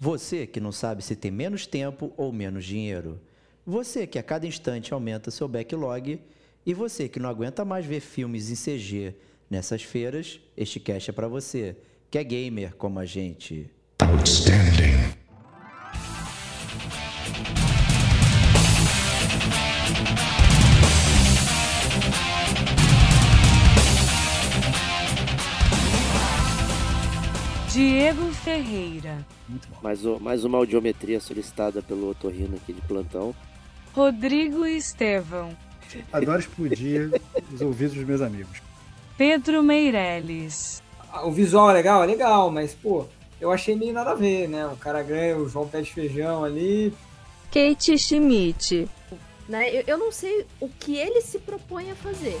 Você que não sabe se tem menos tempo ou menos dinheiro. Você que a cada instante aumenta seu backlog. E você que não aguenta mais ver filmes em CG nessas feiras, este cast é para você, que é gamer como a gente. Outstanding. Diego Ferreira. Muito bom. Mais, mais uma audiometria solicitada pelo otorrino aqui de plantão. Rodrigo Estevão. Adoro explodir os ouvidos dos meus amigos. Pedro Meirelles. Ah, o visual é legal? É legal, mas, pô, eu achei meio nada a ver, né? O cara ganha o João Pé de Feijão ali. Kate Schmidt. Né? Eu, eu não sei o que ele se propõe a fazer.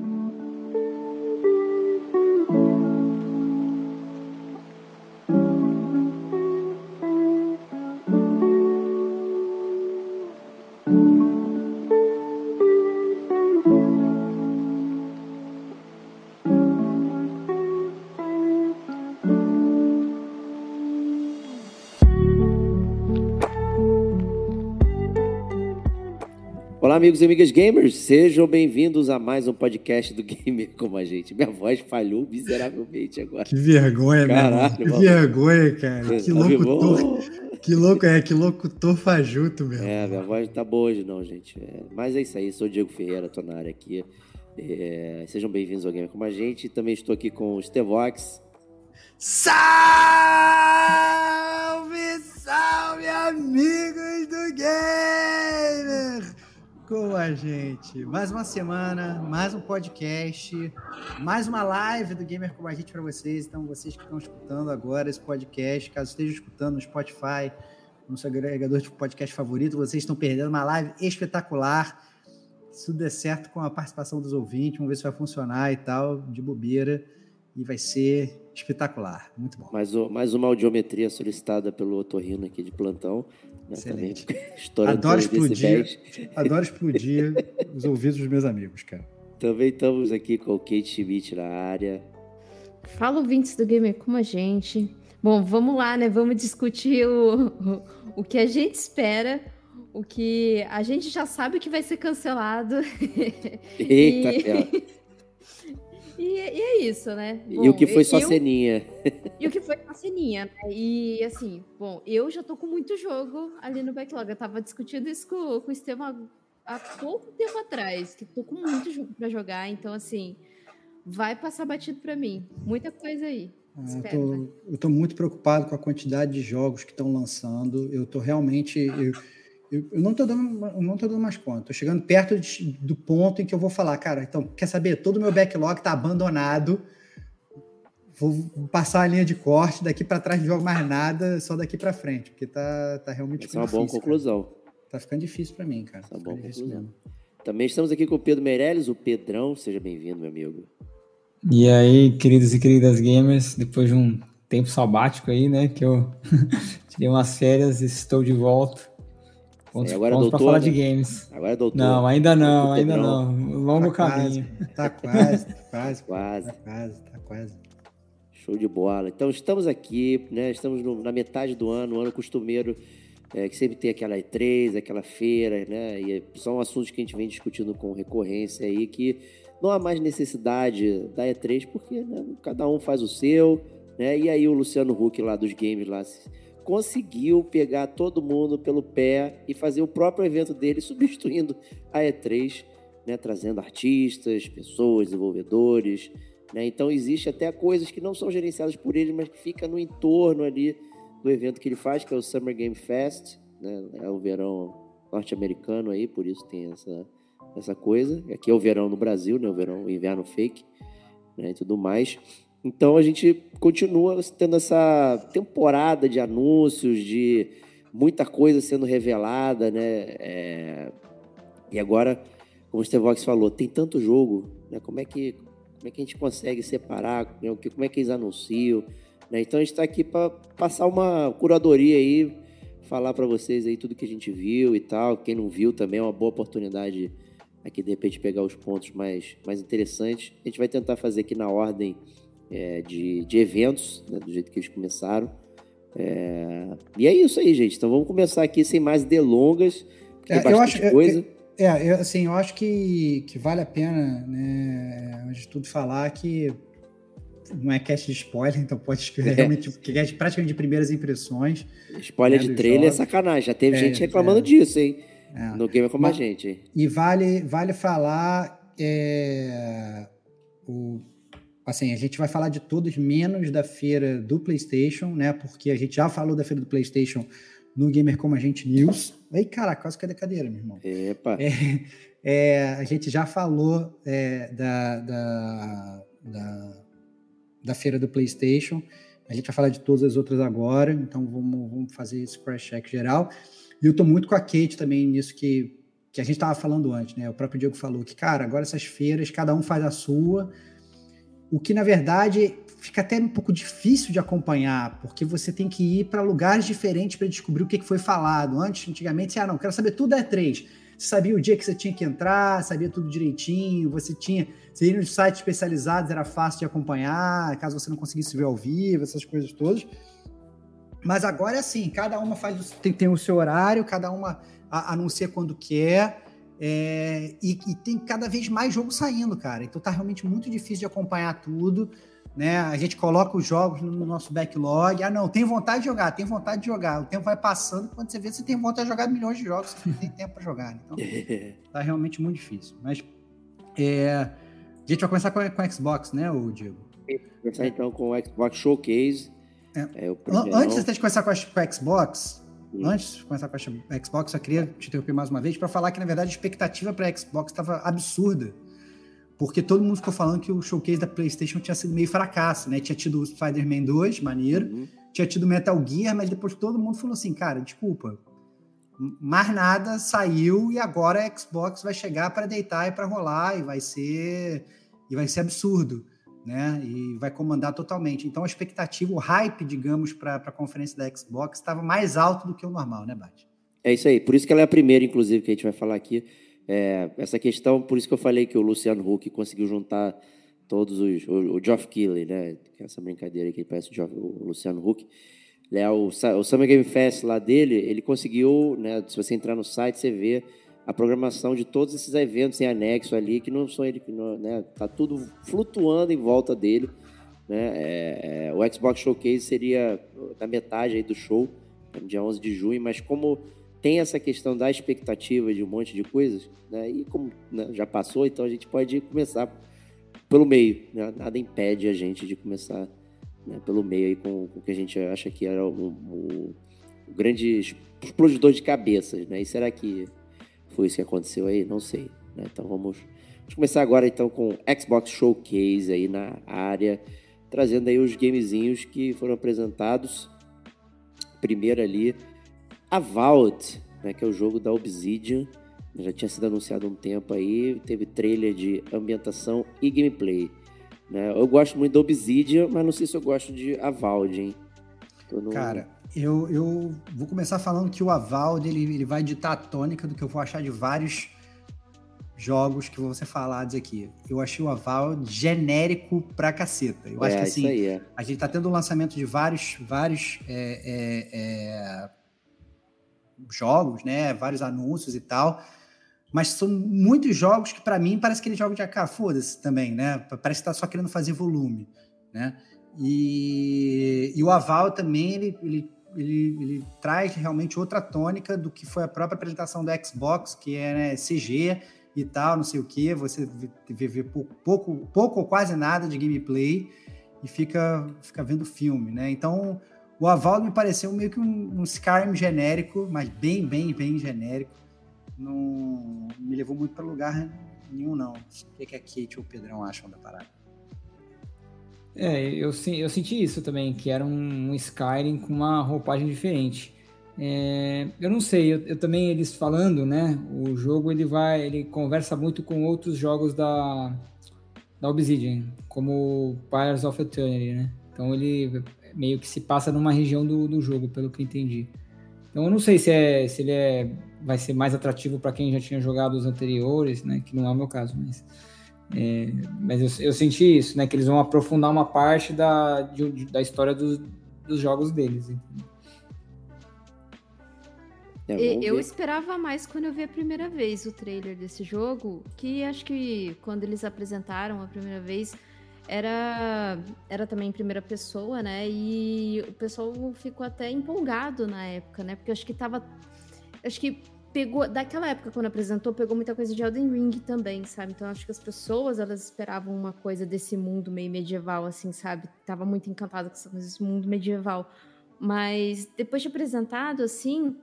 Olá, amigos e amigas gamers, sejam bem-vindos a mais um podcast do Gamer como a gente. Minha voz falhou miseravelmente agora. Que vergonha, Caralho, Que vergonha, cara. Que locutor. Que louco, é, que locutor fajuto, meu. É, minha voz tá boa hoje, não, gente. É, mas é isso aí, sou o Diego Ferreira, tô na área aqui. É, sejam bem-vindos ao Gamer como a gente. Também estou aqui com o Stevox. Salve, salve, amigos do Gamer! Com a gente. Mais uma semana, mais um podcast, mais uma live do Gamer com a gente para vocês. Então, vocês que estão escutando agora esse podcast, caso estejam escutando no Spotify, no seu agregador de podcast favorito, vocês estão perdendo uma live espetacular. Se tudo der certo com a participação dos ouvintes, vamos ver se vai funcionar e tal, de bobeira. E vai ser espetacular. Muito bom. Mais, mais uma audiometria solicitada pelo Otorrino aqui de plantão. Excelente. Adoro explodir, adoro explodir os ouvidos dos meus amigos, cara. Também estamos aqui com o Kate Schmidt na área. Fala ouvintes do Gamer como a gente. Bom, vamos lá, né? Vamos discutir o, o, o que a gente espera, o que a gente já sabe que vai ser cancelado. Eita, e... E, e é isso, né? Bom, e o que foi só eu, ceninha. E o que foi só ceninha, né? E assim, bom, eu já tô com muito jogo ali no backlog. Eu tava discutindo isso com, com o Estevam há, pouco tempo atrás, que tô com muito jogo para jogar, então assim, vai passar batido para mim. Muita coisa aí. Eu, tô, eu tô muito preocupado com a quantidade de jogos que estão lançando. Eu tô realmente. Eu, eu, eu não estou dando, não tô dando mais conta. Estou chegando perto de, do ponto em que eu vou falar, cara, então, quer saber? Todo o meu backlog está abandonado. Vou passar a linha de corte, daqui para trás não jogo mais nada, só daqui para frente, porque tá, tá realmente Essa é uma boa conclusão. Cara. Tá ficando difícil para mim, cara. É uma boa conclusão. Também estamos aqui com o Pedro Meirelles, o Pedrão. Seja bem-vindo, meu amigo. E aí, queridos e queridas gamers, depois de um tempo sabático aí, né, que eu tirei umas férias e estou de volta. Vamos, agora vamos doutor, falar né? de games. Agora é doutor. Não, ainda não, ainda não. Longo tá caminho. Quase, tá quase, tá quase, quase. Tá quase, tá quase. Show de bola. Então estamos aqui, né? Estamos no, na metade do ano, um ano costumeiro, é, que sempre tem aquela E3, aquela feira, né? E são assuntos que a gente vem discutindo com recorrência aí, que não há mais necessidade da E3, porque né, cada um faz o seu, né? E aí o Luciano Huck lá dos games lá conseguiu pegar todo mundo pelo pé e fazer o próprio evento dele, substituindo a E3, né, trazendo artistas, pessoas, desenvolvedores. Né? Então, existe até coisas que não são gerenciadas por ele, mas que fica no entorno ali do evento que ele faz, que é o Summer Game Fest, né? é o verão norte-americano aí, por isso tem essa, essa coisa. Aqui é o verão no Brasil, né? o verão, o inverno fake né? e tudo mais. Então a gente continua tendo essa temporada de anúncios, de muita coisa sendo revelada, né? É... E agora, como o Stevox falou, tem tanto jogo, né? Como é que como é que a gente consegue separar? Como é que eles anunciam? Né? Então a gente está aqui para passar uma curadoria aí, falar para vocês aí tudo que a gente viu e tal. Quem não viu também é uma boa oportunidade aqui de repente pegar os pontos mais, mais interessantes. A gente vai tentar fazer aqui na ordem é, de, de eventos, né, do jeito que eles começaram. É... E é isso aí, gente. Então vamos começar aqui sem mais delongas. É, eu acho, coisa. É, é, assim, eu acho que, que vale a pena, né, antes de tudo, falar que não é cast de spoiler, então pode escrever é. realmente porque é praticamente de primeiras impressões. Spoiler né, de trailer é jogos. é sacanagem. Já teve é, gente reclamando é. disso, hein? É. No Game como Mas, a gente. E vale, vale falar é, o, assim, a gente vai falar de todos menos da feira do PlayStation, né? Porque a gente já falou da feira do PlayStation no Gamer Como a Gente News. Ei, caraca, quase cadê a cadeira, meu irmão? Epa! É, é, a gente já falou é, da, da, da, da, feira do PlayStation. A gente vai falar de todas as outras agora, então vamos, vamos fazer esse crash check geral. E eu tô muito com a Kate também nisso que, que a gente estava falando antes, né? O próprio Diego falou que, cara, agora essas feiras, cada um faz a sua o que na verdade fica até um pouco difícil de acompanhar, porque você tem que ir para lugares diferentes para descobrir o que foi falado. Antes, antigamente, ah, não, quero saber tudo é três. Você sabia o dia que você tinha que entrar, sabia tudo direitinho, você tinha. Você ia nos sites especializados, era fácil de acompanhar, caso você não conseguisse ver ao vivo, essas coisas todas. Mas agora é assim, cada uma faz tem, tem o seu horário, cada uma anuncia quando quer. É, e, e, tem cada vez mais jogo saindo, cara. Então tá realmente muito difícil de acompanhar tudo. Né? A gente coloca os jogos no nosso backlog. Ah, não, tem vontade de jogar, tem vontade de jogar. O tempo vai passando, quando você vê, você tem vontade de jogar milhões de jogos, você não tem tempo para jogar. Então, tá realmente muito difícil. Mas é, a gente vai começar com, com o Xbox, né, o Diego? Começar então com o Xbox Showcase. É. É Antes de começar com, a, com o Xbox, Antes de começar com a Xbox, eu queria te interromper mais uma vez para falar que, na verdade, a expectativa para a Xbox estava absurda. Porque todo mundo ficou falando que o showcase da PlayStation tinha sido meio fracasso, né? Tinha tido o Spider-Man 2, maneiro, uhum. tinha tido Metal Gear, mas depois todo mundo falou assim: cara, desculpa, mais nada saiu e agora a Xbox vai chegar para deitar e para rolar e vai ser e vai ser absurdo né? E vai comandar totalmente. Então a expectativa, o hype, digamos, para a conferência da Xbox estava mais alto do que o normal, né, Bate? É isso aí. Por isso que ela é a primeira, inclusive, que a gente vai falar aqui. É, essa questão, por isso que eu falei que o Luciano Huck conseguiu juntar todos os. O, o Geoff Keighley, né? É essa brincadeira que parece o, Geoff, o Luciano Huck. É, o, o Summer Game Fest lá dele, ele conseguiu, né? Se você entrar no site, você vê a programação de todos esses eventos em anexo ali, que não são ele, né, tá tudo flutuando em volta dele. Né? É, é, o Xbox Showcase seria da metade aí do show, dia 11 de junho, mas como tem essa questão da expectativa de um monte de coisas, né? e como né, já passou, então a gente pode começar pelo meio. Né? Nada impede a gente de começar né, pelo meio aí com, com o que a gente acha que era o, o, o grande explodidor de cabeças. Né? E será que foi isso que aconteceu aí? Não sei. Né? Então vamos, vamos, começar agora então com Xbox Showcase aí na área, trazendo aí os gamezinhos que foram apresentados. Primeiro ali, Avowed, né, que é o jogo da Obsidian. Já tinha sido anunciado há um tempo aí, teve trailer de ambientação e gameplay. Né? Eu gosto muito da Obsidian, mas não sei se eu gosto de Avowed, hein? Cara, eu, eu vou começar falando que o aval dele ele vai ditar a tônica do que eu vou achar de vários jogos que vão ser falados aqui. Eu achei o aval genérico pra caceta. Eu é, acho que assim, aí, é. a gente tá tendo o lançamento de vários, vários é, é, é, jogos, né? Vários anúncios e tal. Mas são muitos jogos que, para mim, parece aquele jogo de AK, foda-se também, né? Parece que tá só querendo fazer volume, né? E, e o aval também, ele, ele ele, ele, traz realmente outra tônica do que foi a própria apresentação do Xbox, que é né, CG e tal, não sei o que. Você vê, vê pouco, pouco, pouco ou quase nada de gameplay e fica, fica vendo filme, né? Então, o Aval me pareceu meio que um, um Skyrim genérico, mas bem, bem, bem genérico. Não me levou muito para lugar nenhum, não. O que, é que a Kate ou o Pedrão acham da parada? É, eu, eu senti isso também, que era um, um Skyrim com uma roupagem diferente. É, eu não sei, eu, eu, também eles falando, né? O jogo ele vai, ele conversa muito com outros jogos da, da Obsidian, como Pirates of Eternity, né? Então ele meio que se passa numa região do, do jogo, pelo que entendi. Então eu não sei se, é, se ele é, vai ser mais atrativo para quem já tinha jogado os anteriores, né? Que não é o meu caso, mas. É, mas eu, eu, senti isso, né? Que eles vão aprofundar uma parte da, de, da história dos, dos jogos deles. É, eu esperava mais quando eu vi a primeira vez o trailer desse jogo, que acho que quando eles apresentaram a primeira vez era era também em primeira pessoa, né? E o pessoal ficou até empolgado na época, né? Porque acho que tava acho que pegou daquela época quando apresentou, pegou muita coisa de Elden Ring também, sabe? Então acho que as pessoas elas esperavam uma coisa desse mundo meio medieval assim, sabe? Tava muito encantado com esse mundo medieval. Mas depois de apresentado assim,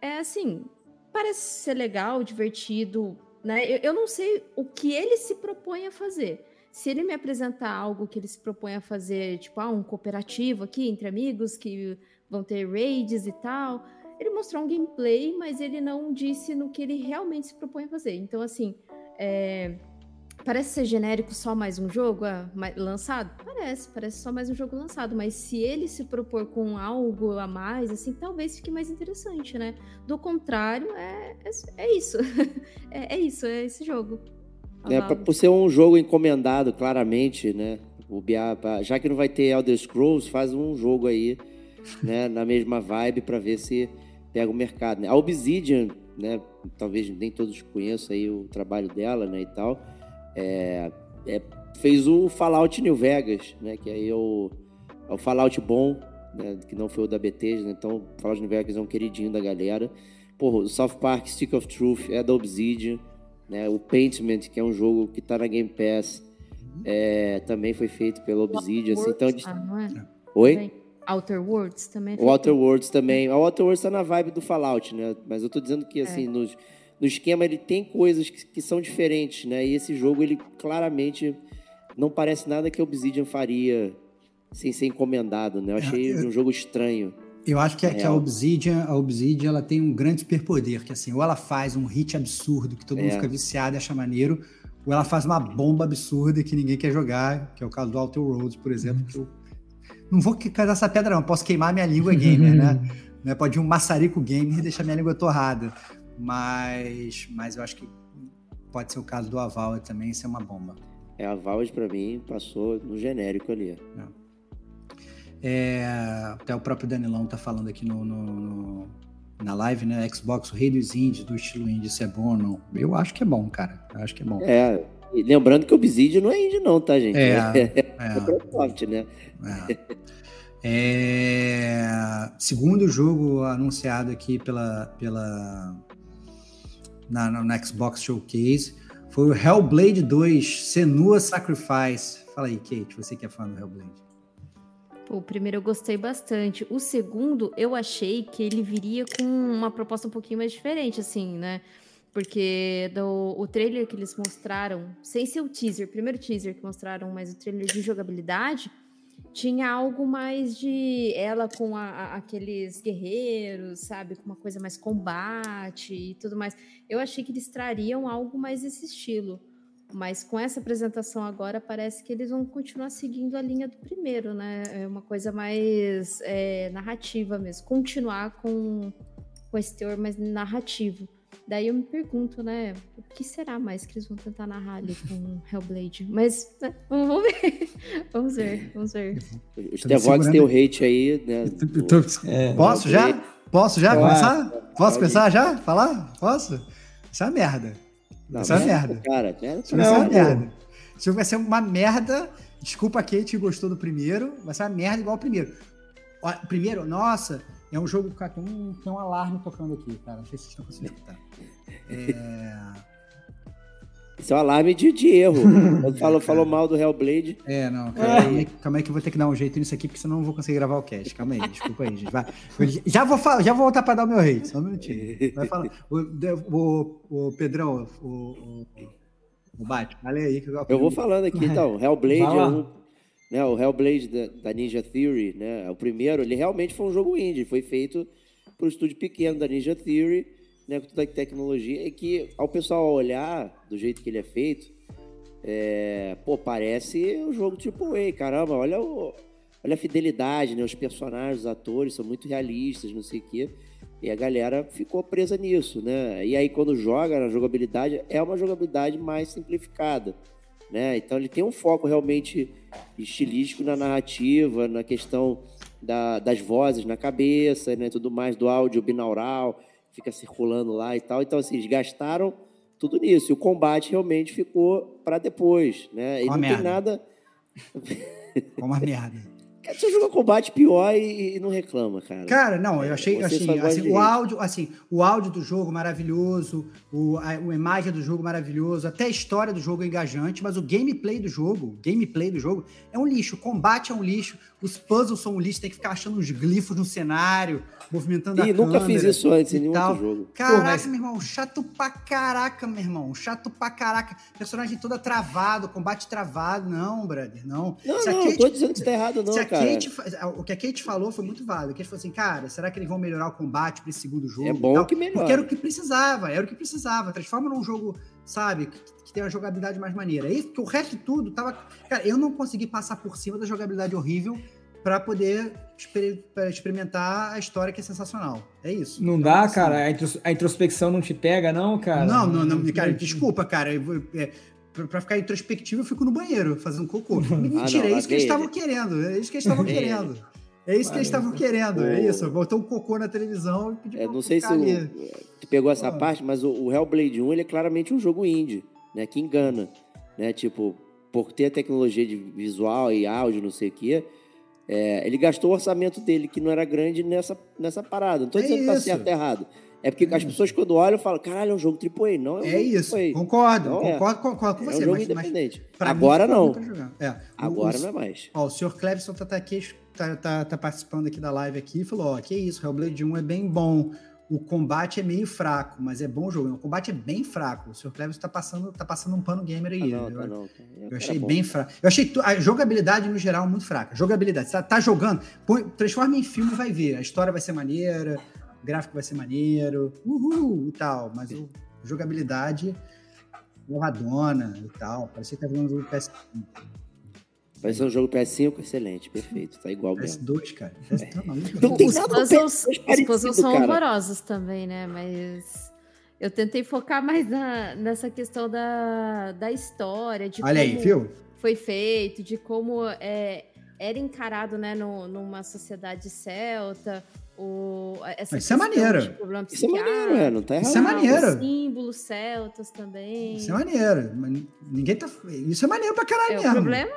é assim, parece ser legal, divertido, né? Eu, eu não sei o que ele se propõe a fazer se ele me apresentar algo que ele se propõe a fazer, tipo, ah, um cooperativo aqui entre amigos que vão ter raids e tal, ele mostrou um gameplay, mas ele não disse no que ele realmente se propõe a fazer. Então, assim, é... parece ser genérico só mais um jogo ah, lançado? Parece, parece só mais um jogo lançado, mas se ele se propor com algo a mais, assim, talvez fique mais interessante, né? Do contrário, é, é, é isso. é, é isso, é esse jogo. É, pra, por ser um jogo encomendado, claramente, né? O Biaba, já que não vai ter Elder Scrolls, faz um jogo aí, né, na mesma vibe para ver se pega o mercado. Né? A Obsidian, né, talvez nem todos conheçam aí o trabalho dela, né, e tal, é, é, fez o Fallout New Vegas, né, que aí é o, é o Fallout bom, né, que não foi o da Bethesda, né, então Fallout New Vegas é um queridinho da galera. Porra, o South Park Stick of Truth é da Obsidian, né? O Paintment, que é um jogo que está na Game Pass, é, também foi feito pela Obsidian. Assim, então, ah, é? Oi? Outer Worlds também. É o Outer Worlds também. O Outer Worlds está na vibe do Fallout, né? Mas eu estou dizendo que, assim, é. nos, no esquema ele tem coisas que, que, são diferentes, né? E esse jogo, ele claramente não parece nada que a Obsidian faria sem ser encomendado, né? Eu achei é, eu... um jogo estranho. Eu acho que, é, que a Obsidian, a Obsidian ela tem um grande superpoder, que assim, ou ela faz um hit absurdo que todo é. mundo fica viciado e acha maneiro, ou ela faz uma bomba absurda que ninguém quer jogar, que é o caso do Outer Worlds, por exemplo, uhum. que eu não vou casar essa pedra não, posso queimar minha língua gamer, né? né? Pode ir um maçarico gamer e deixar minha língua torrada, mas, mas eu acho que pode ser o caso do Aval também ser uma bomba. É, a Valve para mim passou no genérico ali. É. É, até o próprio Danilão tá falando aqui no, no, no, na live, né? Xbox, o rei dos indies, do estilo indie, isso é bom ou não? Eu acho que é bom, cara. Eu acho que é bom. É, lembrando que o Obsidian não é indie não, tá, gente? É, é, é Microsoft, né? É. É, segundo jogo anunciado aqui pela, pela na, na, Xbox Showcase foi o Hellblade 2 Senua Sacrifice. Fala aí, Kate, você que é fã do Hellblade. O primeiro eu gostei bastante. O segundo, eu achei que ele viria com uma proposta um pouquinho mais diferente, assim, né? Porque do, o trailer que eles mostraram, sem ser o teaser, primeiro teaser que mostraram, mas o trailer de jogabilidade, tinha algo mais de ela com a, a, aqueles guerreiros, sabe? Com uma coisa mais combate e tudo mais. Eu achei que eles trariam algo mais desse estilo. Mas com essa apresentação agora, parece que eles vão continuar seguindo a linha do primeiro, né? É uma coisa mais é, narrativa mesmo. Continuar com, com esse teor mais narrativo. Daí eu me pergunto, né? O que será mais que eles vão tentar narrar ali com Hellblade? Mas né, vamos ver. vamos ver, vamos ver. O Stevox tem o hate aí, né? É, Posso já? Posso já começar? Posso começar já? Falar? Posso? Isso é uma merda. Não, isso é uma merda. Cara, isso vai ser uma merda. Isso vai ser uma merda. Desculpa a Kate que gostou do primeiro. Vai ser uma merda igual o primeiro. O primeiro, nossa, é um jogo. Cara, tem um, tem um alarme tocando aqui, cara. Não sei se vocês estão conseguindo escutar. É. Isso é um alarme de, de erro. Quando falou, falou mal do Hellblade. É, não. Calma aí, calma aí que eu vou ter que dar um jeito nisso aqui, porque senão eu não vou conseguir gravar o cast. Calma aí, desculpa aí, gente. Vai. Já, vou, já vou voltar para dar o meu hate. Só um minutinho. Vai falar. O, o, o Pedrão, o, o, o Bate, fala aí. Que eu, eu vou falando aqui, então. Hellblade é um, né, o Hellblade da, da, Ninja Theory, né? O primeiro, ele realmente foi um jogo indie. Foi feito por um estúdio pequeno da Ninja Theory né, com toda a tecnologia, é que ao pessoal olhar do jeito que ele é feito, é, pô, parece um jogo tipo, ei, caramba, olha o, olha a fidelidade, né? Os personagens, os atores são muito realistas, não sei o quê. E a galera ficou presa nisso, né? E aí quando joga na jogabilidade, é uma jogabilidade mais simplificada, né? Então ele tem um foco realmente estilístico na narrativa, na questão da, das vozes na cabeça, né? Tudo mais do áudio binaural, fica circulando lá e tal. Então assim, eles gastaram tudo nisso. E o combate realmente ficou para depois, né? E Uma não merda. tem nada. Uma merda. Você joga combate pior e, e não reclama, cara. Cara, não, eu achei, Você assim, só gosta assim, de o áudio, assim, o áudio do jogo maravilhoso, o, a, a imagem do jogo maravilhoso, até a história do jogo é engajante, mas o gameplay do jogo, o gameplay do jogo é um lixo, o combate é um lixo, os puzzles são um lixo, tem que ficar achando uns glifos no cenário, movimentando a nunca câmera fiz isso antes em nenhum tal. outro jogo. Caraca, Pô, mas- meu irmão, chato pra caraca, meu irmão, chato pra caraca. Personagem toda travado, combate travado, não, brother, não. Não, a não, Kate- não tô dizendo que tá errado, não, cara. Kate, o que a Kate falou foi muito válido. A Kate falou assim, cara, será que eles vão melhorar o combate para esse segundo jogo? É bom que melhore. Porque era o que precisava, era o que precisava. Transforma num jogo, sabe, que, que tem uma jogabilidade mais maneira. É isso, porque o resto de tudo tava. Cara, eu não consegui passar por cima da jogabilidade horrível para poder experimentar a história que é sensacional. É isso. Não Então, dá, assim, cara? A intros- a introspecção não te pega, não, cara? Não, não, não, cara, desculpa, cara. eu vou- é, pra, ficar introspectivo, eu fico no banheiro fazendo cocô. Mentira, Ah, não, é isso que eles estavam querendo. É isso que eles estavam querendo. É isso que eles estavam querendo. É isso. Botou um cocô na televisão e pediu É, não sei se ali. tu pegou essa Ah. parte, mas o, o Hellblade 1 ele é claramente um jogo indie, né? Que engana, né? Tipo, por ter a tecnologia de visual e áudio, não sei o quê, é, ele gastou o orçamento dele, que não era grande, nessa, nessa parada. Não tô É dizendo que tá certo ou errado. É porque as pessoas, quando olham, falam, caralho, é um jogo AAA. Não, é um É jogo isso. AAA. Concordo, Não é. concordo, concordo com É um você. jogo mas, mas independente. mim Agora foi não. É. Agora o- não é mais. Ó, o senhor Clevison tá, tá, aqui, tá, tá, tá participando aqui da live aqui e falou: ó, que isso, Hellblade 1 é bem bom. O combate é meio fraco, mas é bom o jogo. O combate é bem fraco. O senhor Clevison tá passando, tá passando um pano gamer aí. Ah, não, Eu- tá não. cara. É um Eu achei bom. bem fraco. Eu achei a jogabilidade no geral muito fraca. Jogabilidade. Você tá, tá jogando, põe- transforma em filme e vai ver. A história vai ser maneira, gráfico vai ser maneiro, uhul e tal. Mas o, jogabilidade lavadona e tal. Parecia que tá jogando um jogo PS, Vai ser um jogo PS5, excelente, perfeito. Tá igual mesmo. PS2, cara. PS, tá maluco? Não tem Os nada puzzles, PS2 os puzzles são cara. horrorosos também, né? Mas eu tentei focar mais na- nessa questão da, da história, de Olha aí, como viu? foi feito, de como é, era encarado, né, no- numa sociedade celta, o, essa Isso é maneiro. problema Isso é maneiro, é, não tá errado. Isso é maneiro. Os símbolos celtas também. Isso é maneiro. mas Ninguém tá. Isso é maneiro pra caralho É, o mesmo. problema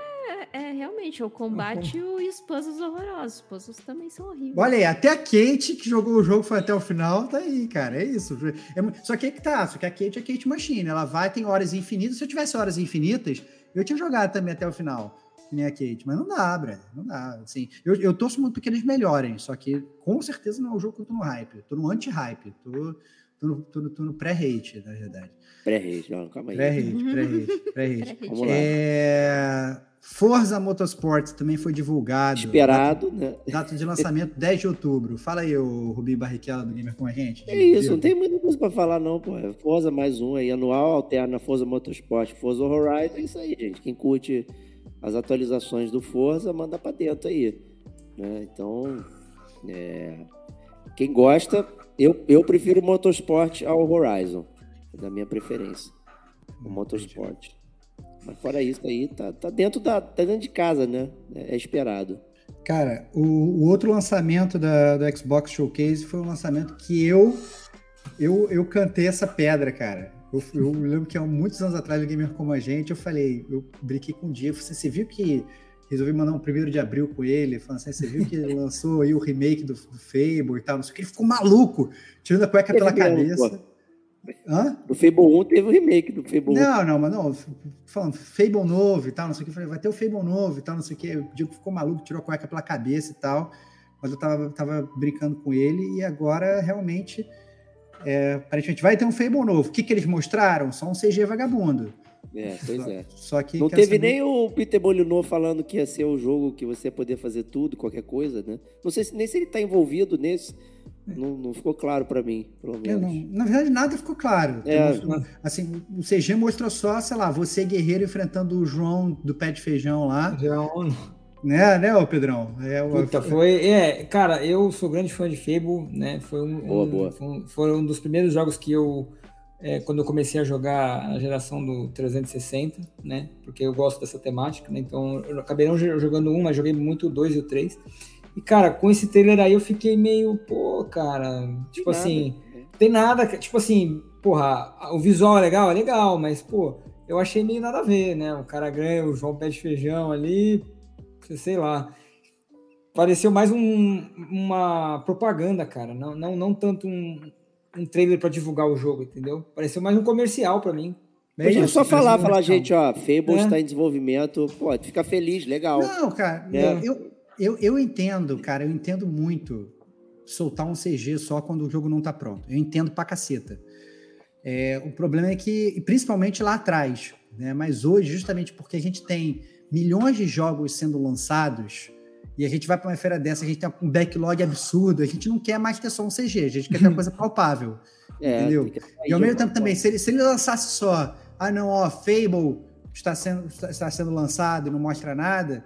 é, é realmente o combate e o- e os puzzles horrorosos. Os puzzles também são horríveis. Olha aí, até a Kate, que jogou o jogo, foi até o final, tá aí, cara. É isso. É só que aí que tá, só que a Kate é Kate Machine. Ela vai, tem horas infinitas. Se eu tivesse horas infinitas, eu tinha jogado também até o final, que nem a Kate. Mas não dá, Brad. Não dá. Assim, eu, eu torço muito que eles melhorem, só que com certeza não é o jogo que eu tô no hype. Eu tô no anti-hype. Tô, tô no, tô no- tô no pré-hate, na verdade. Pré-rage, não, calma aí. Pré-hate, pré-hate, pré-hate. Vamos lá. É... Forza Motorsport também foi divulgado. Esperado, né? Data de lançamento 10 de outubro. Fala aí, o Rubinho Barrichello do Gamer com a gente. É isso, não tem muita coisa pra falar, não, pô. É Forza mais um aí, anual, alterna Forza Motorsport, Forza Horizon, é isso aí, gente. Quem curte as atualizações do Forza, manda pra dentro aí. né? Então, é, quem gosta, eu, eu prefiro o Motorsport ao Horizon. É da minha preferência. O Motorsport. Mas fora isso aí, tá, tá dentro da. tá dentro de casa, né? É, é esperado. Cara, o, o outro lançamento da, do Xbox Showcase foi um lançamento que eu eu, eu cantei essa pedra, cara. Eu, eu lembro que há muitos anos atrás, no Gamer Como a Gente, eu falei, eu brinquei com o Diego, você, você viu que resolvi mandar um primeiro de abril com ele, falando assim, você viu que lançou aí o remake do, do Fable e tal, não sei o que, ele ficou maluco, tirando a cueca pela cabeça. Hã? Do Fable 1 teve o remake do Fable 1. Não, não, mas não, falando Fable novo e tal, não sei o que, falei, vai ter o Fable novo e tal, não sei o que, o Diego ficou maluco, tirou a cueca pela cabeça e tal, mas eu tava, tava brincando com ele e agora realmente, é, aparentemente vai ter um Fable novo. O que que eles mostraram? Só um CG vagabundo. É, pois só, é. Só que... Não teve saber- nem o Peter Molyneux falando que ia ser o jogo que você ia poder fazer tudo, qualquer coisa, né? Não sei se, nem se ele tá envolvido nesse. Não, não ficou claro pra mim, pelo menos. não, na verdade, nada ficou claro. É. Mostrou- assim, o CG mostrou só, sei lá, você guerreiro enfrentando o João do pé de feijão lá. Um- Né, né, ô Pedrão? É, o- Puta, foi. É, cara, eu sou grande fã de Fable, né? Foi um, Boa, um- boa. foi um- foi um dos primeiros jogos que eu. é, quando eu comecei a jogar a geração do 360, né? Porque eu gosto dessa temática, né? Então eu acabei não jo- jogando um, mas joguei muito o 2 e o 3. E, cara, com esse trailer aí eu fiquei meio, pô, cara, tipo nada. assim, tem nada, que- tipo assim, porra, o visual é legal, é legal, mas, pô, eu achei meio nada a ver, né? O cara ganha o João Pé de Feijão ali, sei lá. Pareceu mais um- uma propaganda, cara, não, não, não tanto um, um trailer pra divulgar o jogo, entendeu? Pareceu mais um comercial pra mim. Podia só falar, um falar, gente, ó, Fable É. está em desenvolvimento, pô, fica feliz, legal. Não, cara, É. eu, eu, eu entendo, cara, eu entendo muito soltar um CG só quando o jogo não tá pronto. Eu entendo pra caceta. É, o problema é que, principalmente lá atrás, né? Mas hoje, justamente porque a gente tem milhões de jogos sendo lançados e a gente vai para uma feira dessa, a gente tem um backlog absurdo, a gente não quer mais ter só um CG, a gente quer ter uma coisa palpável. É, entendeu? E ao mesmo tempo também, forma. se ele, se ele lançasse só, ah não, ó, Fable está sendo, está, está sendo lançado e não mostra nada,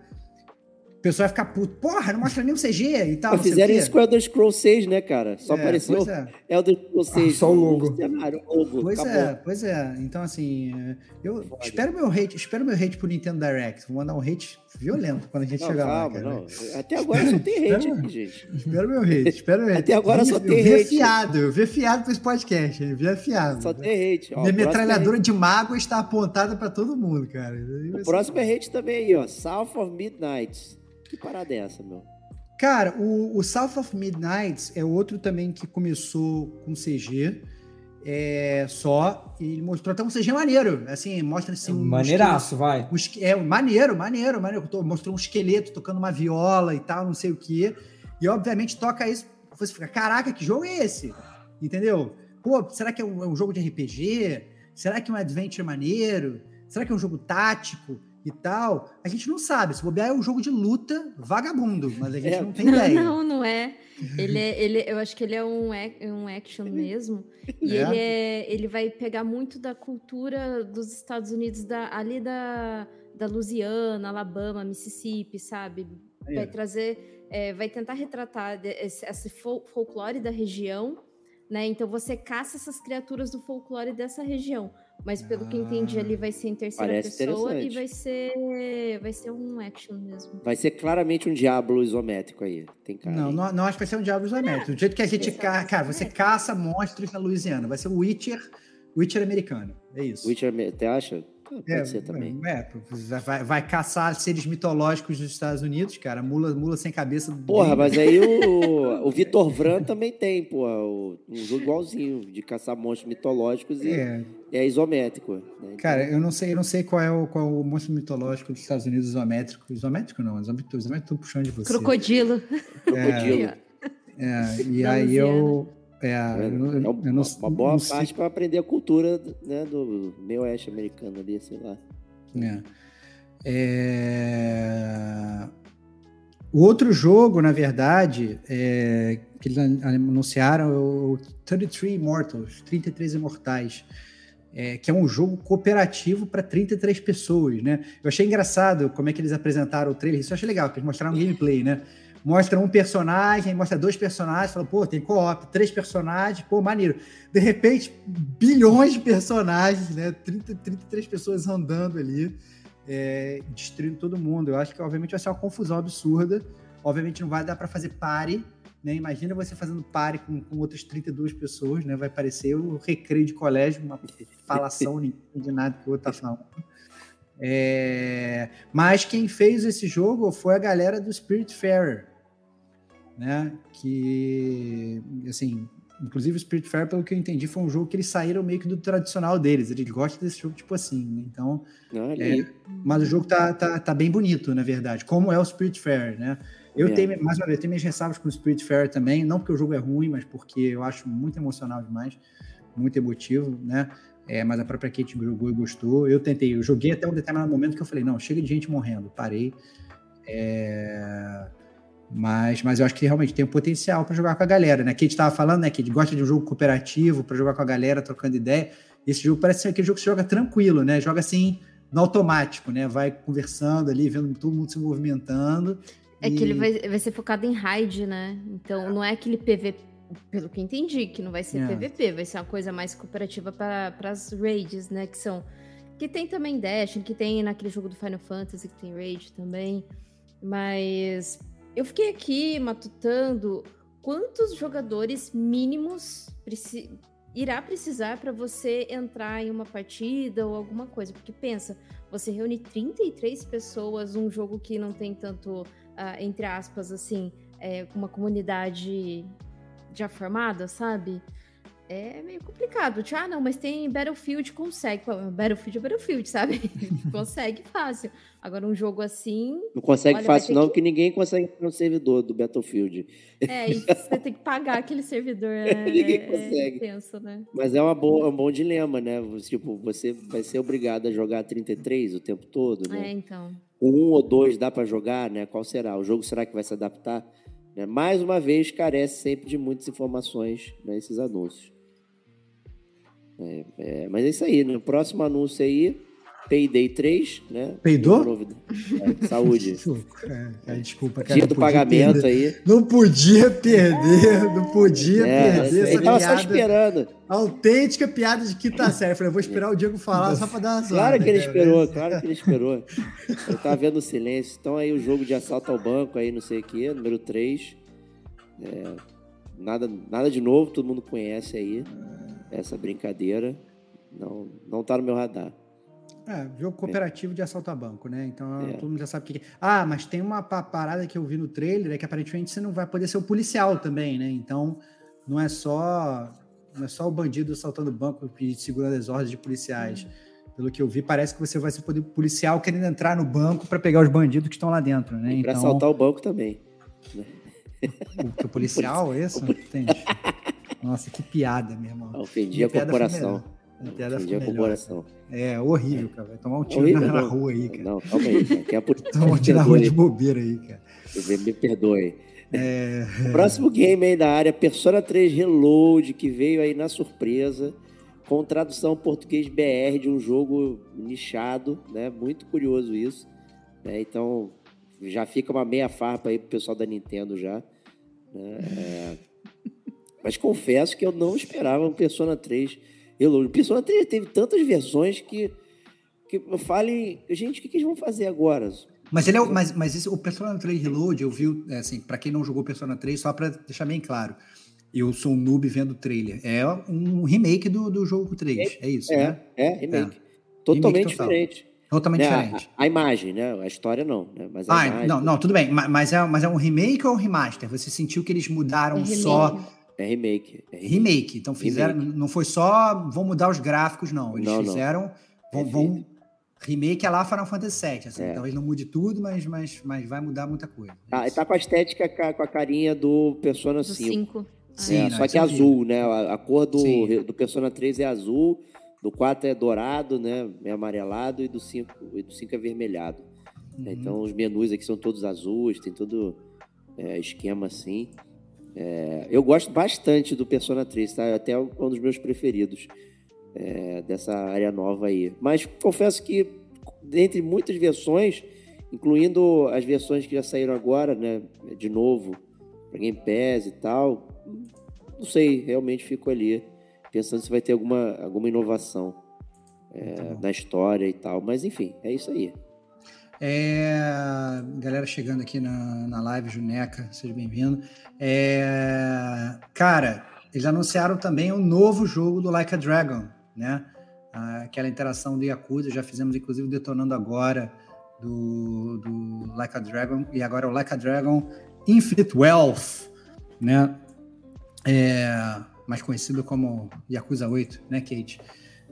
o pessoal vai ficar puto. Porra, não mostra nem o CG e tal. Fizeram isso com o Elder Scrolls 6, né, cara? Só É, apareceu Pois é, Elder Scrolls 6. só o logo. o logo, pois acabou. é, pois é. Então, assim, é, eu espero meu hate, espero meu hate pro Nintendo Direct. Vou mandar um hate violento quando a gente Não, chegar calma, lá, cara. não. Até agora só tem hate aqui, gente. Espero meu hate, espero meu hate. Até agora só Eu tem vi hate. afiado, eu vi afiado pra esse podcast, eu vi afiado. Só tem hate. Ó, Minha é metralhadora de mágoa está apontada pra todo mundo, cara. O próximo é hate também aí, ó. South of Midnight. Que parada é essa, meu? Cara, o, o South of Midnight é outro também que começou com CG é, só, e ele mostrou até um CG maneiro, assim, mostra assim, um Maneiraço, vai. um é, maneiro, maneiro, maneiro, mostrou um esqueleto tocando uma viola e tal, não sei o quê, e obviamente toca isso, você fica, caraca, que jogo é esse? Entendeu? Pô, será que é um, é um jogo de RPG? Será que é um adventure maneiro? Será que é um jogo tático e tal? A gente não sabe. Se bobear é um jogo de luta vagabundo, mas a gente É. não tem ideia. Não, não é. Ele é, ele, eu acho que ele é um, um action mesmo. E É? ele, é, ele vai pegar muito da cultura dos Estados Unidos, da, ali da, da Louisiana, Alabama, Mississippi, sabe? É. Vai trazer, é, vai tentar retratar esse, esse fol- folclore da região, né? Então você caça essas criaturas do folclore dessa região. Mas pelo que eu entendi ali vai ser em terceira pessoa e vai ser, vai ser um action mesmo. Vai ser claramente um diabo isométrico aí. Tem cara. Não, não, não acho que vai ser um Diablo isométrico. Do jeito que a gente. ca- Cara, você caça monstros na Louisiana. Vai ser o Witcher, Witcher americano. É isso. Witcher, você acha? Pode é, ser também. É, vai, vai caçar seres mitológicos dos Estados Unidos, cara. Mula, mula sem cabeça. Porra, mas aí o, o Vitor Vran também tem, porra, o- um jogo igualzinho, de caçar monstros mitológicos e é, É, isométrico. né? Então, cara, eu não sei, eu não sei qual é o, qual é o monstro mitológico dos Estados Unidos isométrico. Isométrico não, isométrico, isométrico tô puxando de você. Crocodilo. crocodilo. É, e Da aí eu. É, É, eu não- é eu uma, não- uma boa não parte para aprender a cultura né, do meio oeste americano ali, sei lá. É. É, O outro jogo, na verdade, é, que eles an- anunciaram é o 33 Immortals, 33 Imortais, é, que é um jogo cooperativo para 33 pessoas, né? Eu achei engraçado como é que eles apresentaram o trailer, isso eu achei legal, que eles mostraram gameplay, né? Mostra um personagem, mostra dois personagens, fala, pô, tem co-op, três personagens, pô, maneiro. De repente, bilhões de personagens, né? 30, 33 pessoas andando ali é, destruindo todo mundo. Eu acho que, obviamente, vai ser uma confusão absurda. Obviamente, não vai dar para fazer pare. Né? Imagina você fazendo pare com, com outras 32 pessoas, né? Vai parecer o recreio de colégio, uma falação de nada que o outro tá falando. É, Mas quem fez esse jogo foi a galera do Spiritfarer, né? Que, assim, inclusive o Spiritfarer, pelo que eu entendi, foi um jogo que eles saíram meio que do tradicional deles. Eles gostam desse jogo tipo assim, né? Então, Olha é, mas o jogo tá, tá, tá bem bonito, na verdade, como é o Spiritfarer, né? Eu É. tenho, mais uma vez, eu tenho minhas ressalvas com o Spiritfarer também, não porque o jogo é ruim, mas porque eu acho muito emocional demais, muito emotivo, né? É, mas a própria Kate jogou e gostou. Eu tentei, eu joguei até um determinado momento que eu falei, não, chega de gente morrendo, parei. É, Mas, mas eu acho que realmente tem um potencial para jogar com a galera, né? A Kate estava falando, né? Que gosta de um jogo cooperativo para jogar com a galera, trocando ideia. Esse jogo parece ser aquele jogo que se joga tranquilo, né? Joga assim, no automático, né? Vai conversando ali, vendo todo mundo se movimentando. É e... que ele vai, vai ser focado em raid, né? Então não é aquele PVP, pelo que entendi, que não vai ser é. PVP, vai ser uma coisa mais cooperativa para as raids, né? Que são. Que tem também Dash, que tem naquele jogo do Final Fantasy, que tem raid também. Mas eu fiquei aqui matutando quantos jogadores mínimos preci irá precisar para você entrar em uma partida ou alguma coisa. Porque pensa, você reúne 33 pessoas, um jogo que não tem tanto, uh, entre aspas, assim, é, uma comunidade já formada, sabe? É meio complicado. Tipo, ah, não, mas tem Battlefield, consegue. Battlefield é Battlefield, sabe? consegue fácil. Agora, um jogo assim. Não consegue olha, fácil, não, que... que ninguém consegue no servidor do Battlefield. É, e você tem que pagar aquele servidor. Né? ninguém é, consegue. É tenso, né? Mas é, uma boa, é um bom dilema, né? Tipo, você vai ser obrigado a jogar 33 o tempo todo, né? É, então. Um ou dois dá para jogar, né? Qual será? O jogo será que vai se adaptar? Né? Mais uma vez, carece sempre de muitas informações nesses né, anúncios. É, é, mas é isso aí, no né? próximo anúncio aí, Payday 3, né? Peidou? É, saúde. é, desculpa, cara. Dia do pagamento perder. aí. Não podia perder, não podia é, perder. Ele tava só esperando. Autêntica piada de quinta série. Falei, vou esperar o Diego falar só pra dar uma Claro que ele cara. esperou, claro que ele esperou. Eu tava vendo o silêncio. Então aí o jogo de assalto ao banco aí, não sei o que, número 3. É, nada, nada de novo, todo mundo conhece aí essa brincadeira não, não tá no meu radar. É, jogo cooperativo é. de assalto a banco, né? Então é. todo mundo já sabe o que é. Ah, mas tem uma parada que eu vi no trailer, é que aparentemente você não vai poder ser o policial também, né? Então não é só não é só o bandido assaltando o banco e segurando as ordens de policiais. Hum. Pelo que eu vi, parece que você vai ser o policial querendo entrar no banco para pegar os bandidos que estão lá dentro, né? E para então... assaltar o banco também. Né? O, o policial, esse? Entende? Nossa, que piada, meu irmão. Ofendi a corporação. Ofendi a corporação. É, horrível, cara. Vai tomar um tiro horrível, na, na rua aí, cara. Não, calma aí, cara. Quer Tomar um tiro na rua de bobeira aí, cara. Me perdoe. É... Próximo game aí da área, Persona 3 Reload, que veio aí na surpresa, com tradução português BR de um jogo nichado, né? Muito curioso isso. Né? Então, já fica uma meia farpa aí pro pessoal da Nintendo já. Né? É... Mas confesso que eu não esperava um Persona 3 Reload. O Persona 3 teve tantas versões que, que eu fale, gente, o que, que eles vão fazer agora? Mas ele é, mas, mas esse, o Persona 3 Reload, eu vi, é, assim, para quem não jogou Persona 3, só para deixar bem claro, eu sou um noob vendo o trailer. É um remake do, do jogo 3, é, é isso, é, né? É, remake. É. Totalmente remake diferente. Totalmente né? diferente. A, a, imagem, né? A história não, né? Mas ah, imagem... não, não, tudo bem. Mas é, mas é um remake ou um remaster? Você sentiu que eles mudaram é só é remake. É remake. Então fizeram. Remake. Não foi só vão mudar os gráficos, não. Eles não, fizeram. Não. Vão, vão, remake é lá Final Fantasy VII. Assim, é. Talvez não mude tudo, mas, mas, mas vai mudar muita coisa. Ah, tá com a estética com a carinha do Persona do 5. 5. Sim, é, não, só que é azul, né? A, a cor do, do Persona 3 é azul, do 4 é dourado, né? É amarelado, e do 5, e do 5 é vermelhado. Uhum. Então os menus aqui são todos azuis, tem todo é, esquema assim. É, eu gosto bastante do Persona 3, tá? Até um dos meus preferidos é, dessa área nova aí. Mas confesso que, dentre muitas versões, incluindo as versões que já saíram agora, né? De novo, para Game Pass e tal, não sei, realmente fico ali pensando se vai ter alguma, alguma inovação é, na história e tal. Mas enfim, é isso aí. É, galera chegando aqui na, na live, Juneca, seja bem-vindo. É, cara, eles anunciaram também o um novo jogo do Like a Dragon, né? Aquela interação do Yakuza, já fizemos inclusive detonando agora do, do Like a Dragon, e agora o Like a Dragon Infinite Wealth, né? É, mais conhecido como Yakuza 8, né, Kate?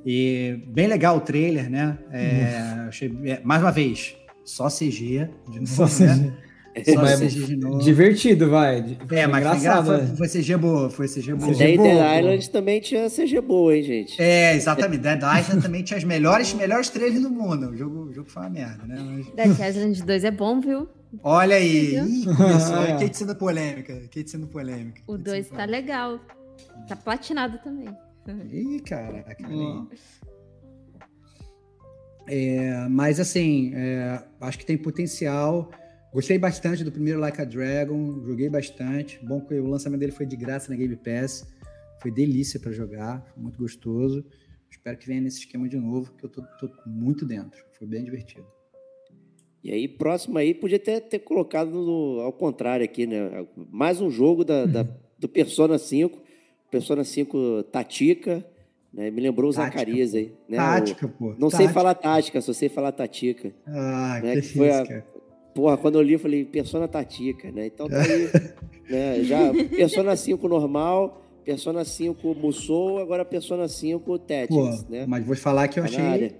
E bem legal o trailer, né? É, achei, é, mais uma vez, só CG, de novo, só CG. Né? Só CG de novo. Divertido, vai. É, mas engraçado, foi, né? foi CG boa, foi CG boa. Dead Island também tinha CG boa, hein, gente? É, exatamente. Dead Island também tinha as melhores, melhores trailers do mundo. O jogo, o jogo foi uma merda, né? Mas... Dead Island 2 é bom, viu? Olha aí, isso, olha Kate sendo polêmica, Kate sendo polêmica. O 2 tá legal, tá platinado também. Ih, caraca. Hum. É, mas assim, é, acho que tem potencial. Gostei bastante do primeiro Like a Dragon, joguei bastante. Bom que o lançamento dele foi de graça na Game Pass. Foi delícia para jogar, foi muito gostoso. Espero que venha nesse esquema de novo, que eu tô, tô muito dentro. Foi bem divertido. E aí, próximo aí, podia até ter colocado no, ao contrário aqui, né? Mais um jogo da, da do Persona 5. Persona 5 Tatica. Né? Me lembrou o tática, Zacarias aí. Né? Tática, o, pô. Não tática. sei falar tática, só sei falar Tatica. Ah, né? que, que foi a, Porra, quando eu li, eu falei, Persona Tatica, né? Então tá aí, né? Já Persona 5 normal, Persona 5 Musou, agora Persona 5 Tactics, né? Mas vou falar que eu tá achei...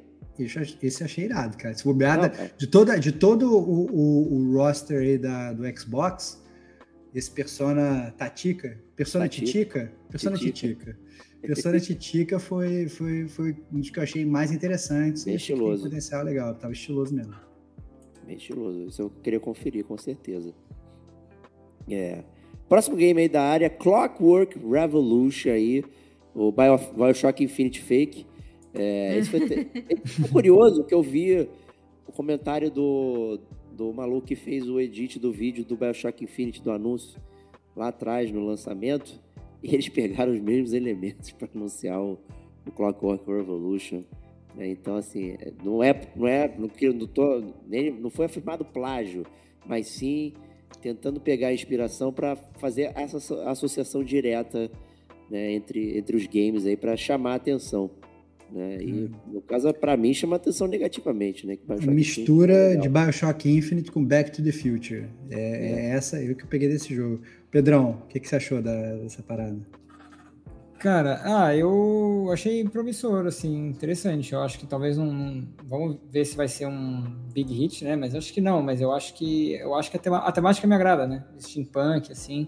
Esse eu achei irado, cara. Se bobeada, de, toda, de todo o, o, o roster aí da, do Xbox, esse Persona Tatica, Persona Titica, Persona Titica. Persona Titica foi, foi, foi um dos que eu achei mais interessantes. Bem estiloso. Tem potencial legal, tava estiloso mesmo. Bem estiloso. Isso eu queria conferir, com certeza. É. Próximo game aí da área, Clockwork Revolution aí, o Bio, Bioshock Infinite Fake. É, esse foi, foi curioso que eu vi o comentário do, do maluco que fez o edit do vídeo do Bioshock Infinite, do anúncio, lá atrás, no lançamento, e eles pegaram os mesmos elementos para anunciar o, o Clockwork Revolution. Né? Então, assim, não é, não é, não, não, tô, nem, não foi afirmado plágio, mas sim tentando pegar a inspiração para fazer essa associação direta né, entre, entre os games aí para chamar a atenção. Né? E hum. no caso, para mim, chama atenção negativamente. Né? Mistura é de Bioshock Infinite com Back to the Future. É, é. é essa eu que eu peguei desse jogo. Pedrão, o que, que você achou da, dessa parada? Cara, ah, eu achei promissor, assim, interessante. Eu acho que talvez um. Vamos ver se vai ser um big hit, né? Mas acho que não, mas eu acho que. Eu acho que a, tema, a temática me agrada, né? Steampunk, assim.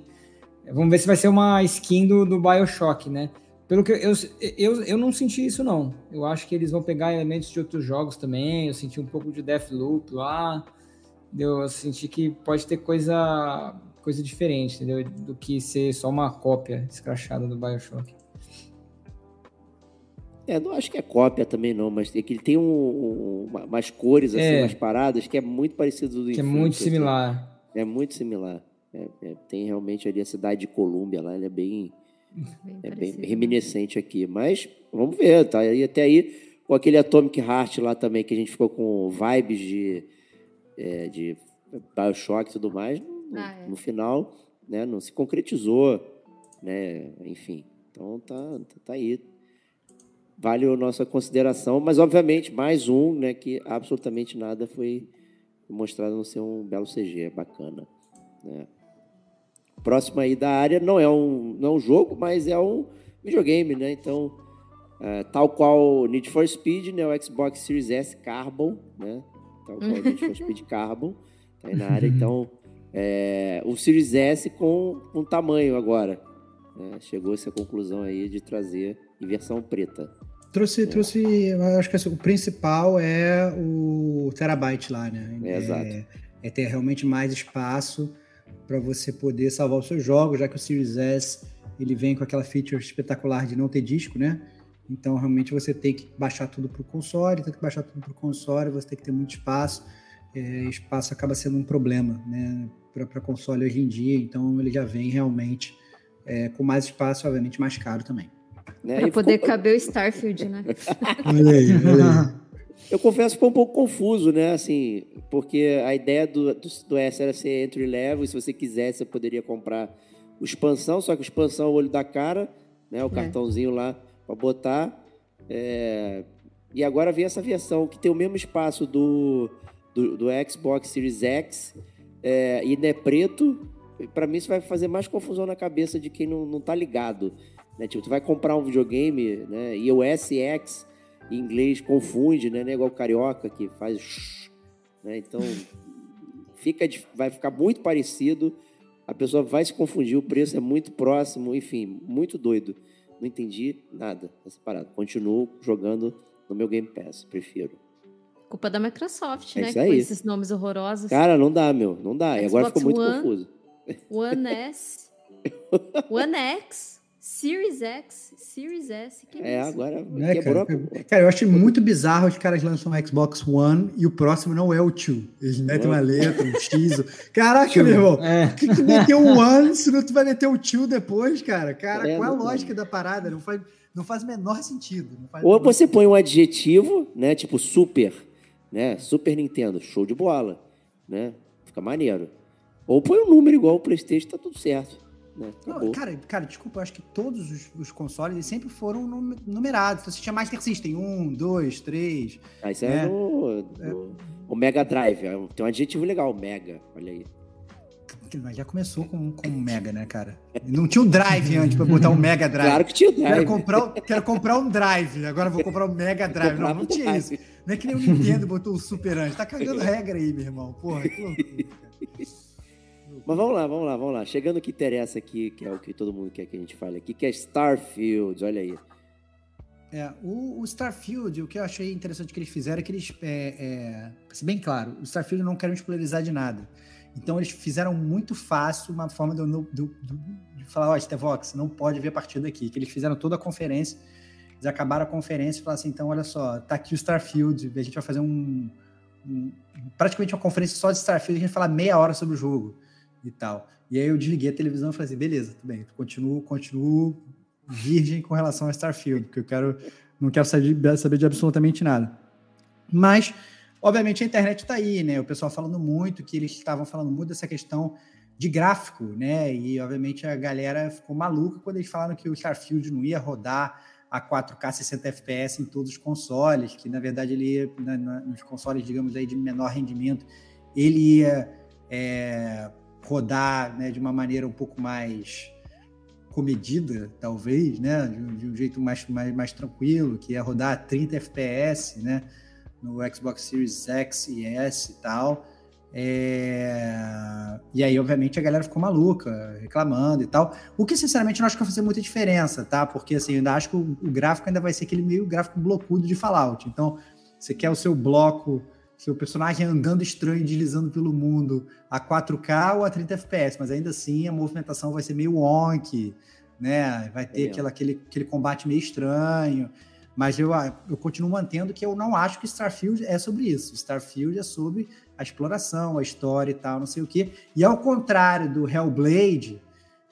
Vamos ver se vai ser uma skin do, do Bioshock, né? Pelo que eu, eu, eu não senti isso, não. Eu acho que eles vão pegar elementos de outros jogos também. Eu senti um pouco de Deathloop lá. Eu senti que pode ter coisa coisa diferente, entendeu? Do que ser só uma cópia escrachada do Bioshock. É, não acho que é cópia também não, mas é que ele tem um, um, umas cores, assim, é, umas paradas que é muito parecido do Que Infinity, é muito assim. similar. É muito similar. É, é, tem realmente ali a cidade de Colômbia lá, ele é bem, bem é bem reminiscente aqui. Mas vamos ver, tá? E até aí, com aquele Atomic Heart lá também, que a gente ficou com vibes de, é, de Bioshock e tudo mais, no, ah, é. no final, né, não se concretizou, né? Enfim, então tá, tá aí vale a nossa consideração, mas obviamente mais um, né, que absolutamente nada foi mostrado não ser um belo CG, bacana. Né? Próximo aí da área não é um, não é um jogo, mas é um videogame, né? Então, é, tal qual Need for Speed, né, o Xbox Series S Carbon, né? Tal qual Need for Speed Carbon, tá aí na área. Então, é, o Series S com, com tamanho agora. Né? Chegou essa conclusão aí de trazer em versão preta. Trouxe, trouxe, acho que assim, o principal é o terabyte lá, né? É, exato. É, é ter realmente mais espaço para você poder salvar os seus jogos, já que o Series S ele vem com aquela feature espetacular de não ter disco, né? Então realmente você tem que baixar tudo para o console, tem que baixar tudo para o console, você tem que ter muito espaço. É, espaço acaba sendo um problema, né? Para console hoje em dia, então ele já vem realmente é, com mais espaço, obviamente mais caro também. Né? Para poder ficou... caber o Starfield, né? olha aí, olha aí. Eu confesso que foi um pouco confuso, né? Assim, porque a ideia do, do, do S era ser entry level, e se você quisesse, você poderia comprar o expansão, só que o expansão é o olho da cara, né? O é. cartãozinho lá para botar. É... E agora vem essa versão que tem o mesmo espaço do, do, do Xbox Series X é, e não é preto. Para mim, isso vai fazer mais confusão na cabeça de quem não, não tá ligado. Né? Tipo, tu vai comprar um videogame, né? E o SX em inglês confunde, né? Não é igual carioca que faz. Né? Então, fica, vai ficar muito parecido. A pessoa vai se confundir, o preço é muito próximo, enfim, muito doido. Não entendi nada dessa parada. Continuo jogando no meu Game Pass, prefiro. Culpa da Microsoft, é né? Com esses nomes horrorosos. Cara, não dá, meu. Não dá. Xbox e agora ficou muito One, confuso. One S, One X, Series X, Series S, que É, isso? agora Né, quebrou cara? a Cara, eu acho muito bizarro os caras lançam um Xbox One e o próximo não é o 2. Eles metem uma letra, um X. Caraca, meu irmão. É. Por que, que meteu o One se não tu vai meter o 2 depois, cara? Cara, É, qual é a lógica da parada? Não faz, não faz o menor sentido. Não faz Ou você põe um adjetivo, né? Tipo super, né? Super Nintendo, show de bola, né? Fica maneiro. Ou põe um número igual o PlayStation, tá tudo certo. Né? Não, cara, cara, desculpa, eu acho que todos os, os consoles sempre foram num- numerados. Então, você tinha Master System, um, dois, três. Ah, isso É. é, no, no- o Mega Drive. é Tem um adjetivo legal, Mega. Olha aí. Mas já começou com, com um Mega, né, cara? Não tinha um Drive antes pra botar um Mega Drive. Claro que tinha Quero Drive. comprar, o- quero comprar um Drive, agora vou comprar um Mega Drive. Não, não tinha isso. Não é que nem o Nintendo botou o Super antes. Tá cagando regra aí, meu irmão. Porra, que loucura, cara. Mas vamos lá, vamos lá, vamos lá. Chegando o que interessa aqui, que é o que todo mundo quer que a gente fale aqui, que é Starfield. Olha aí. É, o, o Starfield, o que eu achei interessante que eles fizeram é que eles, é, é, bem claro, o Starfield não querem spoilerizar de nada. Então eles fizeram muito fácil uma forma de, de falar, ó, Stevox, não pode ver a partir daqui. Que eles fizeram toda a conferência, eles acabaram a conferência e falaram assim, então olha só, tá aqui o Starfield, a gente vai fazer um, um- praticamente uma conferência só de Starfield, a gente vai falar meia hora sobre o jogo e tal. E aí eu desliguei a televisão e falei assim, beleza, tudo bem, continuo, continuo virgem com relação a Starfield, porque eu quero, não quero saber de, absolutamente nada. Mas, obviamente, a internet está aí, né? O pessoal falando muito, que eles estavam falando muito dessa questão de gráfico, né? E, obviamente, a galera ficou maluca quando eles falaram que o Starfield não ia rodar a 4K 60 FPS em todos os consoles, que, na verdade, ele ia, na- na- nos consoles, digamos aí, de menor rendimento, ele ia é, rodar né, de uma maneira um pouco mais comedida, talvez, né? De um, de um jeito mais, mais, mais tranquilo, que ia rodar a 30 FPS, né? No Xbox Series X e S e tal. É, E aí, obviamente, a galera ficou maluca, reclamando e tal. O que, sinceramente, não acho que vai fazer muita diferença, tá? Porque, assim, eu ainda acho que o gráfico ainda vai ser aquele meio gráfico blocudo de Fallout. Então, você quer o seu bloco, seu personagem andando estranho, deslizando pelo mundo a 4K ou a 30 FPS, mas ainda assim a movimentação vai ser meio wonky, né? Vai ter É. aquela, aquele, aquele combate meio estranho. Mas eu, eu continuo mantendo que eu não acho que Starfield é sobre isso. Starfield é sobre a exploração, a história e tal, não sei o quê. E ao contrário do Hellblade,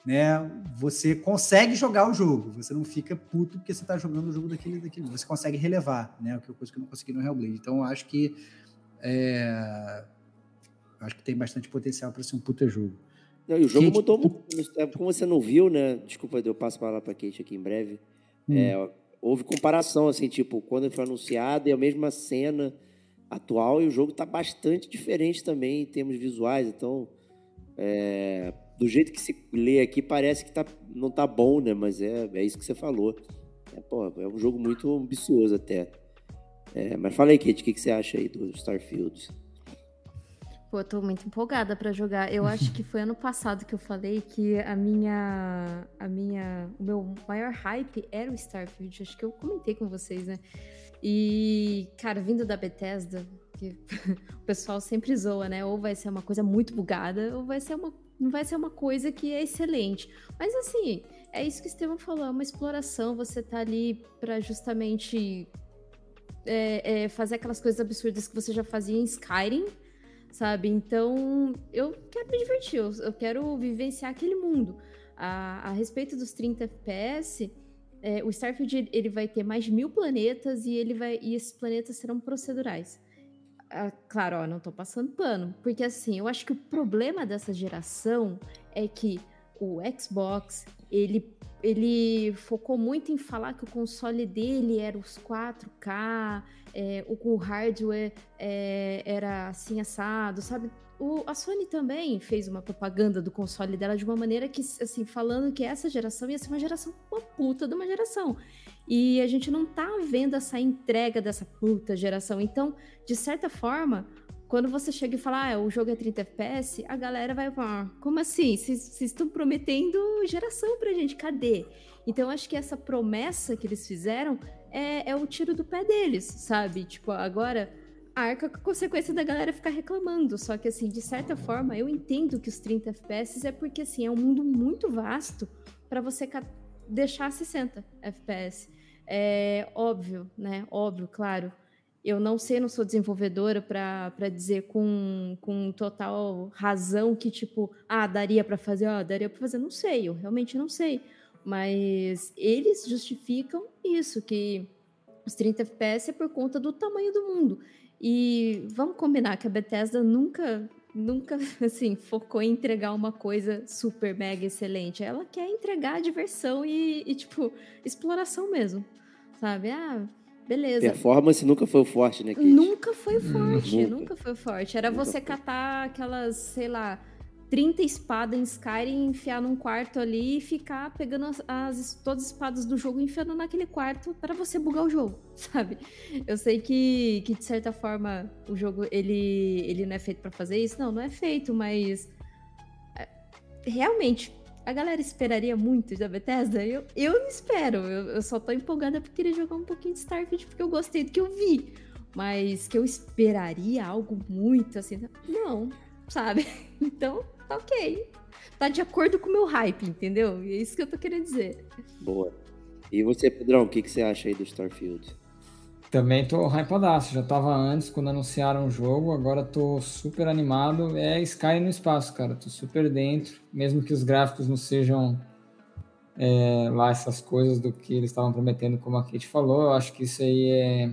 né? Você consegue jogar o jogo. Você não fica puto porque você está jogando o jogo daquele, daquele. Você consegue relevar, né? Que é coisa que eu não consegui no Hellblade. Então eu acho que é, acho que tem bastante potencial para ser um puta jogo. Não, e o jogo Kate, mudou muito. É, Como você não viu, né? Desculpa, eu passo a palavra pra Kate aqui em breve. Hum. É, houve comparação, assim, tipo, quando ele foi anunciado e a mesma cena atual, e o jogo tá bastante diferente também em termos visuais. Então, é, do jeito que se lê aqui, parece que tá, não tá bom, né? Mas é, é isso que você falou. É, pô, é um jogo muito ambicioso até. É, mas fala aí, Kate, o que, que você acha aí do Starfield? Pô, eu tô muito empolgada pra jogar. Eu acho que foi ano passado que eu falei que a minha, a minha, o meu maior hype era o Starfield. Acho que eu comentei com vocês, né? E, cara, vindo da Bethesda, que o pessoal sempre zoa, né? Ou vai ser uma coisa muito bugada, ou vai ser uma, não vai ser uma coisa que é excelente. Mas assim, é isso que o Estevão falou, é uma exploração. Você tá ali pra justamente é, é, fazer aquelas coisas absurdas que você já fazia em Skyrim sabe? Então, eu quero me divertir, eu, eu quero vivenciar aquele mundo. A, a respeito dos 30 FPS, é, o Starfield ele vai ter mais de mil planetas e ele vai e esses planetas serão procedurais. Ah, claro, ó, não tô passando pano, porque assim, eu acho que o problema dessa geração é que o Xbox, ele ele focou muito em falar que o console dele era os 4K, é, o, o hardware é, era assim assado, sabe? O, a Sony também fez uma propaganda do console dela de uma maneira que, assim, falando que essa geração ia ser uma geração uma puta de uma geração. E a gente não tá vendo essa entrega dessa puta geração. Então, de certa forma, quando você chega e fala, ah, o jogo é 30 FPS, a galera vai falar, ah, como assim? Vocês estão prometendo geração pra gente, cadê? Então, acho que essa promessa que eles fizeram é, é o tiro do pé deles, sabe? Tipo, agora arca com a consequência da galera ficar reclamando. Só que, assim, de certa forma, eu entendo que os 30 FPS é porque, assim, é um mundo muito vasto para você deixar 60 FPS. É óbvio, né? Óbvio, claro. Eu não sei, não sou desenvolvedora para dizer com, com total razão que, tipo, ah, daria para fazer, ah, daria para fazer. Não sei, eu realmente não sei. Mas eles justificam isso, que os 30 FPS é por conta do tamanho do mundo. E vamos combinar que a Bethesda nunca, nunca, assim, focou em entregar uma coisa super mega excelente. Ela quer entregar diversão e, e tipo, exploração mesmo, sabe? Ah, beleza. Performance nunca foi o forte, né, Kate? Nunca foi o forte, nunca. nunca foi o forte. Era nunca você foi. catar aquelas, sei lá, 30 espadas em Skyrim, enfiar num quarto ali e ficar pegando as, as, todas as espadas do jogo e enfiando naquele quarto para você bugar o jogo, sabe? Eu sei que, que de certa forma o jogo ele, ele não é feito para fazer isso, não, não é feito, mas é, realmente a galera esperaria muito da Bethesda? Eu, eu não espero, eu, eu só tô empolgada porque queria jogar um pouquinho de Starfield porque eu gostei do que eu vi. Mas que eu esperaria algo muito assim, não, sabe? Então, tá ok. Tá de acordo com o meu hype, entendeu? E é isso que eu tô querendo dizer. Boa. E você, Pedrão, o que, que você acha aí do Starfield? Também tô hypadaço. Já tava antes quando anunciaram o jogo, agora tô super animado. É Sky no espaço, cara. Tô super dentro. Mesmo que os gráficos não sejam é, lá essas coisas do que eles estavam prometendo, como a Kate falou, eu acho que isso aí é.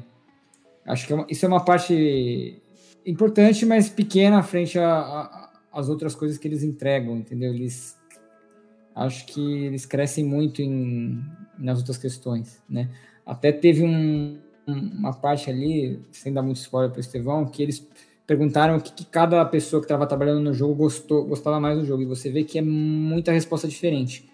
Acho que é uma... isso é uma parte importante, mas pequena frente a, a as outras coisas que eles entregam, entendeu? Eles acho que eles crescem muito em, nas outras questões, né? Até teve um, uma parte ali, sem dar muito spoiler para o Estevão, que eles perguntaram o que, que, cada pessoa que estava trabalhando no jogo gostou, gostava mais do jogo, e você vê que é muita resposta diferente.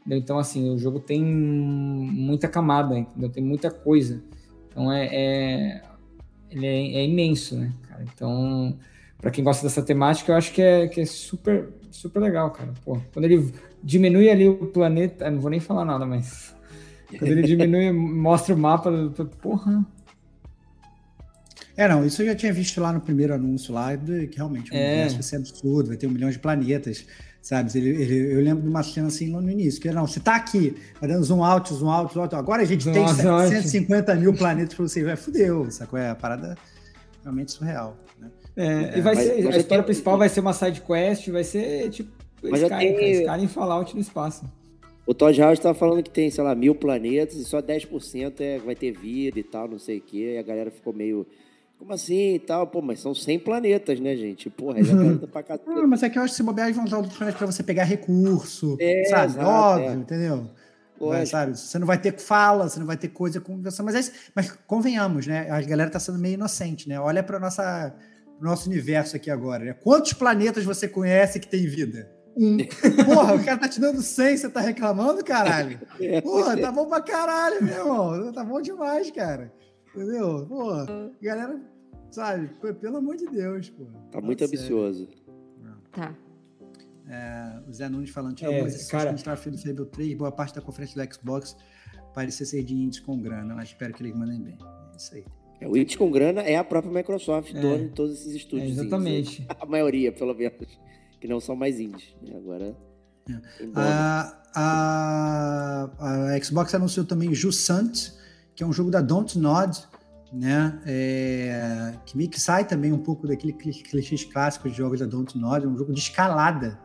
Entendeu? Então, assim, o jogo tem muita camada, entendeu? tem muita coisa. Então, é, é ele é, é imenso, né, cara? Então, para quem gosta dessa temática, eu acho que é, que é super, super legal, cara. Pô, quando ele diminui ali o planeta, não vou nem falar nada, mas quando ele diminui, mostra o mapa, porra. É, não, isso eu já tinha visto lá no primeiro anúncio lá, que realmente o é. universo vai ser absurdo, vai ter um milhão de planetas, sabe? Ele, ele, eu lembro de uma cena assim no início, que não, você tá aqui, vai dando zoom out, zoom out, zoom out, agora a gente Nossa, tem 750 mil planetas para você, vai fudeu, sacou? É a parada realmente surreal, né? É, e vai mas, ser, mas a história tem... principal vai ser uma side quest, vai ser tipo mas Skyrim, tenho... Skyrim Fallout no espaço. O Todd House estava falando que tem, sei lá, mil planetas e só 10% é, vai ter vida e tal, não sei o quê. E a galera ficou meio. Como assim e tal? Pô, mas são 100 planetas, né, gente? Porra, já tá pra. Não, mas é que eu acho que se bobear, eles vão usar outros planetas pra você pegar recurso, é, sabe? Exato, Óbvio, é. entendeu? Vai, sabe? Você não vai ter fala, você não vai ter coisa com conversação, mas, é, mas convenhamos, né? A galera tá sendo meio inocente, né? Olha pra nossa nosso universo aqui agora. Né? Quantos planetas você conhece que tem vida? Um. Porra, o cara tá te dando 100, você tá reclamando, caralho? É, Porra, tá bom pra caralho, meu irmão. Tá bom demais, cara. Entendeu? Porra, galera, sabe? Pelo amor de Deus, pô. Tá muito ambicioso. Tá. É, o Zé Nunes falando, tinha é, algumas cara... no Starfield Fable 3, boa parte da conferência do Xbox parecia ser de índice com grana, mas espero que eles mandem bem. É isso aí. É, o IT com grana é a própria Microsoft, é. dona de todos esses estúdios. É, exatamente. A maioria, pelo menos, que não são mais indies. Né? Agora. É. A, a, a, Xbox anunciou também Jusant, que é um jogo da Don't Nod, né? É, que meio que sai também um pouco daquele clichês clássico de jogos da Don't Nod, é um jogo de escalada.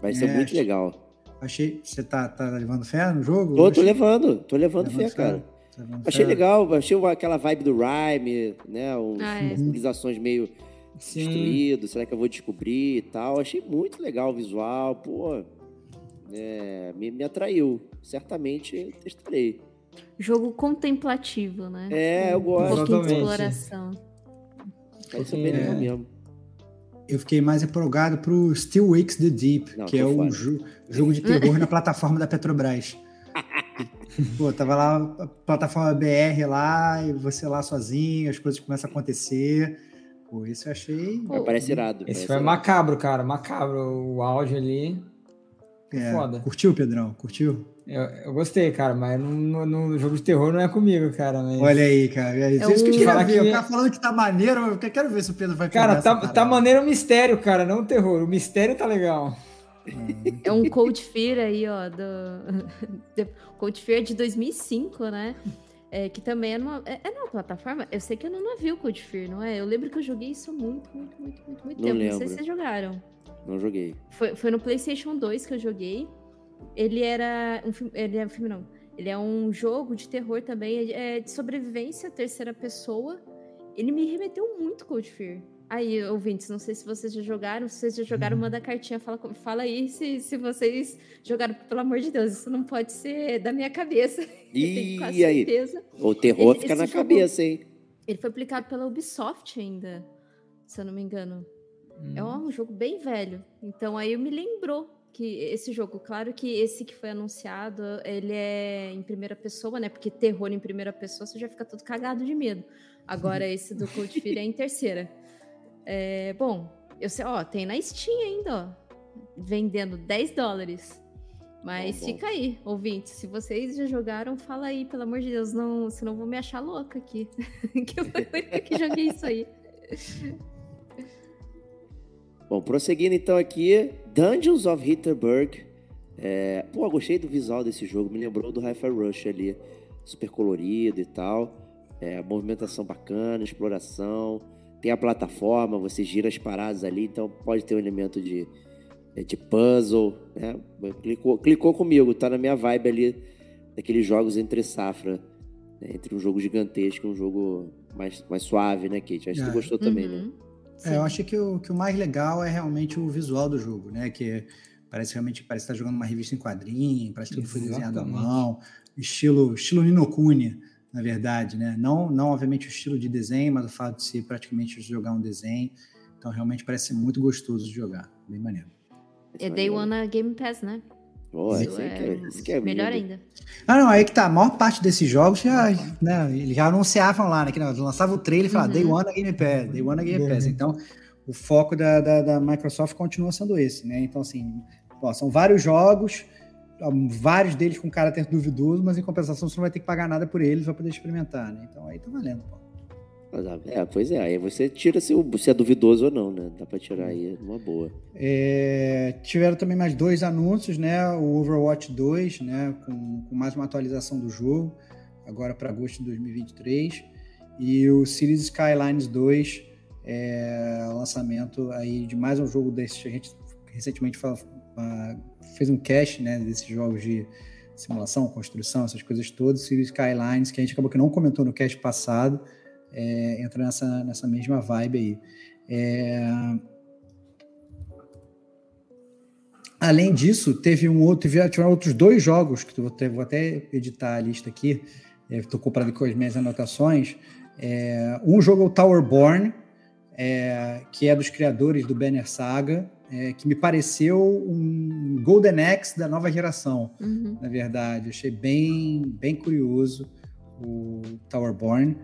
Vai ser é, muito legal. Achei. Você tá, tá levando fé no jogo? Tô, tô levando, tô levando, levando fé, fé, cara. Achei legal, achei aquela vibe do Rhyme, né? Um, ah, é. Umas civilizações meio Sim. destruído, será que eu vou descobrir e tal. Achei muito legal o visual, pô. É, me, me atraiu. Certamente testarei. Jogo contemplativo, né? É, eu gosto. Um pouquinho de exploração. Vai ser bem legal mesmo. Eu fiquei mais empolgado pro Still Wakes the Deep, Não, que é o jo jogo de terror na plataforma da Petrobras. Pô, tava lá a plataforma BR lá, e você lá sozinho, as coisas começam a acontecer. Pô, isso eu achei. Pô, parece irado. Esse foi irado. macabro, cara. Macabro. O áudio ali. É, Foda. Curtiu, Pedrão? Curtiu? Eu, eu gostei, cara, mas no, no, no, jogo de terror não é comigo, cara. Mas... Olha aí, cara. É isso é que eu queria ver. Que... O cara falando que tá maneiro, eu quero ver se o Pedro vai Cara, tá, tá maneiro o mistério, cara, não o terror. O mistério tá legal. É um Cold Fear aí, ó, do Cold Fear de 2005, né? É, que também é numa, é, é numa plataforma. Eu sei que eu não vi o Cold Fear, não é? Eu lembro que eu joguei isso muito, muito, muito, muito, muito Não tempo. lembro. Não sei se vocês jogaram. Não joguei. Foi, foi no PlayStation 2 que eu joguei. Ele era um filme. Ele é um filme, não. Ele é um jogo de terror também, é de sobrevivência, terceira pessoa. Ele me remeteu muito Cold Fear. Aí, ouvintes, não sei se vocês já jogaram. Se vocês já jogaram, Uhum. manda cartinha, fala, fala aí se, se vocês jogaram, pelo amor de Deus. Isso não pode ser da minha cabeça. E aí? certeza. O terror fica na jogo- cabeça, hein? Ele foi aplicado pela Ubisoft ainda, se eu não me engano. É Hum. um jogo bem velho. Então aí me lembrou que esse jogo, claro que esse que foi anunciado, ele é em primeira pessoa, né? Porque terror em primeira pessoa você já fica todo cagado de medo. Agora esse do Cold Fear é em terceira. É, bom, eu sei, ó, tem na Steam ainda, ó, vendendo 10 dólares. Mas Bom, bom. fica aí, ouvintes. Se vocês já jogaram, fala aí, pelo amor de Deus, não, senão vou me achar louca aqui. que eu que joguei isso aí. Bom, prosseguindo então aqui, Dungeons of Hitterberg. É, pô, eu gostei do visual desse jogo, me lembrou do Hi-Fi Rush ali, super colorido e tal. É, movimentação bacana, exploração. Tem a plataforma, você gira as paradas ali, então pode ter um elemento de, de puzzle, né? Clicou, clicou comigo, tá na minha vibe ali, daqueles jogos entre safra, né? entre um jogo gigantesco e um jogo mais, mais suave, né, Kate? Acho que tu É. gostou também, né? Uhum. É, eu acho que o, que o mais legal é realmente o visual do jogo, né? Que parece realmente parece estar jogando uma revista em quadrinho, parece que tudo foi desenhado à mão, estilo estilo Nino Kuni, na verdade, né? Não, não obviamente o estilo de desenho, mas o fato de ser praticamente jogar um desenho. Então realmente parece ser muito gostoso de jogar, bem maneiro. É Day One na Game Pass, né? Isso esse aí que é, esse que é melhor lindo. ainda. Ah, não, aí que tá. A maior parte desses jogos já, né, eles já anunciavam lá, né? Que não, lançava o trailer e falava Uhum. Day One na Game Pass, Day One na Game Pass. Uhum. Então, o foco da, da, da Microsoft continua sendo esse, né? Então, assim, ó, são vários jogos, vários deles com caráter duvidoso, mas em compensação você não vai ter que pagar nada por eles, vai poder experimentar, né? Então aí tá valendo, pô. Ah, É, pois é, aí você tira se, se é duvidoso ou não, né? Dá pra tirar aí numa boa. É, tiveram também mais dois anúncios, né? O Overwatch 2, né? Com, com mais uma atualização do jogo, agora para agosto de 2023. E o Cities Skylines 2, é, lançamento aí de mais um jogo desse. A gente recentemente fa- fa- fez um cast, né? Desses jogos de simulação, construção, essas coisas todas. Cities Skylines, que a gente acabou que não comentou no cast passado, é, entra nessa, nessa mesma vibe aí. É, Além disso, teve um outro, tiveram outros dois jogos que vou até, vou até editar a lista aqui. Estou comparando com as minhas anotações. É, um jogo é o Towerborn, é, que é dos criadores do Banner Saga, é, que me pareceu um Golden Axe da nova geração, Uhum. na verdade. Achei bem, bem curioso o Towerborn.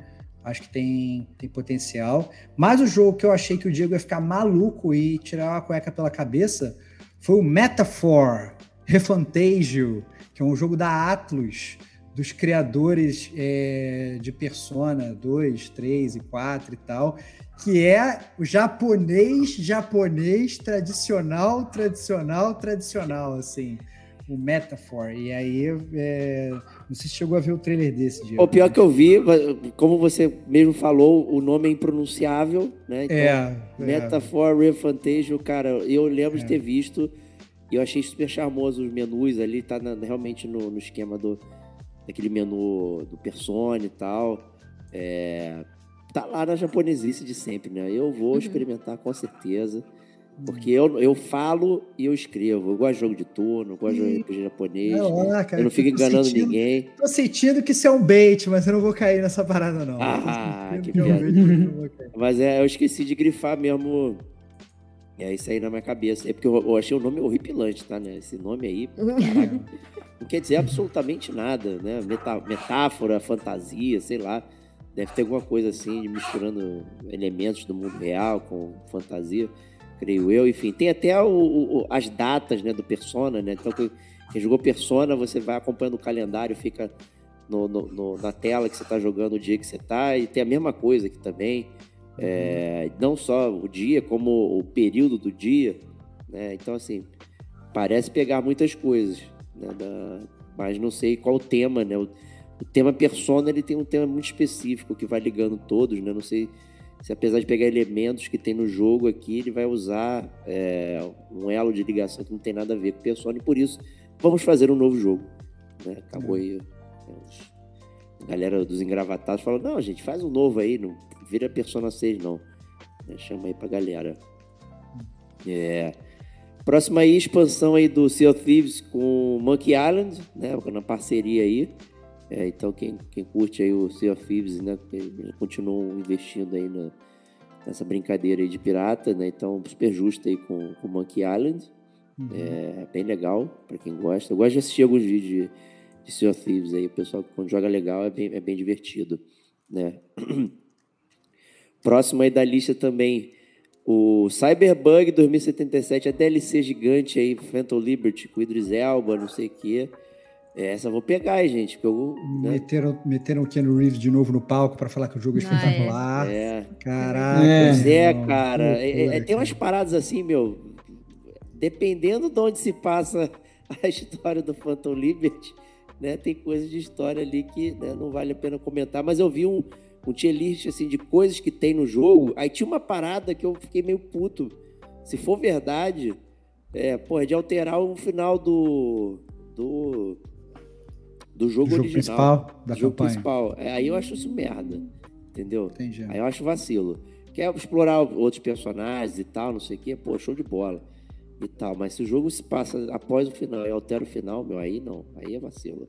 Acho que tem, tem potencial. Mas o jogo que eu achei que o Diego ia ficar maluco e tirar a cueca pela cabeça foi o Metaphor Refantagio, que é um jogo da Atlus, dos criadores é, de Persona 2, 3 e 4 e tal, que é o japonês, japonês, tradicional, tradicional, tradicional, assim, o Metaphor. E aí, é, não sei se chegou a ver o trailer desse, Diego. O pior que eu vi, como você mesmo falou, o nome é impronunciável, né? Então, É, é. Metaphor Refantasio, cara, eu lembro É. de ter visto e eu achei super charmoso os menus ali, tá na- realmente no, no esquema do daquele menu do Persona e tal. É, tá lá na japonesice de sempre, né? Eu vou Uhum. experimentar com certeza. Porque eu, eu falo e eu escrevo. Eu gosto de jogo de turno, eu gosto de Ih. RPG japonês. É lá, cara, eu não fico enganando sentindo- ninguém. Tô sentindo que isso é um bait, mas eu não vou cair nessa parada, não. Ah, sentindo que é um mas é, eu esqueci de grifar mesmo. É isso aí na minha cabeça. É porque eu, eu achei o nome horripilante, tá, né? Esse nome aí, caraca, não quer dizer absolutamente nada, né? Meta- metáfora, fantasia, sei lá. Deve ter alguma coisa assim, misturando elementos do mundo real com fantasia, creio eu. Enfim, tem até o- o- as datas né, do Persona, né? Então, quem, quem jogou Persona, você vai acompanhando o calendário, fica no- no- no- na tela que você tá jogando o dia que você tá, e tem a mesma coisa aqui também. É, não só o dia, como o período do dia. Né? Então, assim, parece pegar muitas coisas, né? Da, mas não sei qual o tema, né? O, o, tema Persona ele tem um tema muito específico que vai ligando todos, né? Não sei se apesar de pegar elementos que tem no jogo aqui, ele vai usar é, um elo de ligação que não tem nada a ver com Persona e por isso vamos fazer um novo jogo. Né? Acabou é. aí. A galera dos engravatados falou: não, gente, faz um novo aí, não vira Persona 6, não. É, chama aí pra galera. É. Próxima aí, expansão aí do Sea of Thieves com Monkey Island, né? Na parceria aí. É, então quem, quem curte aí o Sea of Thieves, né? Continuam investindo aí na, nessa brincadeira aí de pirata, né? Então super justo aí com o Monkey Island. Uhum. É bem legal para quem gosta. Eu gosto de assistir alguns vídeos de, de Sea of Thieves aí. O pessoal quando joga legal é bem, é bem divertido, né? Próximo aí da lista também o Cyberbug 2077, a DLC gigante aí, Phantom Liberty, com Idris Elba, não sei o quê. Essa eu vou pegar, aí, gente. Porque eu, né? meteram, meteram o Keanu Reeves de novo no palco para falar que o jogo é espetacular. É. Caraca. É, pois é, cara. É, é, tem umas paradas assim, meu. Dependendo de onde se passa a história do Phantom Liberty, né? Tem coisas de história ali que né, não vale a pena comentar. Mas eu vi um, um tier list assim, de coisas que tem no jogo. Aí tinha uma parada que eu fiquei meio puto. Se for verdade, é, pô, é de alterar o final do. do. Do jogo, do jogo original. Principal, da do jogo campanha. principal. É, aí eu acho isso merda. Entendeu? Entendi. Aí eu acho vacilo. Quer explorar outros personagens e tal, não sei o quê, pô, show de bola. E tal. Mas se o jogo se passa após o final e altera o final, meu, aí não. Aí é vacilo.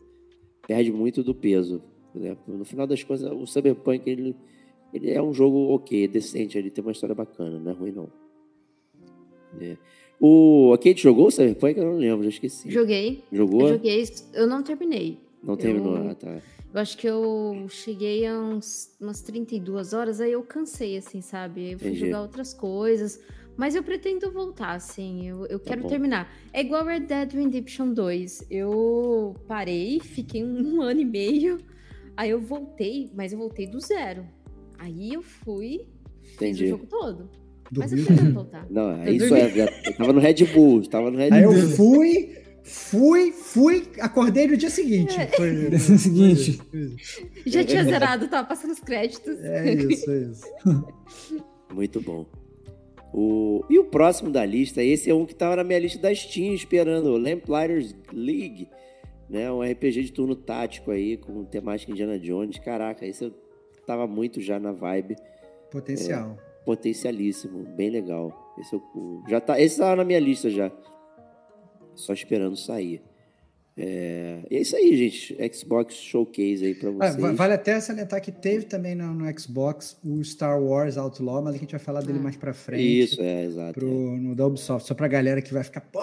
Perde muito do peso. Né? No final das contas, o Cyberpunk ele, ele é um jogo ok, decente, ele tem uma história bacana, não é ruim não. É. O, a Kate jogou o Cyberpunk? Eu não lembro, já esqueci. Joguei. Jogou? Eu joguei, eu não terminei. Não terminou, eu, ah, tá. Eu acho que eu cheguei a uns, umas 32 horas, aí eu cansei, assim, sabe? Eu fui Entendi. jogar outras coisas. Mas eu pretendo voltar, assim. Eu, eu tá quero terminar. É igual Red Dead Redemption 2. Eu parei, fiquei um, um ano e meio Aí eu voltei, mas eu voltei do zero. Aí eu fui, fiz o jogo todo. Mas eu quero voltar. Não, é isso é. Eu tava no Red Bull, tava no Red Bull. Aí eu fui, fui, fui, acordei no dia seguinte. É. Foi no dia seguinte. Já tinha zerado, tava passando os créditos. É isso, é isso. Muito bom. O... E o próximo da lista, esse é um que tava na minha lista da Steam, esperando, o Lamplighters League né? Um RPG de turno tático aí, com temática Indiana Jones. Caraca, esse eu tava muito já na vibe. Potencial. É, potencialíssimo, bem legal. Esse eu, já tá, esse tá na minha lista já. Só esperando sair. É, é isso aí, gente. Xbox Showcase aí pra ah, vocês. vale até salientar que teve também no, no, Xbox o Star Wars Outlaw, mas a gente vai falar dele ah. mais pra frente. Isso, é, exato. Pro, é. No da Ubisoft. Só pra galera que vai ficar, pô,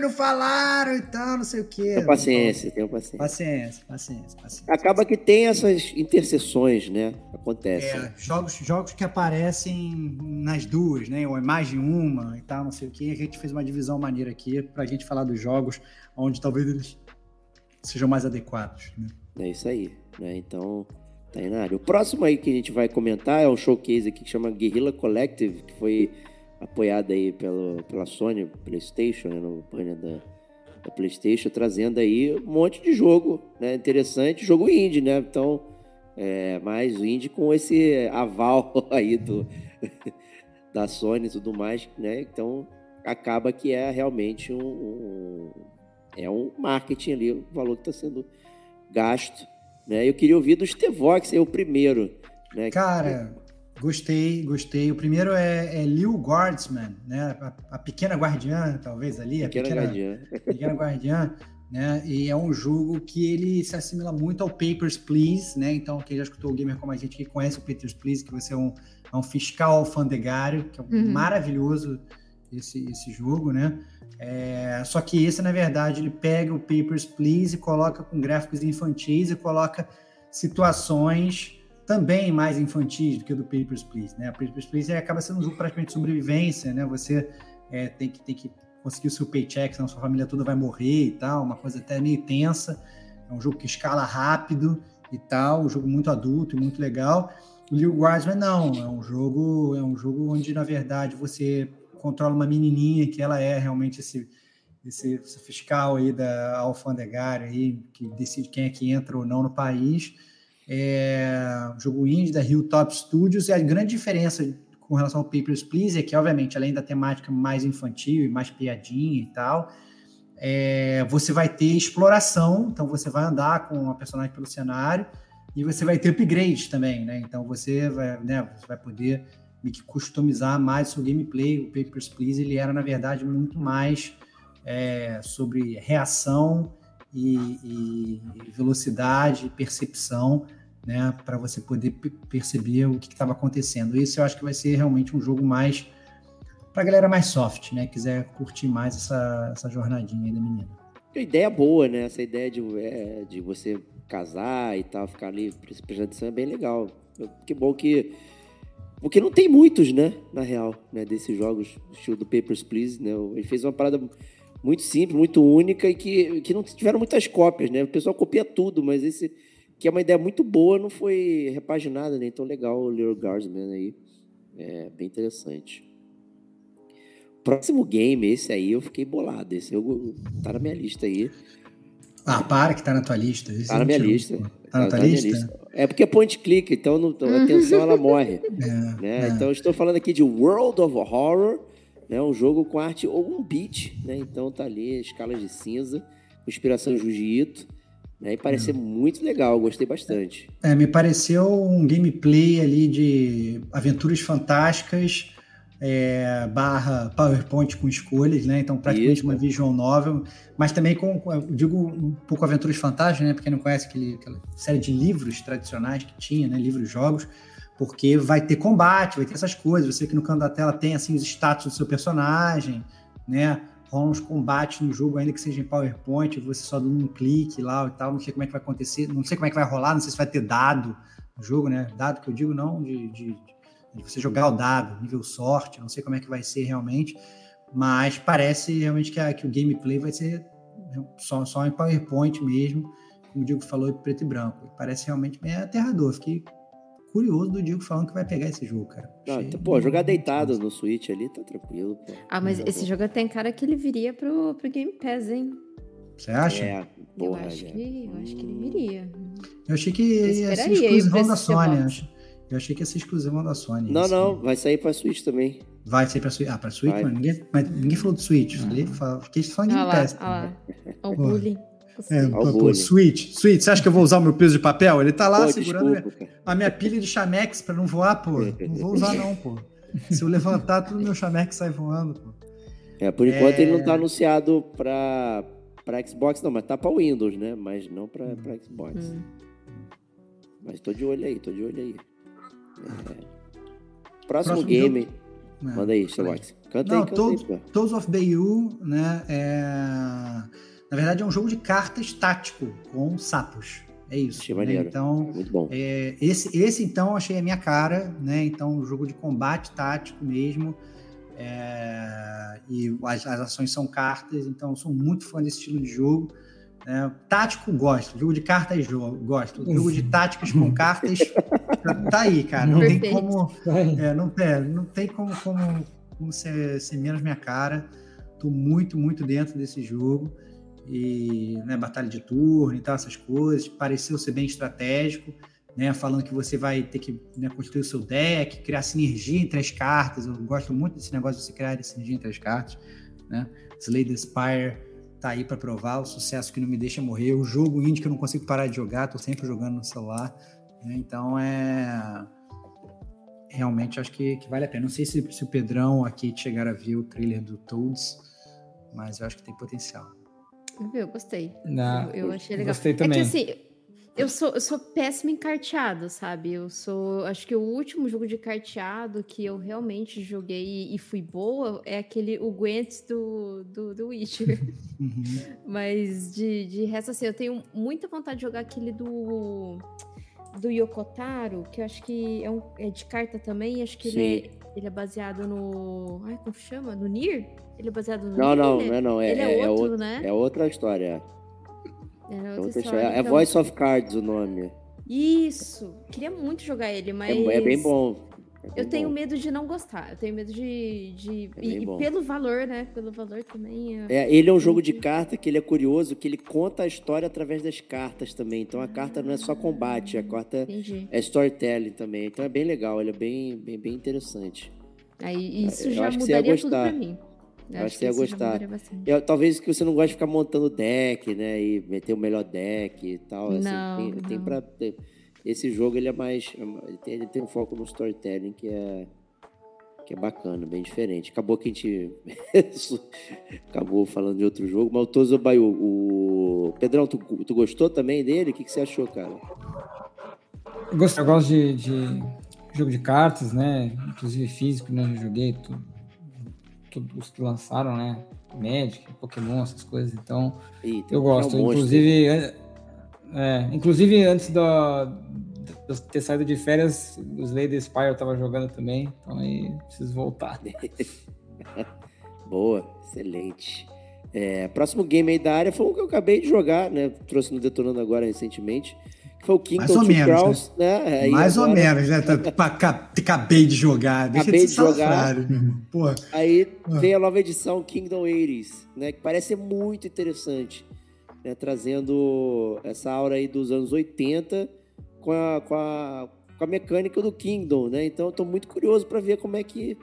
não falaram e tal, não sei o quê. Tenha paciência, tenha paciência. Paciência, paciência, paciência. Acaba que tem essas interseções, né? Acontece. É, jogos, jogos que aparecem nas duas, né? Ou mais de uma e tal, não sei o quê. A gente fez uma divisão maneira aqui pra gente falar dos jogos onde talvez eles sejam mais adequados. Né? É isso aí. Né? Então, tá aí na área. O próximo aí que a gente vai comentar é um showcase aqui que chama Guerrilla Collective, que foi apoiado aí pelo, pela Sony PlayStation, né, no painel da, da, PlayStation, trazendo aí um monte de jogo né, interessante, jogo indie, né? Então, é, mais o indie com esse aval aí do, da Sony e tudo mais, né? Então, acaba que é realmente um, um é um marketing ali, o valor que está sendo gasto. Né? Eu queria ouvir do Stevox, é o primeiro. Né? Cara, gostei, gostei. O primeiro é, é Lil Guardsman, né? A, a, Pequena Guardiã, talvez ali. Pequena, a Pequena Guardiã. Pequena Guardiã. Né? E é um jogo que ele se assimila muito ao Papers, Please, né? Então, quem já escutou o Gamer como a gente que conhece o Papers, Please, que você é um, é um fiscal alfandegário, que é uhum. maravilhoso esse, esse jogo, né? É, só que esse, na verdade, ele pega o Papers, Please e coloca com gráficos infantis e coloca situações também mais infantis do que o do Papers, Please. Né? O Papers, Please acaba sendo um jogo praticamente de sobrevivência, né? Você é, tem, que, tem que conseguir o seu paycheck, senão sua família toda vai morrer e tal, uma coisa até meio tensa. É um jogo que escala rápido e tal, um jogo muito adulto e muito legal. O Guardsman não, é um jogo, é um jogo onde na verdade você controla uma menininha que ela é realmente esse, esse, fiscal aí da alfandegária aí, que decide quem é que entra ou não no país. É, jogo indie da Hilltop Studios, e a grande diferença com relação ao Papers, Please é que, obviamente, além da temática mais infantil e mais piadinha e tal, é, você vai ter exploração, então você vai andar com a personagem pelo cenário, e você vai ter upgrades também, né? Então você vai, né, você vai poder customizar mais seu gameplay. O Papers, Please ele era, na verdade, muito mais é, sobre reação e, e velocidade, percepção, né, para você poder perceber o que estava acontecendo. Esse eu acho que vai ser realmente um jogo mais para galera mais soft, né, quiser curtir mais essa, essa jornadinha aí da menina. Ideia boa, né? Essa ideia de, é, de você casar e tal, ficar ali prestando é bem legal. Que bom que porque não tem muitos, né, na real, né, desses jogos, estilo do Papers, Please, né? Ele fez uma parada muito simples, muito única e que, que não tiveram muitas cópias, né? O pessoal copia tudo, mas esse que é uma ideia muito boa não foi repaginada, né? Então legal o Little Guardsman aí. É bem interessante. Próximo game, esse aí eu fiquei bolado. Esse eu, tá na minha lista aí. Ah, para que tá na tua lista. Esse tá na minha lista. Tá, tá na tua tá lista? lista? É porque é point click, então não, a atenção ela morre. É, né? É. Então estou falando aqui de World of Horror né? Um jogo com arte ou um beat, né? Então tá ali, escalas de cinza, inspiração Jiu-Jitsu, né? E pareceu é. muito legal, gostei bastante. É, me pareceu um gameplay ali de aventuras fantásticas, é, barra PowerPoint com escolhas, né? Então, praticamente Isso, uma visual novel, mas também com, eu digo, um pouco aventuras fantásticas, né? Porque não conhece aquele, aquela série de livros tradicionais que tinha, né? Livros jogos porque vai ter combate, vai ter essas coisas. Você que no canto da tela tem assim os status do seu personagem, né? Rolam uns combates no jogo, ainda que seja em PowerPoint, você só dando um clique lá e tal. Não sei como é que vai acontecer, não sei como é que vai rolar, não sei se vai ter dado no jogo, né? Dado que eu digo não de, de, de você jogar o dado, nível sorte, não sei como é que vai ser realmente, mas parece realmente que, a, que o gameplay vai ser só, só em PowerPoint mesmo, como o Diego falou, preto e branco. Parece realmente bem aterrador. Fiquei curioso do Diego falando que vai pegar esse jogo, cara. Não, pô, jogar deitado no Switch ali tá tranquilo. Pô. Ah, mas esse jogo tem cara que ele viria pro, pro Game Pass, hein? Você acha? É, porra, eu, acho que, eu acho que ele viria. Eu achei que ia ser exclusivão da Sony. Eu achei que ia ser exclusivão da Sony. Não, não, vai sair pra Switch também. Vai sair pra Switch. Ah, pra Switch? Mas ninguém, mas ninguém falou do Switch. Falei, fiquei só em ah Pass. Ah lá, o bullying. É, pô, Switch, Switch, você acha que eu vou usar o meu peso de papel? Ele tá lá pô, segurando desculpa, a minha pilha de chamex para não voar, pô. Não vou usar, não, pô. Se eu levantar, tudo meu chamex sai voando, pô. É, por enquanto é... ele não tá anunciado para para Xbox, não, mas tá para Windows, né? Mas não para Xbox. Hum. Mas tô de olho aí, tô de olho aí. É. Próximo, Próximo game. Jogo... É, Manda aí, Xbox. Canta não, aí, canta aí, Tools of Bayou, né? É na verdade, é um jogo de cartas tático com sapos. É isso. Achei né? Então, Muito bom. É, esse, esse, então, achei a minha cara, né? Então, um jogo de combate tático mesmo. É, e as, as, ações são cartas, então sou muito fã desse estilo de jogo. É, tático, gosto. Jogo de cartas, jogo, gosto. Jogo de táticas com cartas, tá aí, cara. Não Perfeito. tem como. É, não, é, não tem como, como, como ser, ser menos minha cara. Tô muito, muito dentro desse jogo e né, batalha de turno e tal, essas coisas. Pareceu ser bem estratégico, né, falando que você vai ter que né, construir o seu deck, criar sinergia entre as cartas. Eu gosto muito desse negócio de você criar sinergia entre as cartas. Né? Slay the Spire tá aí para provar o sucesso que não me deixa morrer. O jogo indie que eu não consigo parar de jogar, tô sempre jogando no celular. Né? Então é realmente acho que, que, vale a pena. Não sei se, se o Pedrão aqui chegar a ver o trailer do Toads, mas eu acho que tem potencial. Viu? Gostei. Não, eu, eu achei legal. Gostei também. É que assim, eu sou, eu sou péssima em carteado, sabe? Eu sou. Acho que o último jogo de carteado que eu realmente joguei e fui boa é aquele o Gwent do, do, do Witcher. Uhum. Mas de, de resto, assim, eu tenho muita vontade de jogar aquele do. Do Yokotaro, que eu acho que é, um, é de carta também, acho que ele é, ele é baseado no. Ai, como chama? No Nier? Ele é baseado no Não, não, não é não. É, ele é, é outro, é né? É outra história. É, outra, é outra história. É então... É Voice of Cards o nome. Isso! Queria muito jogar ele, mas. É, é bem bom. eu tenho bom. medo de não gostar. Eu tenho medo de. de é e, e, pelo valor, né? Pelo valor também. É... é, ele é um jogo de carta que ele é curioso, que ele conta a história através das cartas também. Então a carta não é só combate, a carta Entendi. é storytelling também. Então é bem legal, ele é bem, bem, bem interessante. Aí isso eu já mudaria tudo pra mim. Eu acho que você ia gostar. Eu, talvez que você não goste de ficar montando deck, né? E meter o melhor deck e tal. Assim, não, tem, não. tem pra. Esse jogo ele é mais. Ele tem, ele tem um foco no storytelling que é. Que é bacana, bem diferente. Acabou que a gente. acabou falando de outro jogo, mas o Tozo Bayu, o. Pedrão, tu, tu gostou também dele? O que, que você achou, cara? Eu gosto, eu gosto de, de jogo de cartas, né? Inclusive físico, né? Eu joguei tudo os que lançaram, né? Magic, Pokémon, essas coisas. Então, Eita, eu gosto. É um inclusive, é, inclusive, antes do, de ter saído de férias, os Lady Spire eu tava jogando também. Então aí preciso voltar. Boa, excelente. É, próximo game aí da área foi o que eu acabei de jogar, né? Trouxe no Detonando agora recentemente foi o Kingdom Mais ou menos, né? né? Aí Mais agora... ou menos, né? Tá, acabei de jogar. Deixa acabei de, de jogar. Porra. Aí ah. veio a nova edição Kingdom 80 né? Que parece ser muito interessante. Né? Trazendo essa aura aí dos anos 80 com a, com a, com a mecânica do Kingdom, né? Então eu tô muito curioso para ver como é que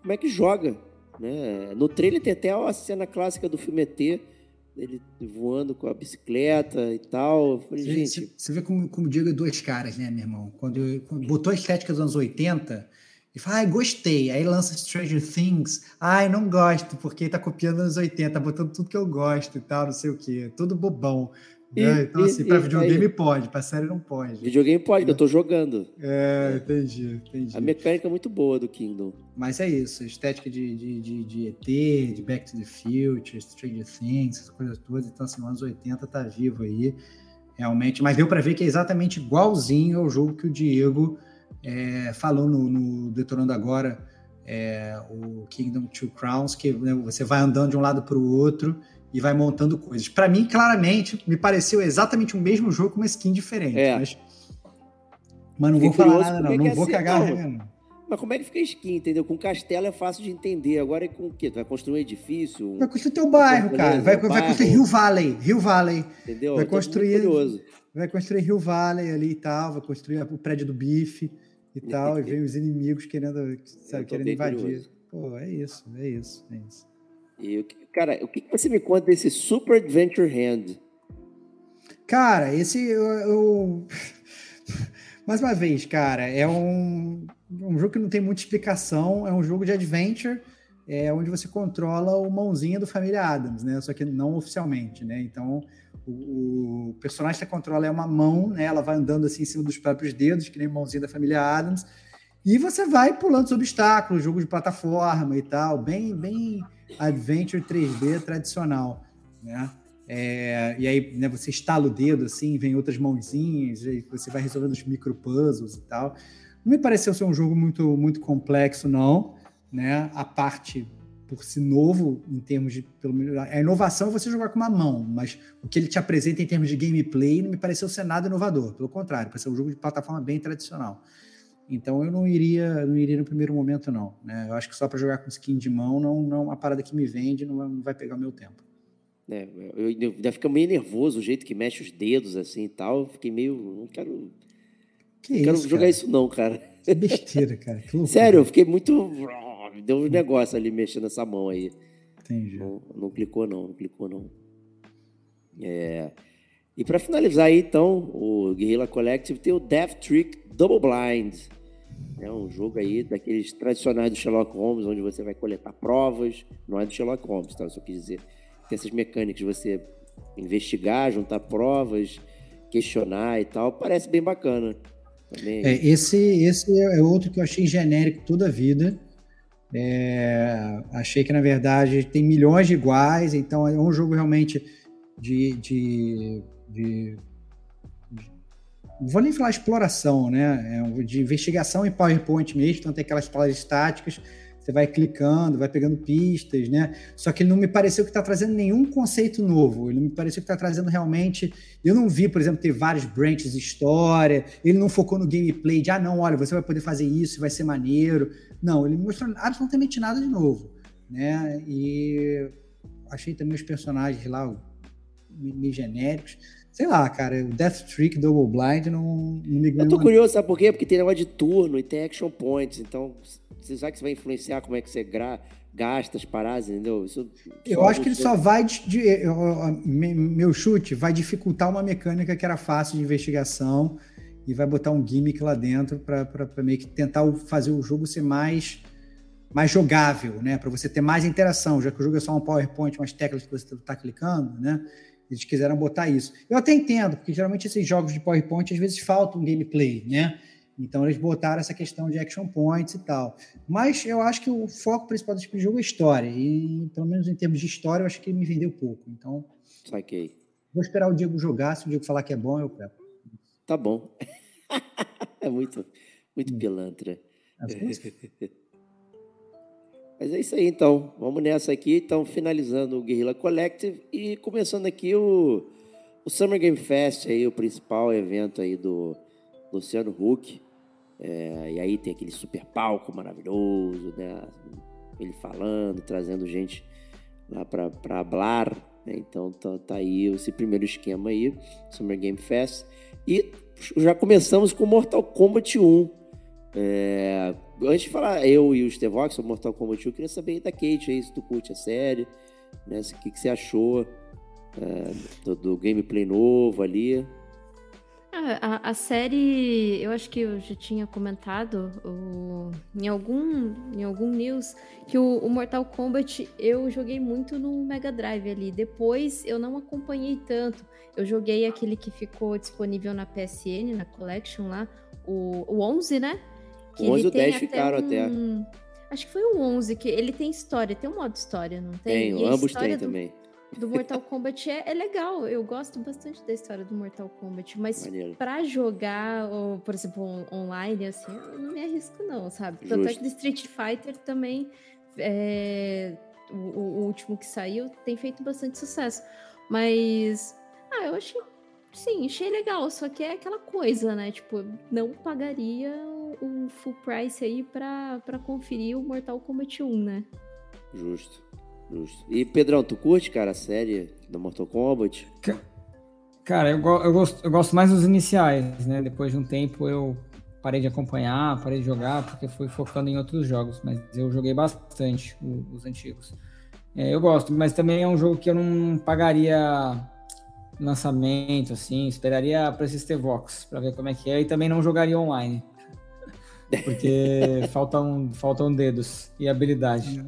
como é que joga, né? No trailer tem até a cena clássica do filme ET, ele voando com a bicicleta e tal. Falei, você, gente... você vê como, como o Diego é dois caras, né, meu irmão? Quando, quando botou a estética dos anos 80, e fala, ai, gostei. Aí lança Stranger Things, ai, não gosto, porque tá copiando anos 80, tá botando tudo que eu gosto e tal, não sei o quê. Tudo bobão. E, né? Então, e, assim, para videogame aí, pode, para série não pode. Videogame pode, é. eu tô jogando. É, entendi, entendi. A mecânica é muito boa do Kingdom. Mas é isso, estética de, de, de, de ET, de Back to the Future, Stranger Things, essas coisas todas. Então, assim, anos 80 tá vivo aí, realmente. Mas deu para ver que é exatamente igualzinho ao jogo que o Diego é, falou no, no Detonando Agora, é, o Kingdom Two Crowns, que né, você vai andando de um lado para o outro e vai montando coisas. Para mim, claramente, me pareceu exatamente o mesmo jogo com uma skin diferente. É. Mas, mas não vou falar nada, não. Não é vou assim, cagar não. Mas como é que fica skin, entendeu? Com castelo é fácil de entender. Agora é com o quê? Tu vai construir um edifício? Vai construir teu bairro, cara. Vai, vai construir Rio Valley. Rio Valley. Entendeu? Vai construir. Vai construir Rio Valley ali e tal. Vai construir o prédio do bife e tal. e vem os inimigos querendo, sabe, querendo invadir. Curioso. Pô, é isso, é isso, é isso. E, cara, o que você me conta desse Super Adventure Hand? Cara, esse eu, eu... mais uma vez, cara, é um, um jogo que não tem muita explicação, é um jogo de adventure, é onde você controla o mãozinha do Família Adams, né? Só que não oficialmente, né? Então, o, o, personagem que controla é uma mão, né? Ela vai andando assim em cima dos próprios dedos, que nem mãozinha da Família Adams, e você vai pulando os obstáculos, jogo de plataforma e tal, bem, bem adventure 3D tradicional, né? É, e aí né, você estala o dedo assim, vem outras mãozinhas, e você vai resolvendo os micro puzzles e tal. Não me pareceu ser um jogo muito, muito complexo, não. Né? A parte por si novo, em termos de. Pelo, a inovação é você jogar com uma mão, mas o que ele te apresenta em termos de gameplay não me pareceu ser nada inovador. Pelo contrário, pareceu um jogo de plataforma bem tradicional. Então eu não iria, não iria no primeiro momento não, né? Eu acho que só para jogar com skin de mão não, não uma parada que me vende, não vai, não vai pegar o meu tempo. É, eu ainda fica meio nervoso o jeito que mexe os dedos assim e tal. Eu fiquei meio, não quero, que não quero jogar cara? isso não, cara. Que besteira, cara. Que Sério, eu fiquei muito, deu um negócio ali mexendo essa mão aí. Entendi. Não, não clicou não, não clicou não. É. E para finalizar aí, então, o Guerrilla Collective tem o Death Trick Double Blind. É um jogo aí daqueles tradicionais do Sherlock Holmes, onde você vai coletar provas. Não é do Sherlock Holmes, tá? Eu só quis dizer. Tem essas mecânicas de você investigar, juntar provas, questionar e tal. Parece bem bacana. Também. É, esse, esse é outro que eu achei genérico toda a vida. É, achei que, na verdade, tem milhões de iguais, então é um jogo realmente de, de, de não vou nem falar exploração, né? É de investigação em PowerPoint mesmo, então tem aquelas palavras estáticas. você vai clicando, vai pegando pistas, né? Só que ele não me pareceu que está trazendo nenhum conceito novo. Ele não me pareceu que está trazendo realmente. Eu não vi, por exemplo, ter vários branches de história. Ele não focou no gameplay de, ah, não, olha, você vai poder fazer isso, vai ser maneiro. Não, ele mostrou absolutamente nada de novo, né? E achei também os personagens lá meio genéricos. Sei lá, cara, o Death Trick Double Blind não, não me ganhou. Eu tô curioso, sabe por quê? Porque tem negócio de turno e tem action points, então você sabe que você vai influenciar como é que você gra... gasta as paradas, entendeu? Isso, eu acho que ele só vai. De, de, meu chute vai dificultar uma mecânica que era fácil de investigação e vai botar um gimmick lá dentro para meio que tentar fazer o jogo ser mais mais jogável, né? Para você ter mais interação, já que o jogo é só um PowerPoint, umas teclas que você está clicando, né? Eles quiseram botar isso. Eu até entendo, porque geralmente esses jogos de PowerPoint às vezes faltam gameplay, né? Então eles botaram essa questão de action points e tal. Mas eu acho que o foco principal desse jogo é história. E pelo menos em termos de história, eu acho que ele me vendeu pouco. Então. Saquei. Vou esperar o Diego jogar. Se o Diego falar que é bom, eu quero. Tá bom. é muito, muito hum. pilantra. É Mas é isso aí, então. Vamos nessa aqui. Então, finalizando o Guerrilla Collective e começando aqui o, o Summer Game Fest, aí, o principal evento aí do Luciano Huck. É, e aí tem aquele super palco maravilhoso, né? Ele falando, trazendo gente lá para hablar. Né? Então tá, tá, aí esse primeiro esquema aí, Summer Game Fest. E já começamos com Mortal Kombat 1. É, antes de falar eu e o Stevox sobre Mortal Kombat 1, eu queria saber da Kate aí, se tu curte a série, né? O que, que você achou é, do, do gameplay novo ali. A, a, série, eu acho que eu já tinha comentado o, em, algum, em algum news que o, o, Mortal Kombat eu joguei muito no Mega Drive ali. Depois eu não acompanhei tanto. Eu joguei aquele que ficou disponível na PSN, na Collection lá, o, o 11, né? Que o 11 e o 10 ficaram um, até. Acho que foi o 11, que ele tem história, tem um modo história, não tem? Tem, ambos tem do... também do Mortal Kombat é, é, legal. Eu gosto bastante da história do Mortal Kombat. Mas para jogar, ou, por exemplo, on online, assim, eu não me arrisco, não, sabe? Justo. Tanto é que do Street Fighter também. É, o, o, último que saiu tem feito bastante sucesso. Mas. Ah, eu achei. Sim, achei legal. Só que é aquela coisa, né? Tipo, não pagaria o full price aí pra, pra conferir o Mortal Kombat 1, né? Justo. Justo. E Pedrão, tu curte, cara, a série do Mortal Kombat? Cara, eu, eu, gosto, eu gosto mais dos iniciais, né? Depois de um tempo eu parei de acompanhar, parei de jogar, porque fui focando em outros jogos, mas eu joguei bastante os, os antigos. É, eu gosto, mas também é um jogo que eu não pagaria lançamento, assim, esperaria para esse Vox para ver como é que é, e também não jogaria online. Porque faltam, faltam dedos e habilidade.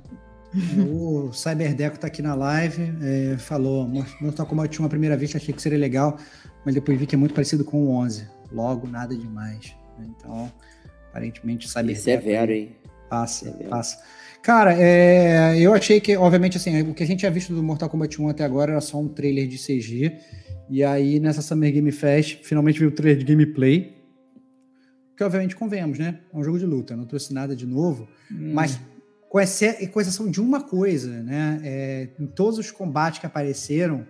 O Cyberdeco está aqui na live, é, falou, Mortal Kombat 1 à primeira vista achei que seria legal, mas depois vi que é muito parecido com o 11. Logo, nada demais. Então, aparentemente o Cyberdeco... Severo, hein? Passa, Severo. passa. Cara, é, eu achei que, obviamente, assim, o que a gente tinha visto do Mortal Kombat 1 até agora era só um trailer de CG, e aí nessa Summer Game Fest, finalmente veio o trailer de gameplay, que obviamente convenhamos, né? É um jogo de luta, não trouxe nada de novo, hum. mas com, exceção de uma coisa, né? É, em todos os combates que apareceram,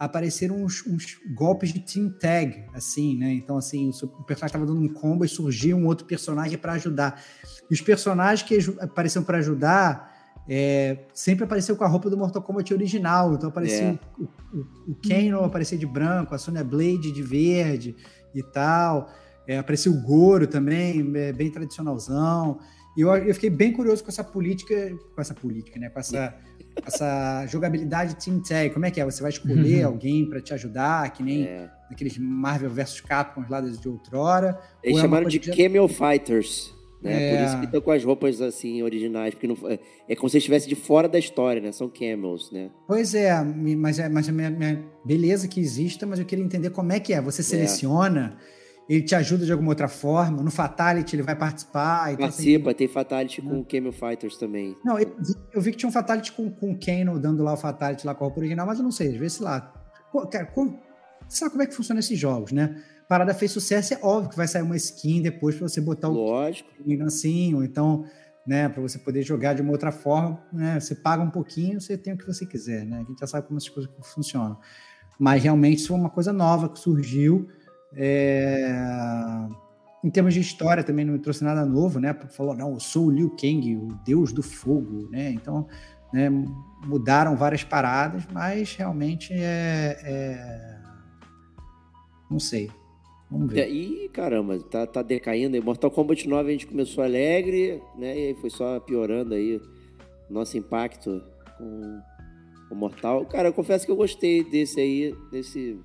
apareceram uns, uns, golpes de team tag, assim, né? Então, assim, o personagem estava dando um combo e surgia um outro personagem para ajudar. E os personagens que apareceram para ajudar é, sempre apareceu com a roupa do Mortal Kombat original. Então, aparecia é. o, o, o Kano aparecia de branco, a Sonya Blade de verde e tal. É, apareceu o Goro também, é, bem tradicionalzão. E eu, eu fiquei bem curioso com essa política, com essa política, né? Com essa, essa jogabilidade Team Tag. Como é que é? Você vai escolher uhum. alguém para te ajudar, que nem é. naqueles Marvel vs Capcom lá de outrora. Eles é chamaram de Camel Fighters. Né? É... Por isso que estão com as roupas assim originais, porque não, é como se estivesse de fora da história, né? São camels, né? Pois é, mas é, mas a minha, minha beleza que exista, mas eu queria entender como é que é. Você é. seleciona ele te ajuda de alguma outra forma. No Fatality ele vai participar. Assim, Participa, assim, tem Fatality com o Camel Fighters também. Não, eu vi, eu vi, que tinha um Fatality com, com o Kano dando lá o Fatality lá com a roupa original, mas eu não sei, vê se lá. Cara, como, sabe como é que funciona esses jogos, né? Parada fez sucesso, é óbvio que vai sair uma skin depois pra você botar Lógico. o assim, ou então né? Para você poder jogar de uma outra forma, né? Você paga um pouquinho, você tem o que você quiser, né? A gente já sabe como essas coisas funcionam. Mas realmente isso foi uma coisa nova que surgiu. É... Em termos de história também não me trouxe nada novo, né? Falou, não, eu sou o Liu Kang, o deus do fogo, né? Então, né, mudaram várias paradas, mas realmente é, é... não sei. Vamos ver. É, e caramba, tá, tá decaindo. Mortal Kombat 9 a gente começou alegre, né? E aí foi só piorando aí nosso impacto com o Mortal. Cara, eu confesso que eu gostei desse aí, desse.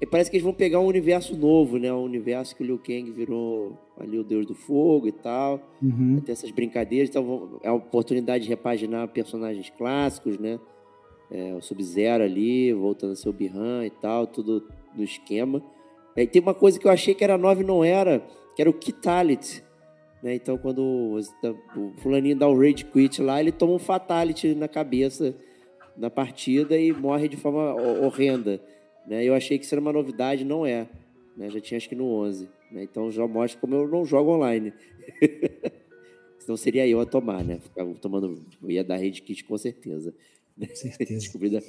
E parece que eles vão pegar um universo novo, né? Um universo que o Liu Kang virou ali o Deus do Fogo e tal. Uhum. Ter essas brincadeiras. Então é uma oportunidade de repaginar personagens clássicos, né? É, o Sub-Zero ali, voltando a ser o Bihan e tal, tudo no esquema. Aí tem uma coisa que eu achei que era 9 não era, que era o Kitalit. Né? Então, quando o fulaninho dá o Rage Quit lá, ele toma um Fatality na cabeça na partida e morre de forma horrenda. Né? Eu achei que isso era uma novidade, não é. Né? Já tinha acho que no 11. Né? Então já mostra como eu não jogo online. Senão seria eu a tomar, né? Ficava tomando. Eu ia dar Rage Quit com certeza. certeza. Descobrir da,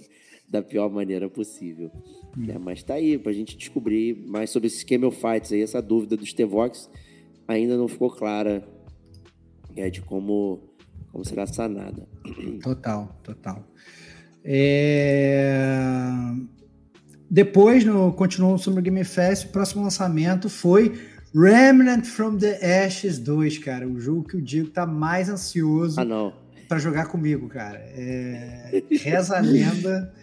da pior maneira possível. Hum. É, mas tá aí, pra gente descobrir mais sobre esses Camel Fights aí, essa dúvida dos T-Vox ainda não ficou clara é, de como, como será sanada. Total, total. É... Depois, no, continuou sobre o Game Fest, o próximo lançamento foi Remnant from the Ashes 2, cara. O jogo que o Diego tá mais ansioso ah, para jogar comigo, cara. É... Reza a lenda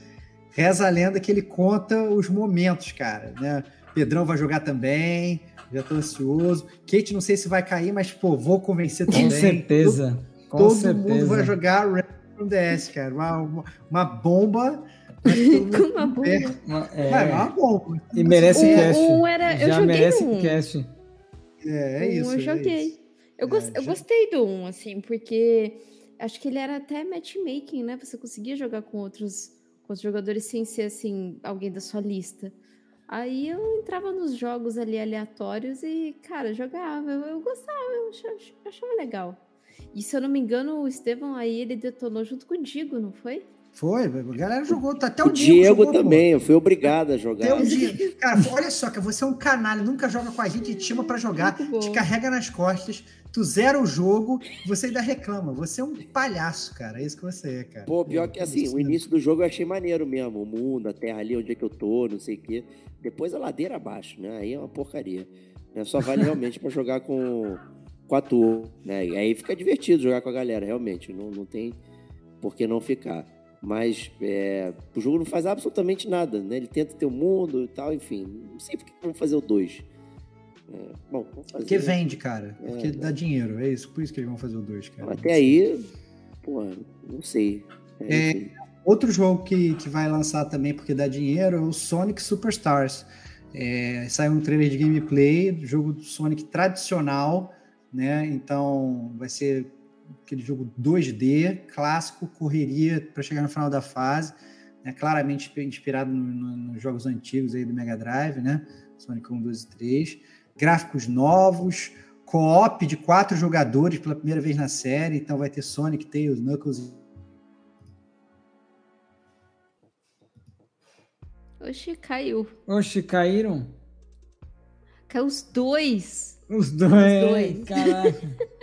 Reza a lenda que ele conta os momentos, cara, né? Pedrão vai jogar também, já tô ansioso. Kate, não sei se vai cair, mas, pô, vou convencer também. Com certeza. Todo, Com todo certeza. mundo vai jogar Red from DS, cara. Uma, uma, uma bomba. Uma bomba. Uma, é... é uma bomba. E merece um, cast. Um era, eu Já joguei merece um. cast. É, é isso. Um eu é joguei. Isso. Eu, gost, é, eu gostei do 1, um, assim, porque acho que ele era até matchmaking, né? Você conseguia jogar com outros com os jogadores sem ser assim alguém da sua lista. Aí eu entrava nos jogos ali aleatórios e, cara, jogava. Eu, eu gostava, eu achava, eu achava, legal. E se eu não me engano, o Estevão aí ele detonou junto com o Digo, não foi? Foi, a galera jogou, até o, o Diego. Diego jogou, também, pô. eu fui obrigado a jogar. Até o Diego. Cara, olha só, que você é um canalha, nunca joga com a gente, te chama para jogar, te carrega nas costas, tu zera o jogo, você ainda reclama. Você é um palhaço, cara. É isso que você é, cara. Pô, pior que assim, o início do jogo eu achei maneiro mesmo. O mundo, a terra ali, onde é que eu tô, não sei o quê. Depois a ladeira abaixo, né? Aí é uma porcaria. Né? Só vale realmente para jogar com, com a turma, né? E aí fica divertido jogar com a galera, realmente. Não, não tem por que não ficar. Mas é, o jogo não faz absolutamente nada, né? Ele tenta ter o mundo e tal, enfim. Não sei por que vamos fazer o 2. É, bom, vamos fazer. Porque vende, cara. É, porque dá dinheiro. É isso. Por isso que eles vão fazer o 2, cara. Até aí, pô, não sei. É, é outro jogo que, que vai lançar também porque dá dinheiro é o Sonic Superstars. É, saiu um trailer de gameplay jogo do Sonic tradicional, né? Então vai ser aquele jogo 2D, clássico, correria para chegar no final da fase, né? claramente inspirado no, no, nos jogos antigos aí do Mega Drive, né? Sonic 1, 2 e 3 gráficos novos, co-op de quatro jogadores pela primeira vez na série, então vai ter Sonic, Tails, Knuckles. Oxi, caiu. Oxi, caíram? Caiu os dois. Os dois, os dois. caraca.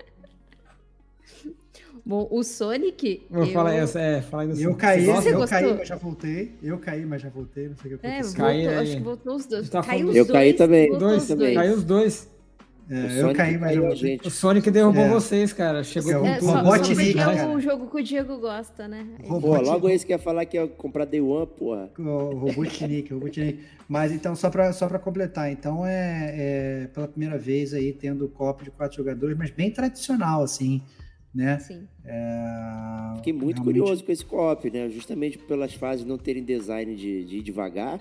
Bom, o Sonic. Vou eu... falar essa, é, fala aí Eu caí, eu gostou? caí, mas já voltei. Eu caí, mas já voltei. Não sei o que é, aconteceu. É, voltou, acho que voltou os dois. Tá caiu os eu dois, caí também. Dois, também. Caiu os dois. É, eu caí, mas eu gente. O Sonic derrubou é. vocês, cara. Chegou é, com tudo. Robotnik, é o jogo que o Diego gosta, né? Pô, logo esse que ia falar que ia comprar Day One, porra. O Robotnik, Robotnik. Mas então, só pra, só pra completar, então é, é pela primeira vez aí tendo copo de quatro jogadores, mas bem tradicional, assim né? Sim. É... Fiquei muito Realmente... curioso com esse co-op, né? Justamente pelas fases não terem design de, de ir devagar,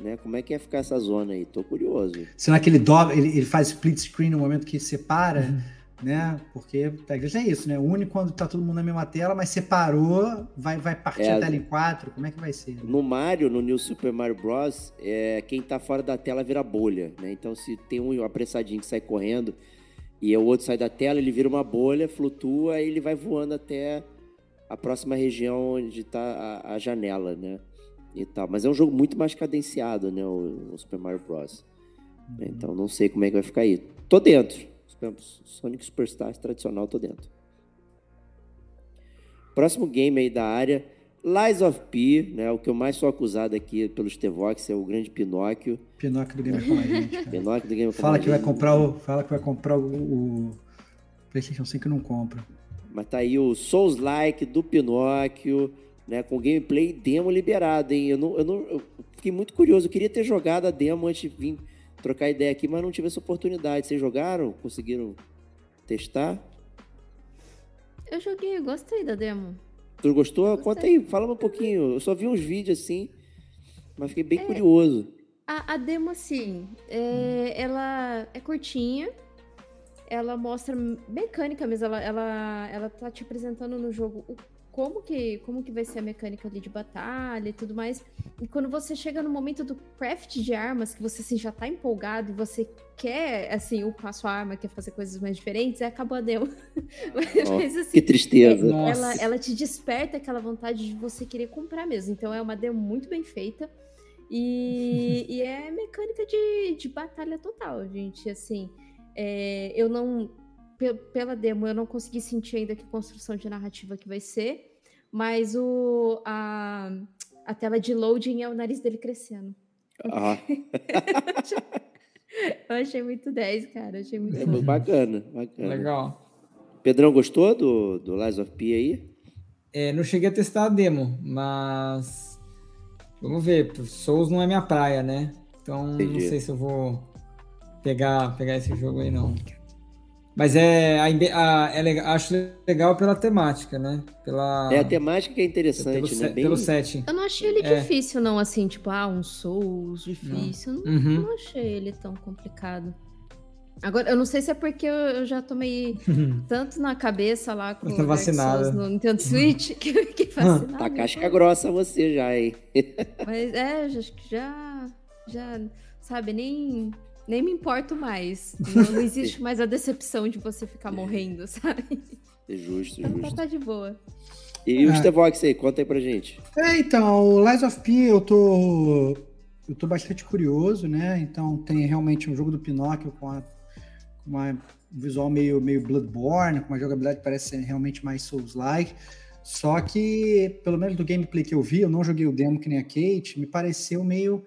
né? Como é que ia ficar essa zona aí? Tô curioso. Será que ele dobra, ele, ele faz split screen no momento que separa, uhum. né? Porque às é isso, né? Une quando tá todo mundo na mesma tela, mas separou, vai, vai partir é, a tela em quatro, como é que vai ser? No Mario, no New Super Mario Bros., é, quem tá fora da tela vira bolha, né? Então se tem um apressadinho que sai correndo E o outro sai da tela, ele vira uma bolha, flutua, e ele vai voando até a próxima região onde está a, a, janela, né? E tal. Mas é um jogo muito mais cadenciado, né? O, o Super Mario Bros. Uhum. Então não sei como é que vai ficar aí. Tô dentro. Sonic Superstars tradicional, tô dentro. Próximo game aí da área, Lies of P, né? O que eu mais sou acusado aqui pelos Tevox é o grande Pinóquio. Pinóquio do Gamer a gente. Pinóquio do Gamer fala que vai comprar o, Fala que vai comprar o, o PlayStation 5 e não compra. Mas tá aí o Souls-like do Pinóquio, né? Com gameplay demo liberado, hein? Eu, não, eu, não, eu fiquei muito curioso. Eu queria ter jogado a demo antes de vir trocar ideia aqui, mas não tive essa oportunidade. Vocês jogaram? Conseguiram testar? Eu joguei, gostei da demo. Tu gostou? Conta aí, fala um pouquinho. Eu só vi uns vídeos assim, mas fiquei bem é, curioso. A, a, demo, assim, é, ela é curtinha, ela mostra mecânica mesmo, ela, ela, ela tá te apresentando no jogo o como que, como que vai ser a mecânica ali de batalha e tudo mais. E quando você chega no momento do craft de armas, que você assim, já tá empolgado e você quer, assim, upar sua arma, quer fazer coisas mais diferentes, é acabou a demo. Oh, Mas, assim, que tristeza. Ela, ela te desperta aquela vontade de você querer comprar mesmo. Então é uma demo muito bem feita. E, e é mecânica de, de batalha total, gente. Assim, é, eu não pela demo eu não consegui sentir ainda que construção de narrativa que vai ser, mas o, a, a tela de loading é o nariz dele crescendo. Ah. eu achei muito 10, cara. Achei muito é, bacana, bacana. Legal. Pedrão, gostou do, do Lies of P aí? É, não cheguei a testar a demo, mas vamos ver. Souls não é minha praia, né? Então Entendi. não sei se eu vou pegar, pegar esse jogo aí, não. Mas é, a, a, é legal, acho legal pela temática, né? Pela, é, a temática que é interessante, pelo, né? Bem... Pelo setting. Eu não achei ele é. difícil, não, assim, tipo, ah, um Souls difícil. Não, uhum. não achei ele tão complicado. Agora, eu não sei se é porque eu, eu já tomei tanto na cabeça lá com o vacinada. no Nintendo Switch que eu fiquei vacinada. Tá casca grossa você já, hein? Mas é, acho que já, já, sabe, nem nem me importo mais. Não, não existe mais a decepção de você ficar morrendo, sabe? É justo, então, justo. Tá de boa. E o é. aí, conta aí pra gente. É, então, o Lies of P eu tô. Eu tô bastante curioso, né? Então tem realmente um jogo do Pinóquio com, a, com uma, um visual meio, meio Bloodborne, com uma jogabilidade que parece ser realmente mais Souls-like. Só que, pelo menos do gameplay que eu vi, eu não joguei o demo que nem a Kate, me pareceu meio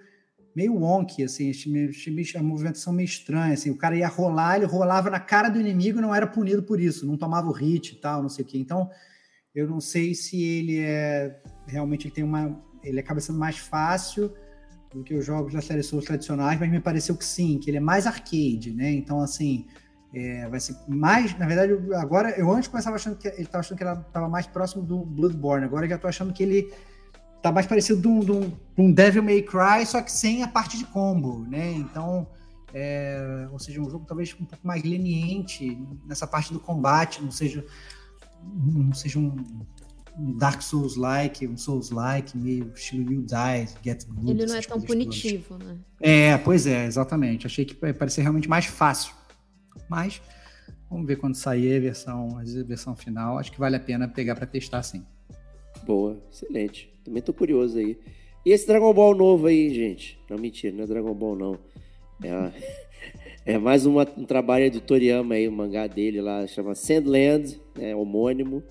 meio wonky, assim, a movimentação meio estranha, assim, o cara ia rolar, ele rolava na cara do inimigo e não era punido por isso, não tomava o hit e tal, não sei o quê. Então, eu não sei se ele é realmente ele tem uma, ele acaba sendo mais fácil do que os jogos da série Souls tradicionais, mas me pareceu que sim, que ele é mais arcade, né? Então, assim, é, vai ser mais, na verdade, agora eu antes começava achando que ele estava achando que ele estava mais próximo do Bloodborne, agora eu já estou achando que ele tá mais parecido de um, de um, um, Devil May Cry, só que sem a parte de combo, né? Então, é, ou seja, um jogo talvez um pouco mais leniente nessa parte do combate, não seja, não seja um, um Dark Souls-like, um Souls-like, meio estilo You Die, Get Good. Ele não é tão punitivo, né? É, pois é, exatamente. Achei que parecia realmente mais fácil. Mas vamos ver quando sair a versão, a versão final. Acho que vale a pena pegar para testar sim. Boa, excelente. Também tô curioso aí. E esse Dragon Ball novo aí, gente? Não, mentira, não é Dragon Ball, não. É, é mais uma, um trabalho do Toriyama aí, o mangá dele lá, chama Sandland, é homônimo.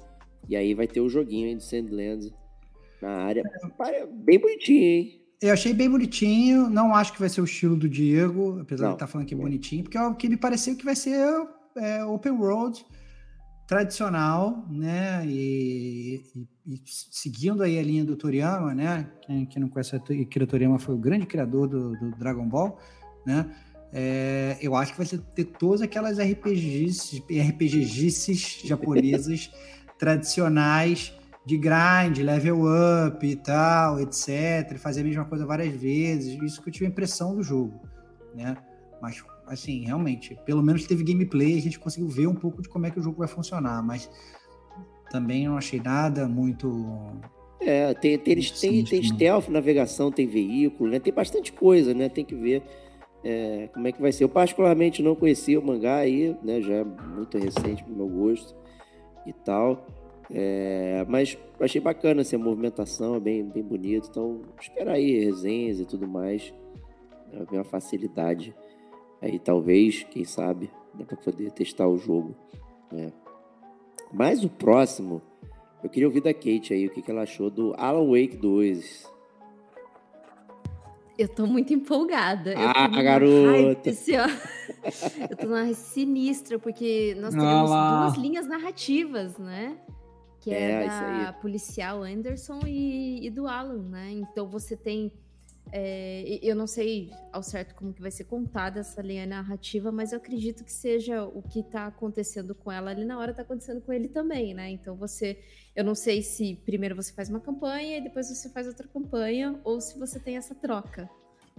E aí vai ter o joguinho aí do Sandland na área. Bem bonitinho, hein? Eu achei bem bonitinho, não acho que vai ser o estilo do Diego, apesar não. de estar tá falando que é bonitinho, porque é o que me pareceu que vai ser é, open world tradicional, né? E, e, e, seguindo aí a linha do Toriyama, né? Quem, quem não conhece o Akira Toriyama foi o grande criador do, do Dragon Ball, né? É, eu acho que vai ter todas aquelas RPGs, RPGices japonesas tradicionais de grind, level up e tal, etc. Fazer a mesma coisa várias vezes. Isso que eu tive a impressão do jogo, né? Mas assim, realmente, pelo menos teve gameplay, a gente conseguiu ver um pouco de como é que o jogo vai funcionar, mas também não achei nada muito. É, tem, tem, tem, tem stealth, navegação, tem veículo, né? Tem bastante coisa, né? Tem que ver é, como é que vai ser. Eu particularmente não conhecia o mangá aí, né? Já é muito recente pro meu gosto e tal. É, mas achei bacana assim, a movimentação, é bem, bem bonito. Então, esperar aí resenhas e tudo mais. Ver uma facilidade. Aí talvez, quem sabe, dá para poder testar o jogo. Né? Mas o próximo, eu queria ouvir da Kate aí, o que, que ela achou do Alan Wake 2. Eu tô muito empolgada. Ah, garota! Assim, eu tô numa sinistra, porque nós temos ah duas linhas narrativas, né? Que é, é da policial Anderson e, e, do Alan, né? Então você tem. É, eu não sei ao certo como que vai ser contada essa linha narrativa, mas eu acredito que seja o que está acontecendo com ela ali na hora está acontecendo com ele também, né? Então você, eu não sei se primeiro você faz uma campanha e depois você faz outra campanha ou se você tem essa troca.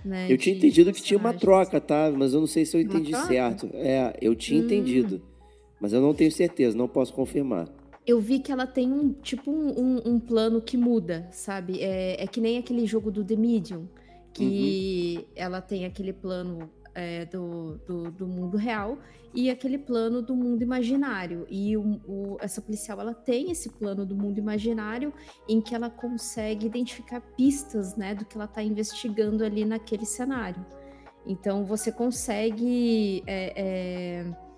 Né, eu tinha entendido que tinha uma troca, tá? Mas eu não sei se eu entendi certo. É, eu tinha hum. entendido, mas eu não tenho certeza, não posso confirmar eu vi que ela tem um tipo um, um, um plano que muda, sabe? É, é, que nem aquele jogo do The Medium, que uhum. ela tem aquele plano é, do, do, do, mundo real e aquele plano do mundo imaginário. E o, o, essa policial ela tem esse plano do mundo imaginário em que ela consegue identificar pistas né, do que ela está investigando ali naquele cenário. Então você consegue. É, é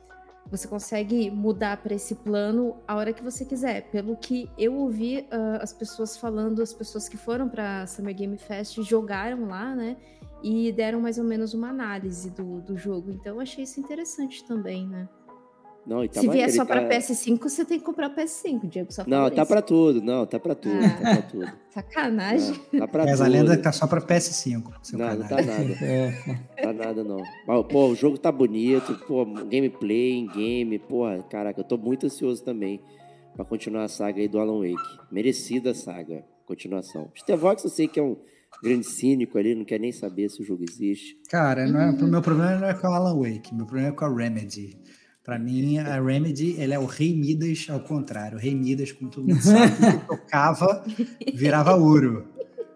você consegue mudar para esse plano a hora que você quiser. Pelo que eu ouvi uh, as pessoas falando, as pessoas que foram para Summer Game Fest jogaram lá, né? E deram mais ou menos uma análise do, do jogo. Então eu achei isso interessante também, né? Não, tá Se vier só tá... para PS5, você tem que comprar o PS5, Diego. Só não, tá para tudo, não, tá para tudo, ah, tá pra tudo. Sacanagem. Não, tá pra Mas tudo. a lenda tá só para PS5. Não, não tá nada. é. Tá nada, não. Pô, o jogo tá bonito, pô, gameplay, game, pô, caraca, eu tô muito ansioso também para continuar a saga aí do Alan Wake. Merecida saga, continuação. Stevox eu sei que é um grande cínico ali, não quer nem saber se o jogo existe. Cara, não é, o meu problema não é com o Alan Wake, meu problema é com a Remedy. Para mim, a Remedy, ele é o Rei Midas ao contrário. O Rei Midas, como todo mundo sabe, que tocava, virava ouro.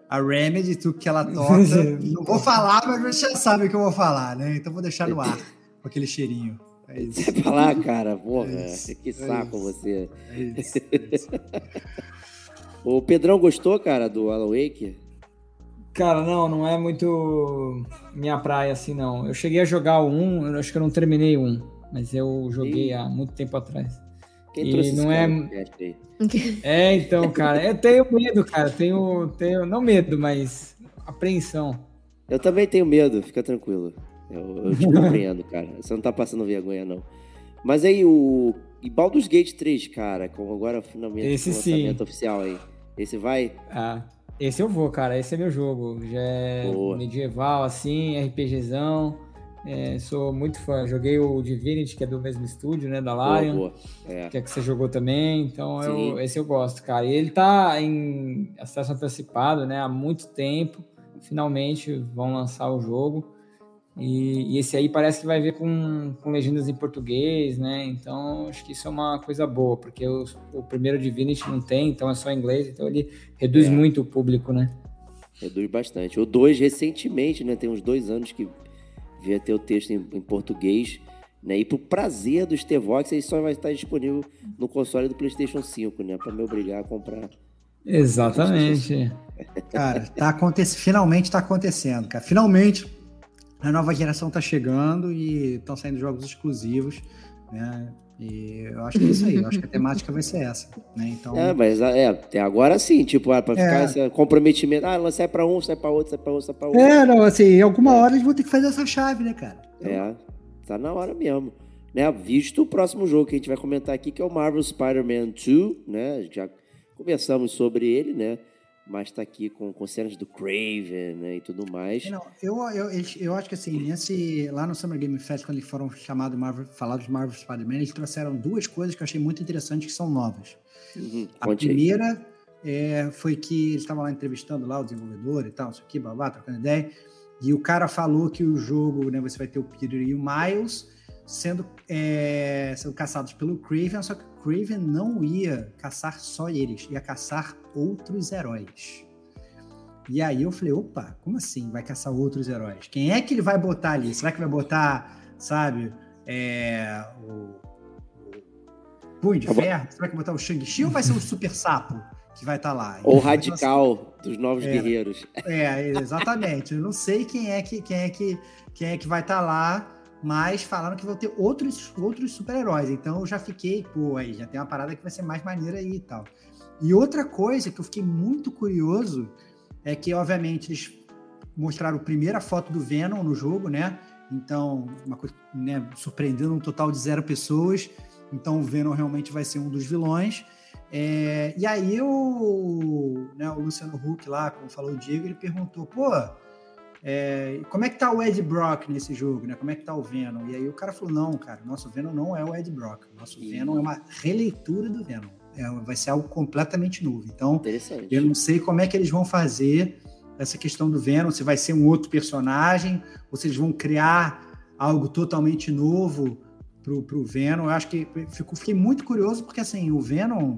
A Remedy, tudo que ela toca, não vou falar, mas você já sabe o que eu vou falar, né? Então vou deixar no ar, com aquele cheirinho. É isso. Você falar, cara, porra, é isso, que é saco é você. É isso, é isso. o Pedrão gostou, cara, do Alan Wake? Cara, não, não é muito minha praia assim, não. Eu cheguei a jogar o 1, eu acho que eu não terminei o 1 mas eu joguei e... há muito tempo atrás. Quem e não é. É, então, cara, eu tenho medo, cara. Tenho, tenho não medo, mas apreensão. Eu também tenho medo, fica tranquilo. Eu, eu te compreendo, cara. Você não tá passando vergonha, não. Mas aí, o. E Baldur's Gate 3, cara, com agora finalmente esse lançamento sim. oficial aí. Esse vai? Ah, esse eu vou, cara. Esse é meu jogo. Já é Boa. medieval, assim, RPGzão. É, sou muito fã. Joguei o Divinity, que é do mesmo estúdio, né? Da Lion. Boa, boa. É. Que é que você jogou também. Então, eu, esse eu gosto, cara. E ele tá em acesso antecipado, né? Há muito tempo. Finalmente vão lançar o jogo. E, e, esse aí parece que vai vir com, com legendas em português, né? Então, acho que isso é uma coisa boa, porque o, o primeiro Divinity não tem, então é só em inglês. Então, ele reduz é. muito o público, né? Reduz bastante. O 2, recentemente, né? Tem uns dois anos que via ter o texto em, em português. Né? E pro prazer do Stevox, ele só vai estar disponível no console do PlayStation 5, né? Para me obrigar a comprar. Exatamente. Cara, tá acontecendo, finalmente está acontecendo, cara. Finalmente a nova geração tá chegando e estão saindo jogos exclusivos, né? E eu acho que é isso aí, eu acho que a temática vai ser essa, né? Então... É, mas é, agora sim, tipo, ah, para ficar é. esse comprometimento, ah, ela sai para um, sai para outro, sai para outro, sai para outro. É, não, assim, em alguma é. hora eles vão ter que fazer essa chave, né, cara? Então... É, tá na hora mesmo. Né, visto o próximo jogo que a gente vai comentar aqui, que é o Marvel Spider-Man 2, né? Já conversamos sobre ele, né? Mas está aqui com, com cenas do Craven né, e tudo mais. Não, eu, eu, eu acho que assim, nesse, lá no Summer Game Fest, quando eles foram chamados Marvel, falados Marvel Spider-Man, eles trouxeram duas coisas que eu achei muito interessantes que são novas. Uhum, a primeira é, foi que eles estavam lá entrevistando lá o desenvolvedor e tal, isso aqui, babá, trocando ideia, e o cara falou que o jogo, né, você vai ter o Peter e o Miles sendo, é, sendo caçados pelo Craven, só que o Craven não ia caçar só eles, ia caçar outros heróis. E aí eu falei, opa, como assim vai caçar outros heróis? Quem é que ele vai botar ali? Será que vai botar, sabe, é, o, o Punho de tá Ferro? Será que vai botar o Shang-Chi ou vai ser o Super Sapo que vai estar tá lá? Ou o Radical dos Novos é, Guerreiros. É, exatamente. Eu não sei quem é que, quem é que, quem é que vai estar tá lá, mas falaram que vão ter outros, outros super-heróis. Então eu já fiquei, pô, aí já tem uma parada que vai ser mais maneira aí e tal. E outra coisa que eu fiquei muito curioso é que, obviamente, eles mostraram a primeira foto do Venom no jogo, né? Então, uma coisa, né, surpreendendo um total de zero pessoas. Então, o Venom realmente vai ser um dos vilões. É, e aí, o, né, o Luciano Huck lá, como falou o Diego, ele perguntou, pô, é, como é que tá o Ed Brock nesse jogo, né? Como é que tá o Venom? E aí o cara falou, não, cara, nosso Venom não é o Ed Brock. Nosso Venom é uma releitura do Venom. É, vai ser algo completamente novo. Então, eu não sei como é que eles vão fazer essa questão do Venom, se vai ser um outro personagem, ou se eles vão criar algo totalmente novo pro, pro Venom. Eu acho que fico, fiquei muito curioso, porque assim, o Venom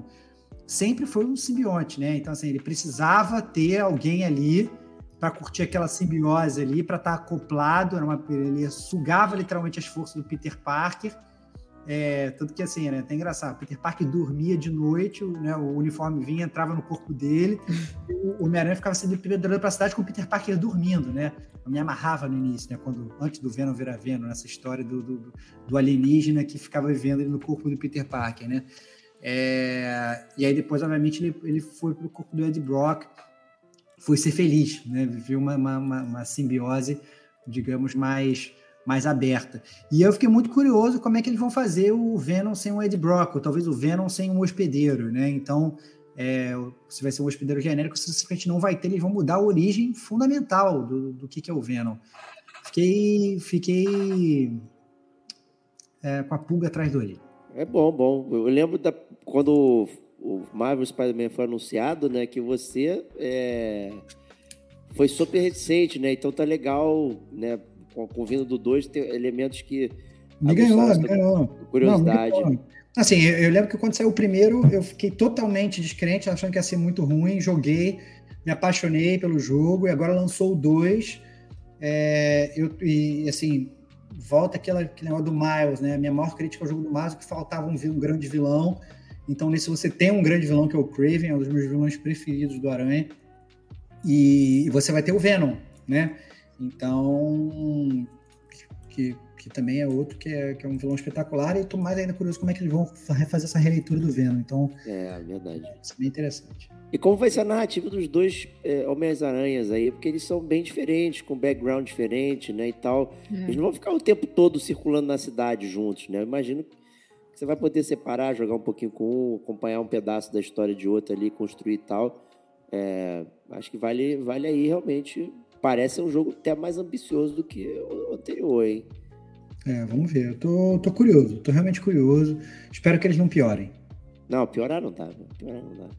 sempre foi um simbionte, né? Então, assim, ele precisava ter alguém ali para curtir aquela simbiose ali, para estar tá acoplado, era uma, ele sugava literalmente as forças do Peter Parker é, tanto que assim, né, até engraçado, Peter Parker dormia de noite, né, o uniforme vinha, entrava no corpo dele, o Homem-Aranha ficava sendo pendurado para a cidade com o Peter Parker dormindo, né? Eu me amarrava no início, né, quando, antes do Venom virar Venom, nessa história do, do, do alienígena que ficava vivendo no corpo do Peter Parker, né? É, e aí depois, obviamente, ele, ele foi para o corpo do Ed Brock, foi ser feliz, né? Viveu uma, uma, uma simbiose, digamos, mais mais aberta. E eu fiquei muito curioso como é que eles vão fazer o Venom sem o Ed Brock, ou talvez o Venom sem um hospedeiro, né? Então, é, se vai ser um hospedeiro genérico, simplesmente não vai ter, eles vão mudar a origem fundamental do, do que, que é o Venom. Fiquei, fiquei é, com a pulga atrás do. É bom, bom. Eu lembro da, quando o Marvel Spider-Man foi anunciado, né, que você é, foi super recente, né? Então tá legal, né? Com, com vindo do 2, tem elementos que. Me ganhou, me ganhou. Curiosidade. Não, assim, eu, eu, lembro que quando saiu o primeiro, eu fiquei totalmente descrente, achando que ia ser muito ruim. Joguei, me apaixonei pelo jogo, e agora lançou o 2. É, eu, e assim, volta aquela, aquele negócio do Miles, né? Minha maior crítica ao jogo do Miles é que faltava um, um grande vilão. Então, nesse você tem um grande vilão que é o Craven, é um dos meus vilões preferidos do Aranha. E, e você vai ter o Venom, né? Então, que, que também é outro que é, que é um vilão espetacular, e estou mais ainda curioso como é que eles vão refazer essa releitura do Venom. Então, é verdade. Isso é bem interessante. E como vai ser a narrativa dos dois é, Homens-Aranhas aí? Porque eles são bem diferentes, com background diferente, né, e tal. É. Eles não vão ficar o tempo todo circulando na cidade juntos, né? Eu imagino que você vai poder separar, jogar um pouquinho com um, acompanhar um pedaço da história de outro ali, construir e tal. É, acho que vale, vale aí realmente parece um jogo até mais ambicioso do que o anterior, hein? É, vamos ver. Eu tô, tô curioso, tô realmente curioso. Espero que eles não piorem. Não, piorar não dá, piorar não dá.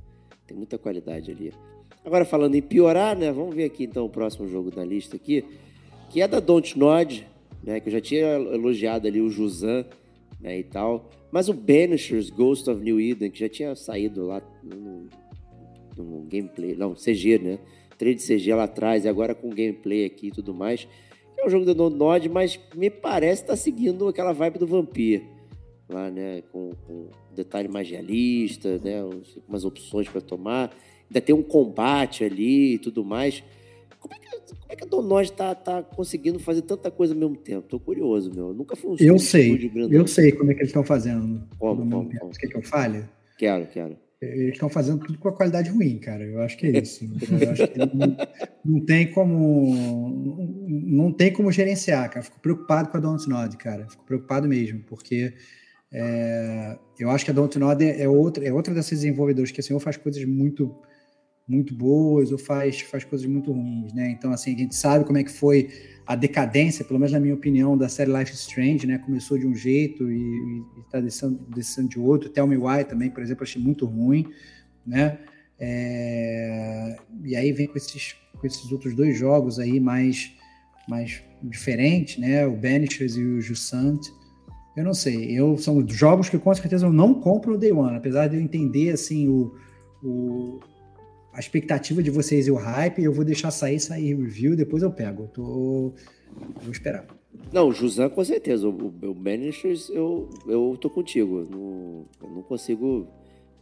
Tem muita qualidade ali. Agora, falando em piorar, né? Vamos ver aqui então o próximo jogo da lista aqui, que é da Dontnod, né? Que eu já tinha elogiado ali o Juzan, né? E tal. Mas o Banishers Ghost of New Eden, que já tinha saído lá no, no gameplay, não, CG, né? Trade CG lá atrás e agora com gameplay aqui e tudo mais. É um jogo da Nod, mas me parece estar tá seguindo aquela vibe do Vampir. Lá, né? Com, com detalhe mais realista, né? Umas opções para tomar. Ainda tem um combate ali e tudo mais. Como é que, como é que a Donod tá, tá conseguindo fazer tanta coisa ao mesmo tempo? Tô curioso, meu. nunca foi um Eu sei. Eu sei como é que eles estão fazendo. Como, como, como? Quer que eu fale? Quero, quero eles estão fazendo tudo com a qualidade ruim, cara. Eu acho que é isso. Eu acho que não, não, tem como não tem como gerenciar, cara. Fico preocupado com a Dontnod, cara. Fico preocupado mesmo, porque é, eu acho que a Dontnod é outra é outra dessas desenvolvedoras que assim ou faz coisas muito muito boas ou faz faz coisas muito ruins, né? Então assim a gente sabe como é que foi a decadência, pelo menos na minha opinião, da série Life is Strange, né? Começou de um jeito e está descendo, descendo de outro. Tell Me Why também, por exemplo, achei muito ruim, né? É... E aí vem com esses, com esses outros dois jogos aí mais, mais diferentes, né? O Banishers e o Jusant. Eu não sei, eu são jogos que com certeza eu não compro no Day One, apesar de eu entender assim o, o a expectativa de vocês e o hype, eu vou deixar sair, sair review, depois eu pego. Eu tô. Vou esperar. Não, o Juzan com certeza. O, o Banishers, eu, eu tô contigo. Não, eu não consigo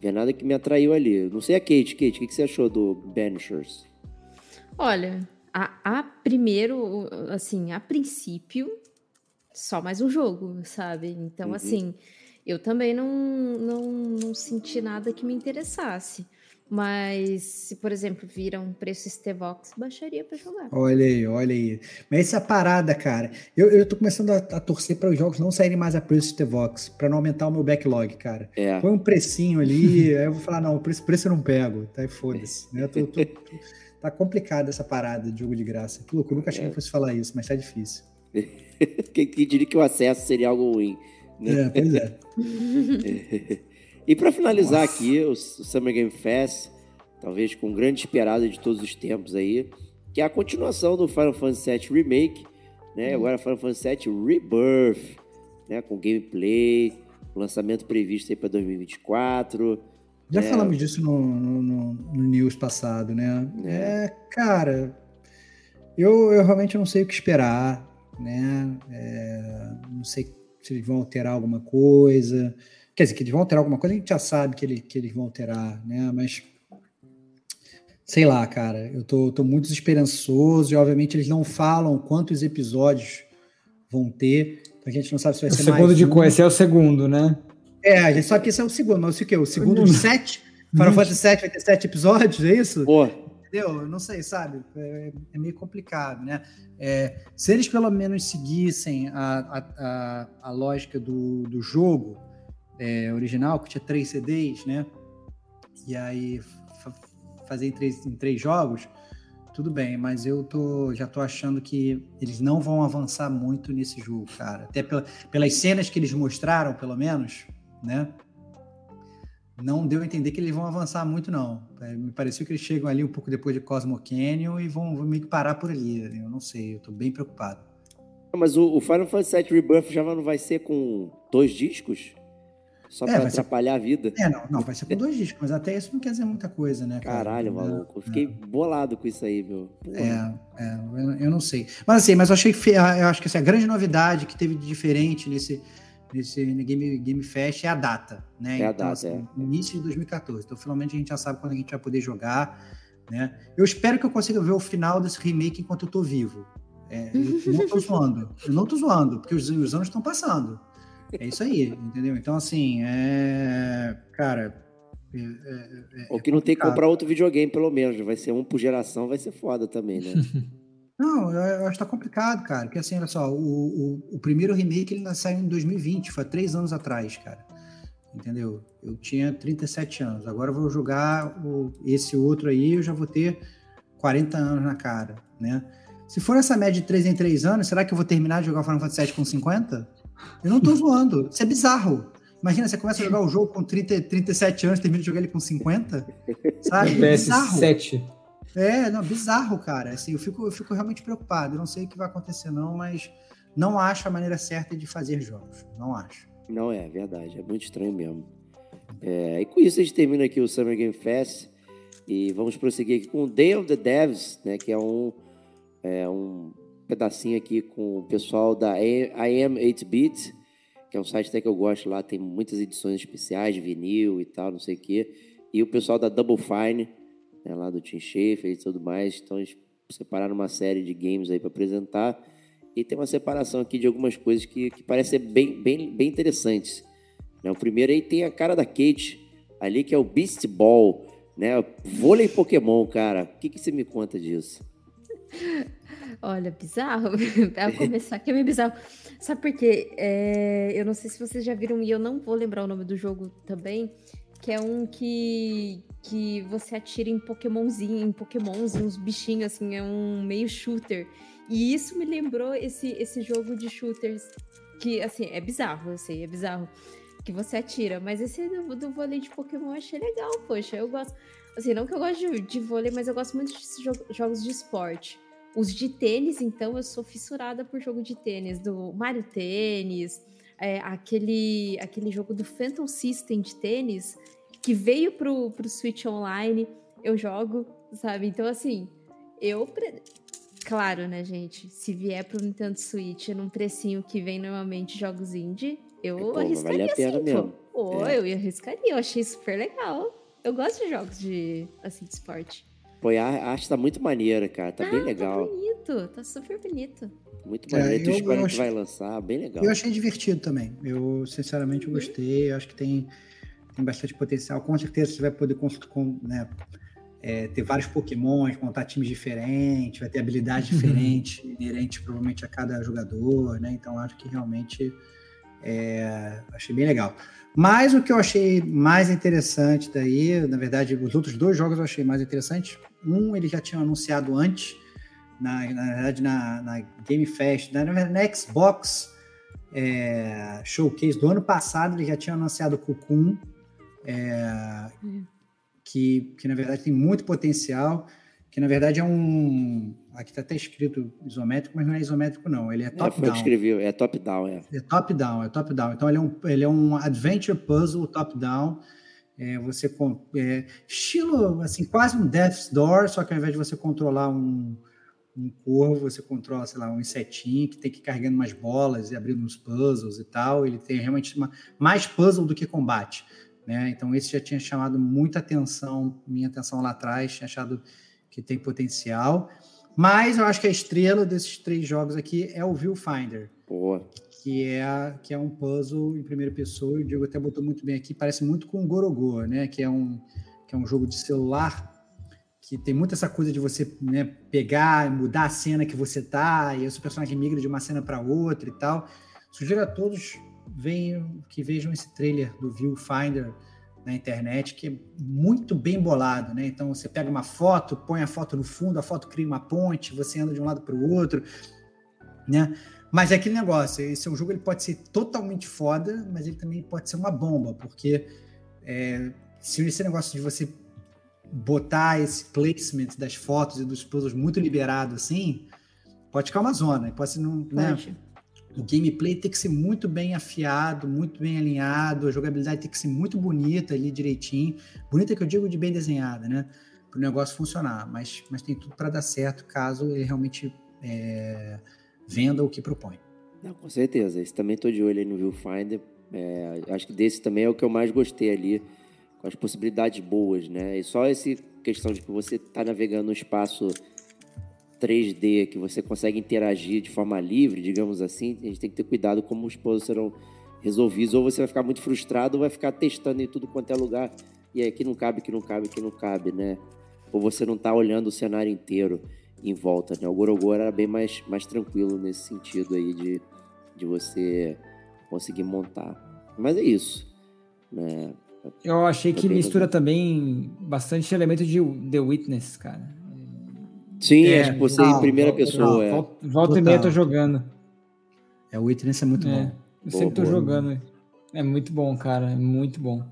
ver nada que me atraiu ali. Não sei a Kate. Kate, o que, que você achou do Banishers? Olha, a, a primeiro, assim, a princípio, só mais um jogo, sabe? Então, uhum. assim, eu também não, não, não senti nada que me interessasse. Mas se, por exemplo, viram um preço Stevox, baixaria para jogar. Olha aí, olha aí. Mas essa parada, cara, eu, eu tô começando a, a torcer para os jogos não saírem mais a preço Stevox, para não aumentar o meu backlog, cara. É. Põe um precinho ali, aí eu vou falar, não, preço, preço eu não pego, tá? Foda-se. Né? Tô, tô, tô, tá complicado essa parada de jogo de graça. Que louco, eu nunca achei é. que fosse falar isso, mas tá difícil. quem, quem diria que o acesso seria algo ruim? Né? É, pois é. E para finalizar Nossa. aqui, o Summer Game Fest, talvez com grande esperado de todos os tempos aí, que é a continuação do Final Fantasy VII Remake, né? Hum. Agora Final Fantasy VII Rebirth, né? Com gameplay, lançamento previsto aí para 2024. Já é... falamos disso no, no, no, news passado, né? É, é cara, eu, eu realmente não sei o que esperar, né? É, não sei se eles vão alterar alguma coisa. Quer dizer, que eles vão alterar alguma coisa, a gente já sabe que, ele, que eles vão alterar, né? Mas sei lá, cara, eu tô, tô muito esperançoso e obviamente eles não falam quantos episódios vão ter, então a gente não sabe se vai o ser segundo mais de um. esse é o segundo, né? É, a gente sabe que esse é o segundo, mas o que? O segundo de sete? Final Fantasy VII vai ter sete episódios, é isso? Pô. Entendeu? Não sei, sabe? É, é meio complicado, né? É, se eles pelo menos seguissem a, a, a, a lógica do, do jogo, é, original, que tinha três CDs, né? E aí fazer em três, em três jogos, tudo bem, mas eu tô, já tô achando que eles não vão avançar muito nesse jogo, cara. Até pela, pelas cenas que eles mostraram, pelo menos, né? Não deu a entender que eles vão avançar muito, não. É, me pareceu que eles chegam ali um pouco depois de Cosmo Canyon e vão, vão meio que parar por ali. Eu não sei, eu tô bem preocupado. Mas o, o Final Fantasy VII Rebirth já não vai ser com dois discos? Só é, pra atrapalhar ser... a vida. É, não, não, vai ser com dois discos, mas até isso não quer dizer muita coisa, né? Cara? Caralho, maluco. Eu fiquei é. bolado com isso aí, meu. É, é eu, eu, não sei. Mas assim, mas eu achei que eu acho que essa assim, a grande novidade que teve de diferente nesse, nesse Game, Game Fest é a data, né? É a então, data, assim, é. Início de 2014. Então, finalmente a gente já sabe quando a gente vai poder jogar, né? Eu espero que eu consiga ver o final desse remake enquanto eu tô vivo. É, eu não tô zoando. Eu não tô zoando, porque os, os anos estão passando. É isso aí, entendeu? Então, assim, é. Cara. É, é, é Ou que não tem que comprar outro videogame, pelo menos. Vai ser um por geração, vai ser foda também, né? Não, eu acho que tá complicado, cara. Porque assim, olha só, o, o, o primeiro remake ele saiu em 2020, foi três anos atrás, cara. Entendeu? Eu tinha 37 anos. Agora eu vou jogar o, esse outro aí, eu já vou ter 40 anos na cara, né? Se for essa média de 3 em 3 anos, será que eu vou terminar de jogar Final Fantasy VII com 50? Eu não tô zoando. Isso é bizarro. Imagina, você começa a jogar o jogo com 30, 37 anos, termina de jogar ele com 50. Sabe? É bizarro. 7. É, não, bizarro, cara. Assim, eu fico, eu fico realmente preocupado. Eu não sei o que vai acontecer, não, mas não acho a maneira certa de fazer jogos. Não acho. Não é, verdade. É muito estranho mesmo. É, e com isso a gente termina aqui o Summer Game Fest. E vamos prosseguir aqui com o Day of the Devs, né? Que é um, é um pedacinho aqui com o pessoal da I Am 8-Bit, que é um site até que eu gosto lá, tem muitas edições especiais de vinil e tal, não sei o quê. E o pessoal da Double Fine, né, lá do Tim Schafer e tudo mais. Então eles separaram uma série de games aí para apresentar. E tem uma separação aqui de algumas coisas que, que parecem bem, bem, bem interessantes. Né, o primeiro aí tem a cara da Kate ali, que é o Beast Ball, né? Vôlei Pokémon, cara. O que, que você me conta disso? Olha, bizarro. Para começar, que é meio bizarro. Sabe por quê? É, eu não sei se vocês já viram, e eu não vou lembrar o nome do jogo também, que é um que, que você atira em Pokémonzinho, em Pokémons, uns bichinhos, assim, é um meio shooter. E isso me lembrou esse, esse jogo de shooters, que, assim, é bizarro, eu sei, é bizarro, que você atira. Mas esse do, do vôlei de Pokémon eu achei legal, poxa, eu gosto. Assim, não que eu gosto de, de vôlei, mas eu gosto muito de jogos de esporte. Os de tênis, então, eu sou fissurada por jogo de tênis, do Mario Tênis, é, aquele, aquele jogo do Phantom System de tênis, que veio pro, pro Switch Online. eu jogo, sabe? Então, assim, eu. Claro, né, gente? Se vier pro Nintendo Switch num precinho que vem normalmente jogos indie, eu Pô, arriscaria vale a pena sim, mesmo. pô. Pô, É. eu arriscaria, eu achei super legal. Eu gosto de jogos de, assim, de esporte. Pô, a arte tá muito maneira, cara. Tá bem Ah, legal. Tá bonito, tá super bonito. Muito É, maneiro. tu eu- eu que vai lançar, bem legal. Eu achei divertido também. Eu, sinceramente, eu gostei. Eu acho que tem, tem bastante potencial. Com certeza você vai poder com, né, é, ter vários pokémons, montar times diferentes, vai ter habilidades diferentes, inerentes provavelmente a cada jogador, né? Então acho que realmente é, achei bem legal. Mas o que eu achei mais interessante daí, na verdade, os outros dois jogos eu achei mais interessantes. Um, eles já tinham anunciado antes, na, na verdade, na, na Game Fest, na, na- Xbox é, Showcase do ano passado, eles já tinham anunciado o Cocoon, é, que, que na verdade tem muito potencial, que na verdade é um. Aqui está até escrito isométrico, mas não é isométrico, não. Ele é É, top-down. escreveu. É top-down, é. É top-down, é top-down. Então ele é um, ele é um adventure puzzle top-down. É, você é, estilo assim quase um Death's Door, só que ao invés de você controlar um, um corvo, você controla, sei lá, um insetinho que tem que ir carregando umas bolas e abrindo uns puzzles e tal. Ele tem realmente uma, mais puzzle do que combate. Né? Então esse já tinha chamado muita atenção, minha atenção lá atrás, tinha achado que tem potencial. Mas eu acho que a estrela desses três jogos aqui é o Viewfinder Pô, que é, que é um puzzle em primeira pessoa. O Diego até botou muito bem aqui, parece muito com o Gorogô, né? Que é um, que é um jogo de celular que tem muito essa coisa de você né, pegar, mudar a cena que você tá, e seu personagem migra de uma cena para outra e tal. Sugiro a todos venham, que vejam esse trailer do Viewfinder na internet, que é muito bem bolado, né? Então você pega uma foto, põe a foto no fundo, a foto cria uma ponte, você anda de um lado para o outro, né? Mas é aquele negócio, esse é um jogo ele pode ser totalmente foda, mas ele também pode ser uma bomba, porque é, se esse negócio de você botar esse placement das fotos e dos puzzles muito liberado assim, pode ficar uma zona, pode ser não, né? O gameplay tem que ser muito bem afiado, muito bem alinhado, a jogabilidade tem que ser muito bonita ali direitinho. Bonita que eu digo de bem desenhada, né? Para o negócio funcionar. Mas, mas tem tudo para dar certo caso ele realmente é, venda o que propõe. Não, com certeza. Esse também tô de olho aí no Viewfinder. É, acho que desse também é o que eu mais gostei ali, com as possibilidades boas, né? E só essa questão de que você tá navegando no espaço 3D, que você consegue interagir de forma livre, digamos assim, a gente tem que ter cuidado como os puzzles serão resolvidos, ou você vai ficar muito frustrado, ou vai ficar testando em tudo quanto é lugar, e aí aqui não cabe, aqui não cabe, aqui não cabe, né? Ou você não tá olhando o cenário inteiro em volta, né? O Gorogoro era bem mais, mais tranquilo nesse sentido aí de, de você conseguir montar. Mas é isso, né? Eu achei que Também mistura também bastante elemento de The Witness, cara. Sim, É, é, tipo, você em primeira pessoa, é. Volta, volta e meia eu tô jogando. É, o Witness é muito É, bom. eu Boa, sempre tô boa. jogando. É muito bom, cara. É muito bom.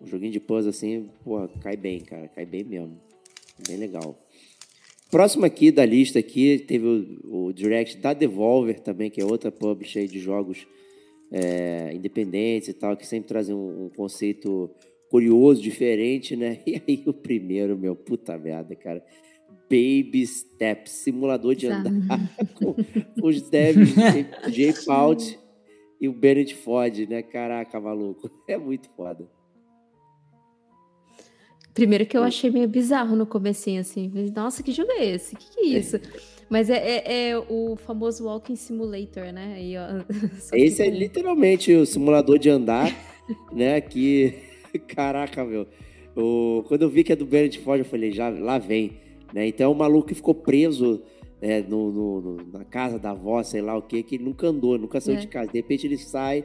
Um joguinho de puzzle assim, pô, cai bem, cara, cai bem mesmo. Bem legal. Próximo aqui da lista aqui, teve o, o Direct da Devolver também, que é outra publisher aí de jogos é, independentes e tal, que sempre trazem um, um conceito curioso, diferente, né? E aí o primeiro, meu, puta merda, cara. Baby Steps, simulador de andar com os devs Jay Pout e o Bennett Ford, né? Caraca, maluco. É muito foda. Primeiro que eu achei meio bizarro no comecinho, assim. Nossa, que jogo é esse? Que que é isso? Mas é, é- é o famoso Walking Simulator, né? Aí, ó, Esse é literalmente o simulador de andar, né? Que. Caraca, meu. O... Quando eu vi que é do Bennett Ford, eu falei, já lá vem. Né? Então é um maluco que ficou preso é, no, no- no- na casa da avó, sei lá o quê, que ele nunca andou, nunca saiu É. de casa. De repente ele sai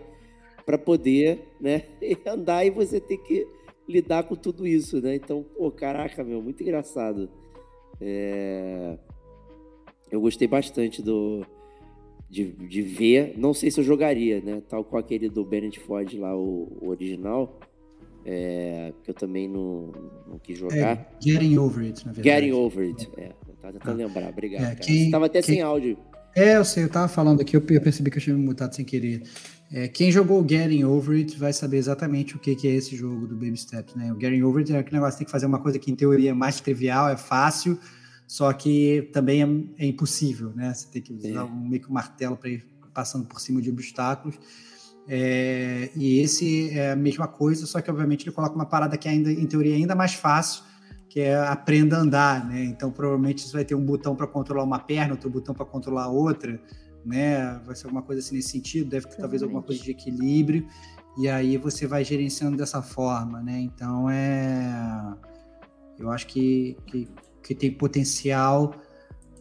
para poder né, andar e você tem que lidar com tudo isso, né? Então, pô, caraca, meu, muito engraçado. É, Eu gostei bastante do de, de ver. Não sei se eu jogaria, né? Tal com aquele do Bennett Ford lá, o, o original. É, que eu também não, não quis É, jogar. Getting Over It, na verdade. Getting Over it. É, eu tava tentando lembrar. Obrigado, É, quem- Você tava até quem- sem áudio. É, eu sei, eu tava falando aqui, eu percebi que eu tinha me mutado sem querer. É, quem jogou o Getting Over It vai saber exatamente o que, que é esse jogo do Baby Steps, né? O Getting Over It é aquele negócio que tem que fazer uma coisa que em teoria é mais trivial, é fácil, só que também é, é impossível, né? Você tem que usar é. um, meio que um martelo para ir passando por cima de obstáculos. É, e esse é a mesma coisa, só que obviamente ele coloca uma parada que ainda, em teoria, é ainda mais fácil, que é aprenda a andar, né? Então provavelmente você vai ter um botão para controlar uma perna, outro botão para controlar a outra, né? Vai ser alguma coisa assim nesse sentido, deve ter talvez alguma coisa de equilíbrio, e aí você vai gerenciando dessa forma, né? Então é. Eu acho que, que, que tem potencial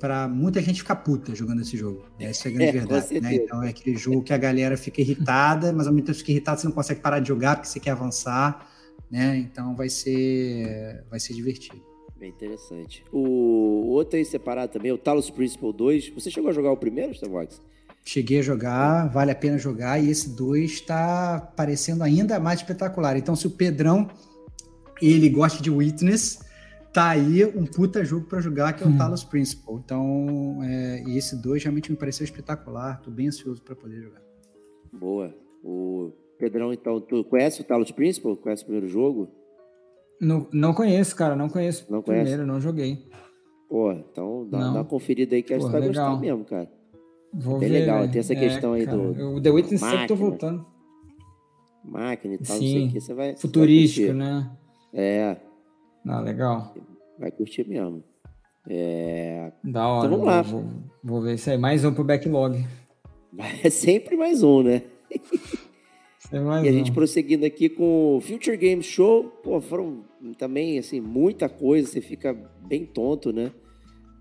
para muita gente ficar puta jogando esse jogo. Essa é a grande é, verdade, né? Então é aquele jogo que a galera fica irritada, mas ao mesmo tempo fica irritada, você não consegue parar de jogar porque você quer avançar, né? Então vai ser vai ser divertido. Bem interessante. O outro aí separado também, o Talos Principle 2. Você chegou a jogar o primeiro, Starvox? Cheguei a jogar, vale a pena jogar, e esse 2 está parecendo ainda mais espetacular. Então, se o Pedrão ele gosta de Witness, tá aí um puta jogo para jogar, que é o hum. Talos Principle. Então, é, e esse 2 realmente me pareceu espetacular, tô bem ansioso para poder jogar. Boa. O Pedrão, então, tu conhece o Talos Principle? Conhece o primeiro jogo? Não, não conheço, cara, não conheço. Não conhece? Primeiro, não joguei. Pô, então dá, dá uma conferida aí que acho que vai legal. gostar mesmo, cara. Vou é bem ver, legal, tem essa é, questão aí cara, do. O The Witness sempre tô voltando. Máquina e tal, Sim, não sei o que. Você vai. Futurístico, vai né? É. Ah, legal. Vai curtir mesmo. É... Da hora. Então vamos lá. Vou, vou ver isso aí. Mais um pro backlog. É sempre mais um, né? É mais e um. a gente prosseguindo aqui com o Future Games Show. Pô, foram também, assim, muita coisa. Você fica bem tonto, né?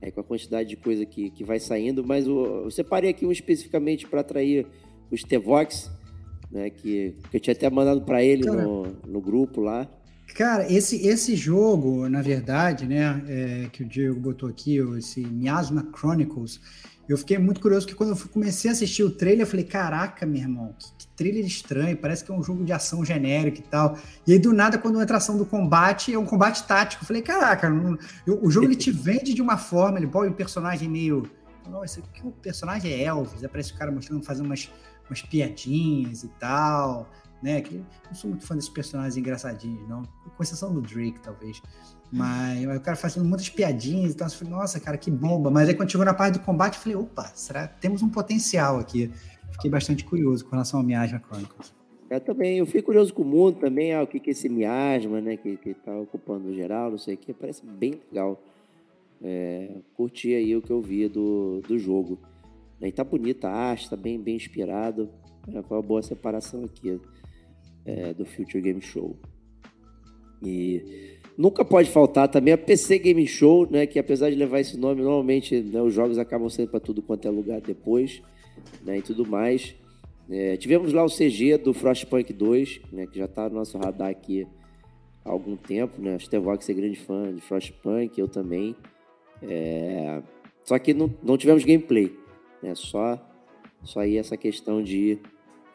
É, com a quantidade de coisa que, que vai saindo. Mas o, eu separei aqui um especificamente para atrair os Tevox, né? Que, que eu tinha até mandado para ele no, no grupo lá. Cara, esse, esse jogo, na verdade, né, é, que o Diego botou aqui, esse Miasma Chronicles, eu fiquei muito curioso que quando eu comecei a assistir o trailer, eu falei, caraca, meu irmão, que, que trailer estranho, parece que é um jogo de ação genérico e tal. E aí, do nada, quando entra a ação do combate, é um combate tático. Eu falei, caraca, não, eu, o jogo ele te vende de uma forma, ele põe o personagem meio. Nossa, que o personagem é Elvis, parece o cara mostrando, fazendo umas, umas piadinhas e tal né? Que não sou muito fã desses personagens engraçadinhos, não. Com exceção do Drake, talvez. Mas, o cara fazendo muitas piadinhas, então eu falei, nossa, cara, que bomba. Mas aí quando chegou na parte do combate, eu falei, opa, será temos um potencial aqui? Fiquei bastante curioso com relação ao Miasma Chronicles. Eu também, eu fiquei curioso com o mundo também, ah, o que, que é esse miasma, né, que, que tá ocupando geral, não sei o que, parece bem legal. É, curti aí o que eu vi do, do jogo. E tá bonita a arte, tá bem, bem inspirado. É, foi uma boa separação aqui é, do Future Game Show. E nunca pode faltar também a PC Game Show, né, que apesar de levar esse nome, normalmente né, os jogos acabam sendo para tudo quanto é lugar depois né, e tudo mais. É, tivemos lá o CG do Frostpunk 2, né, que já está no nosso radar aqui há algum tempo. Né? O Stevox é grande fã de Frostpunk, eu também. É, só que não, não tivemos gameplay, né? só, só aí essa questão de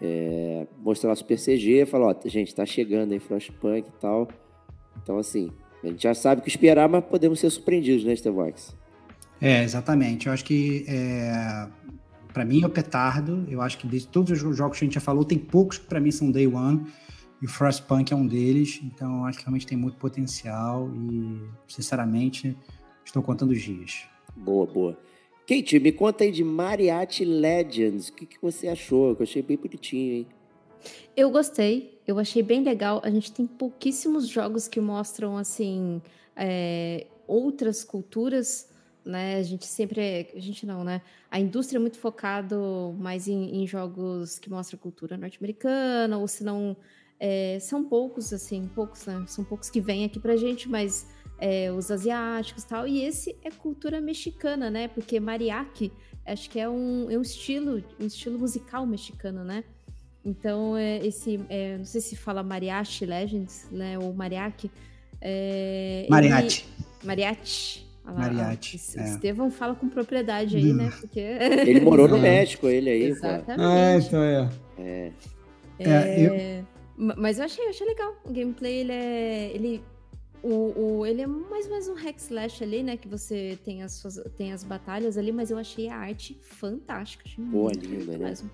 é, mostrar o Super CG, falar, ó, gente, tá chegando aí Frostpunk e tal. Então, assim, a gente já sabe o que esperar, mas podemos ser surpreendidos, né, Stevox? É, exatamente. Eu acho que, é, para mim, é o petardo. Eu acho que de todos os jogos que a gente já falou, tem poucos que para mim são Day One. E o Frostpunk é um deles. Então, eu acho que realmente tem muito potencial. E, sinceramente, estou contando os dias. Boa, boa. Kate, me conta aí de Mariachi Legends. O que, que você achou? Eu achei bem bonitinho, hein? Eu gostei, eu achei bem legal. A gente tem pouquíssimos jogos que mostram, assim, é, outras culturas, né? A gente sempre. É, a gente não, né? A indústria é muito focado mais em, em jogos que mostram cultura norte-americana, ou se não. É, são poucos, assim, poucos, né? São poucos que vêm aqui pra gente, mas é, os asiáticos tal. E esse é cultura mexicana, né? Porque mariachi, acho que é um, é um estilo, um estilo musical mexicano, né? Então, é, esse, é, não sei se fala Mariachi Legends, né? Ou Mariachi. É, mariachi. Ele, mariachi. Ah, mariachi. É. Estevão fala com propriedade aí, hum. né? Porque... Ele morou no México, ele aí. Exatamente. Ah, então é. É. é eu... Mas eu achei, eu achei legal. O gameplay, ele é. Ele o, o, ele é mais ou menos um hack slash ali, né? Que você tem as, suas, tem as batalhas ali, mas eu achei a arte fantástica. Achei Boa, linda, né? Mesmo.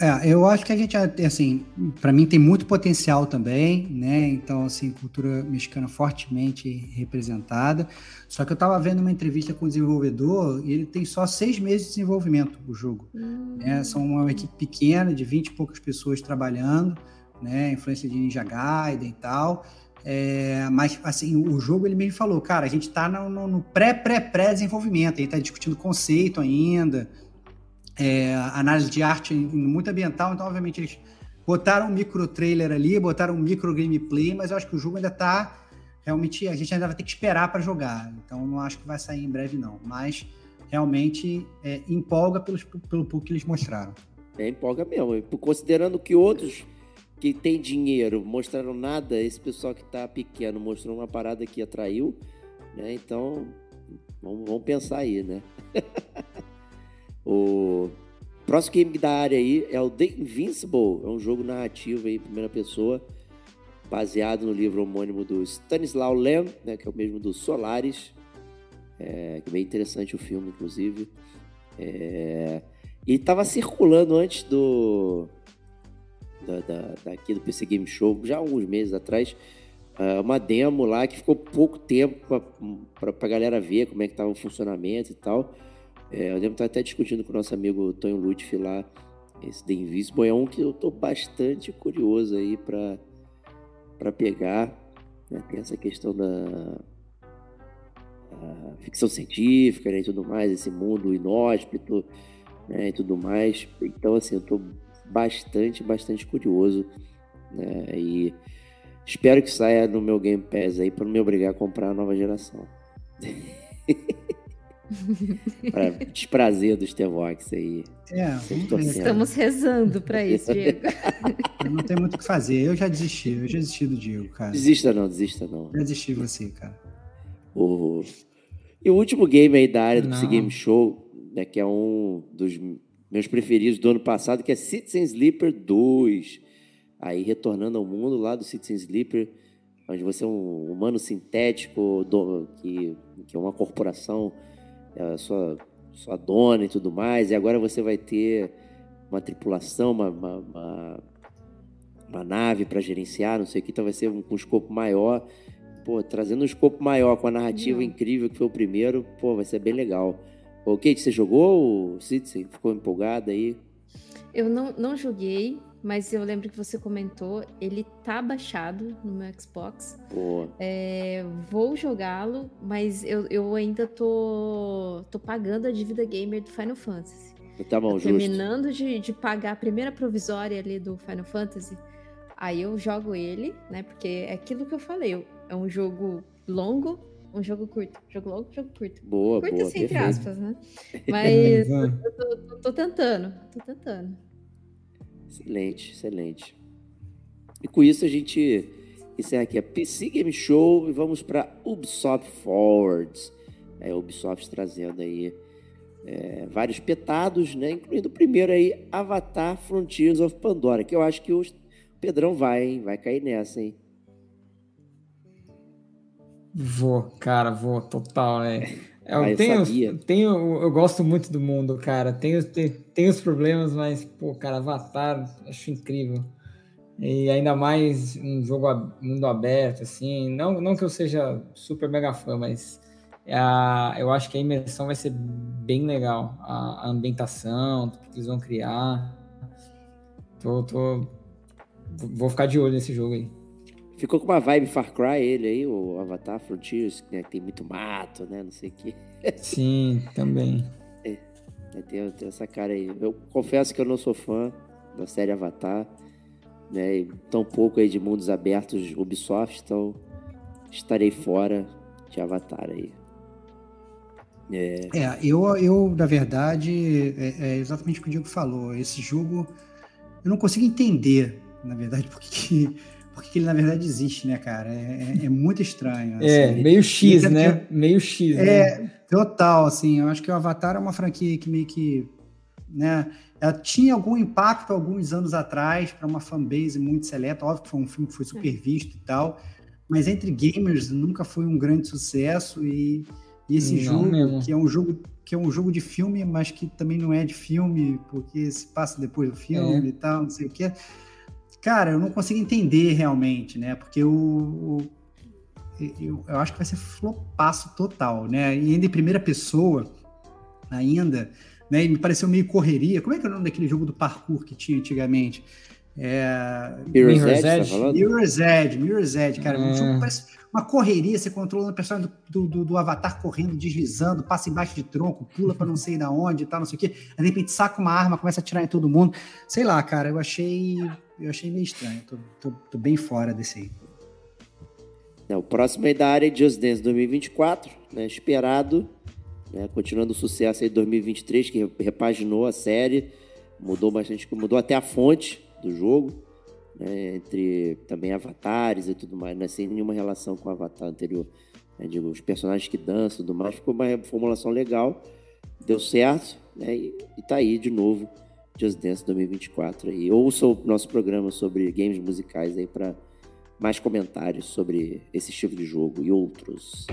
É, eu acho que a gente, assim, para mim tem muito potencial também, né? Então, assim, cultura mexicana fortemente representada. Só que eu estava vendo uma entrevista com o desenvolvedor e ele tem só seis meses de desenvolvimento o jogo. Hum. Né? São uma equipe pequena, de 20 e poucas pessoas trabalhando, né? Influência de Ninja Gaiden e tal. É, mas, assim, o jogo ele mesmo falou, cara, a gente está no pré-pré-pré-desenvolvimento, a gente está discutindo conceito ainda, é, análise de arte muito ambiental, então, obviamente, eles botaram um micro trailer ali, botaram um micro gameplay, mas eu acho que o jogo ainda está realmente, a gente ainda vai ter que esperar para jogar, então não acho que vai sair em breve, não, mas realmente é, empolga pelos, pelo pouco que eles mostraram. É, empolga mesmo, considerando que outros que tem dinheiro mostraram nada, esse pessoal que está pequeno mostrou uma parada que atraiu, né? Então, vamos, vamos pensar aí, né? O próximo game da área aí é o The Invincible, é um jogo narrativo aí, primeira pessoa, baseado no livro homônimo do Stanislaw Lem, né, que é o mesmo do Solaris, é, é bem interessante o filme, inclusive. É, e estava circulando antes do da, da, daqui do PC Game Show, já alguns meses atrás, uh, uma demo lá que ficou pouco tempo para a galera ver como é que estava o funcionamento e tal. É, eu lembro estar até discutindo com o nosso amigo Tonho Lutfi lá, esse The Invisible é um que eu estou bastante curioso aí para para pegar. Né? Tem essa questão da ficção científica né? e tudo mais, esse mundo inóspito né? e tudo mais. Então, assim, eu estou bastante, bastante curioso. Né? E espero que saia no meu Game Pass aí para não me obrigar a comprar a nova geração. para desprazer dos Tevox aí. É, Estamos rezando para isso, Diego. Eu não tenho muito o que fazer. Eu já desisti, eu já desisti do Diego, cara. Desista não, desista não. Já desisti de você, cara. O... E o último game aí da área do PC Game Show, né, que é um dos meus preferidos do ano passado, que é Citizen Sleeper 2. Aí retornando ao mundo lá do Citizen Sleeper, onde você é um humano sintético do, que, que é uma corporação sua, sua dona e tudo mais, e agora você vai ter uma tripulação, uma, uma, uma, uma nave para gerenciar, não sei o que, então vai ser um, um escopo maior. Pô, trazendo um escopo maior com a narrativa incrível que foi o primeiro, pô, vai ser bem legal. O Kate, você jogou o Citizen? Ficou empolgada aí? Eu não, não joguei, mas eu lembro que você comentou, ele tá baixado no meu Xbox. Boa. É, vou jogá-lo, mas eu, eu ainda tô, tô pagando a dívida gamer do Final Fantasy. Tá bom, justo. Terminando de, de pagar a primeira provisória ali do Final Fantasy, aí eu jogo ele, né? Porque é aquilo que eu falei, é um jogo longo, um jogo curto. Jogo longo, jogo curto. Boa, curto boa. assim, entre aspas, né? Mas eu, tô, tô, tô tentando, tô tentando. Excelente, excelente. E com isso a gente encerra aqui a PC Game Show e vamos para Ubisoft Forwards. É, Ubisoft trazendo aí é, vários petados, né? Incluindo o primeiro aí, Avatar Frontiers of Pandora, que eu acho que o Pedrão vai, hein? Vai cair nessa, hein? Vou, cara, vou, total, né? Eu, ah, eu tenho, tenho, eu gosto muito do mundo, cara. Tenho, tenho, tenho os problemas, mas, pô, cara, Avatar, acho incrível. E ainda mais um jogo mundo aberto, assim. Não, não que eu seja super mega fã, mas a, eu acho que a imersão vai ser bem legal. A, a ambientação, que eles vão criar. Tô, tô, vou ficar de olho nesse jogo aí. Ficou com uma vibe Far Cry ele aí, o Avatar Frontiers, né, que tem muito mato, né? Não sei o quê. Sim, também. É, tem, tem, essa cara aí. Eu confesso que eu não sou fã da série Avatar, né? E tão pouco aí de mundos abertos Ubisoft, então estarei fora de Avatar aí. É, é eu, eu, na verdade, é, é exatamente o que o Diego falou. Esse jogo eu não consigo entender, na verdade, porque porque ele na verdade existe, né, cara? É, é, é muito estranho. É, assim. É, meio X, né? Meio X. É, né? total, assim. Eu acho que o Avatar é uma franquia que meio que. Né, ela tinha algum impacto alguns anos atrás para uma fanbase muito seleta. Óbvio que foi um filme que foi super visto e tal, mas entre gamers nunca foi um grande sucesso e E esse não jogo, mesmo. que é um jogo que é um jogo de filme, mas que também não é de filme, porque se passa depois do filme é. e tal, não sei o que. Cara, eu não consigo entender realmente, né? Porque o, o eu, eu, acho que vai ser flopaço total, né? E ainda em primeira pessoa, ainda, né? E me pareceu meio correria. Como é que é o nome daquele jogo do parkour que tinha antigamente? É... Mirror's, Mirror's Edge, Edge? Tá Mirror's Edge, Mirror's Edge, cara. Um jogo parece uma correria, você controlando o personagem do, do, do, avatar correndo, deslizando, passa embaixo de tronco, pula para não sei da onde e tal, não sei o quê. Aí, de repente saca uma arma, começa a atirar em todo mundo. Sei lá, cara, eu achei. Eu achei meio estranho. Tô, tô, tô bem fora desse aí. É, o próximo aí da área é Just Dance 2024, né? Esperado. Né? Continuando o sucesso aí de 2023, que repaginou a série, mudou bastante, mudou até a fonte do jogo né, entre também avatares e tudo mais, né, sem nenhuma relação com o avatar anterior. Né, digo, os personagens que dançam e tudo mais, ficou uma formulação legal, deu certo, né, e, e tá aí de novo Just Dance 2024. Aí. Ouça o nosso programa sobre games musicais aí para mais comentários sobre esse tipo de jogo e outros.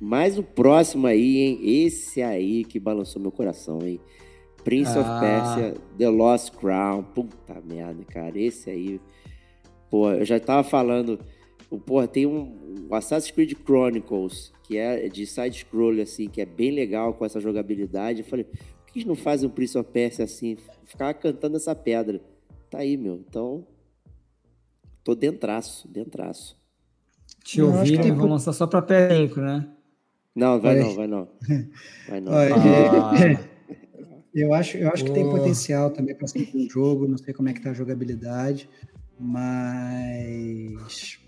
Mas o próximo aí, hein? Esse aí que balançou meu coração, hein? Prince ah. of Persia, The Lost Crown. Puta merda, cara. Esse aí. Pô, eu já tava falando. Porra, tem um, um Assassin's Creed Chronicles, que é de side-scroll, assim, que é bem legal com essa jogabilidade. Eu falei, por que eles não fazem um Prince of Persia assim? Ficar cantando essa pedra. Tá aí, meu. Então, tô dentraço, dentraço. Te ouvi, que... vão lançar só pra PS5, né? Não, vai não, vai não. Vai não. Ah. Eu acho, eu acho que tem potencial também para ser um jogo, não sei como é que tá a jogabilidade, mas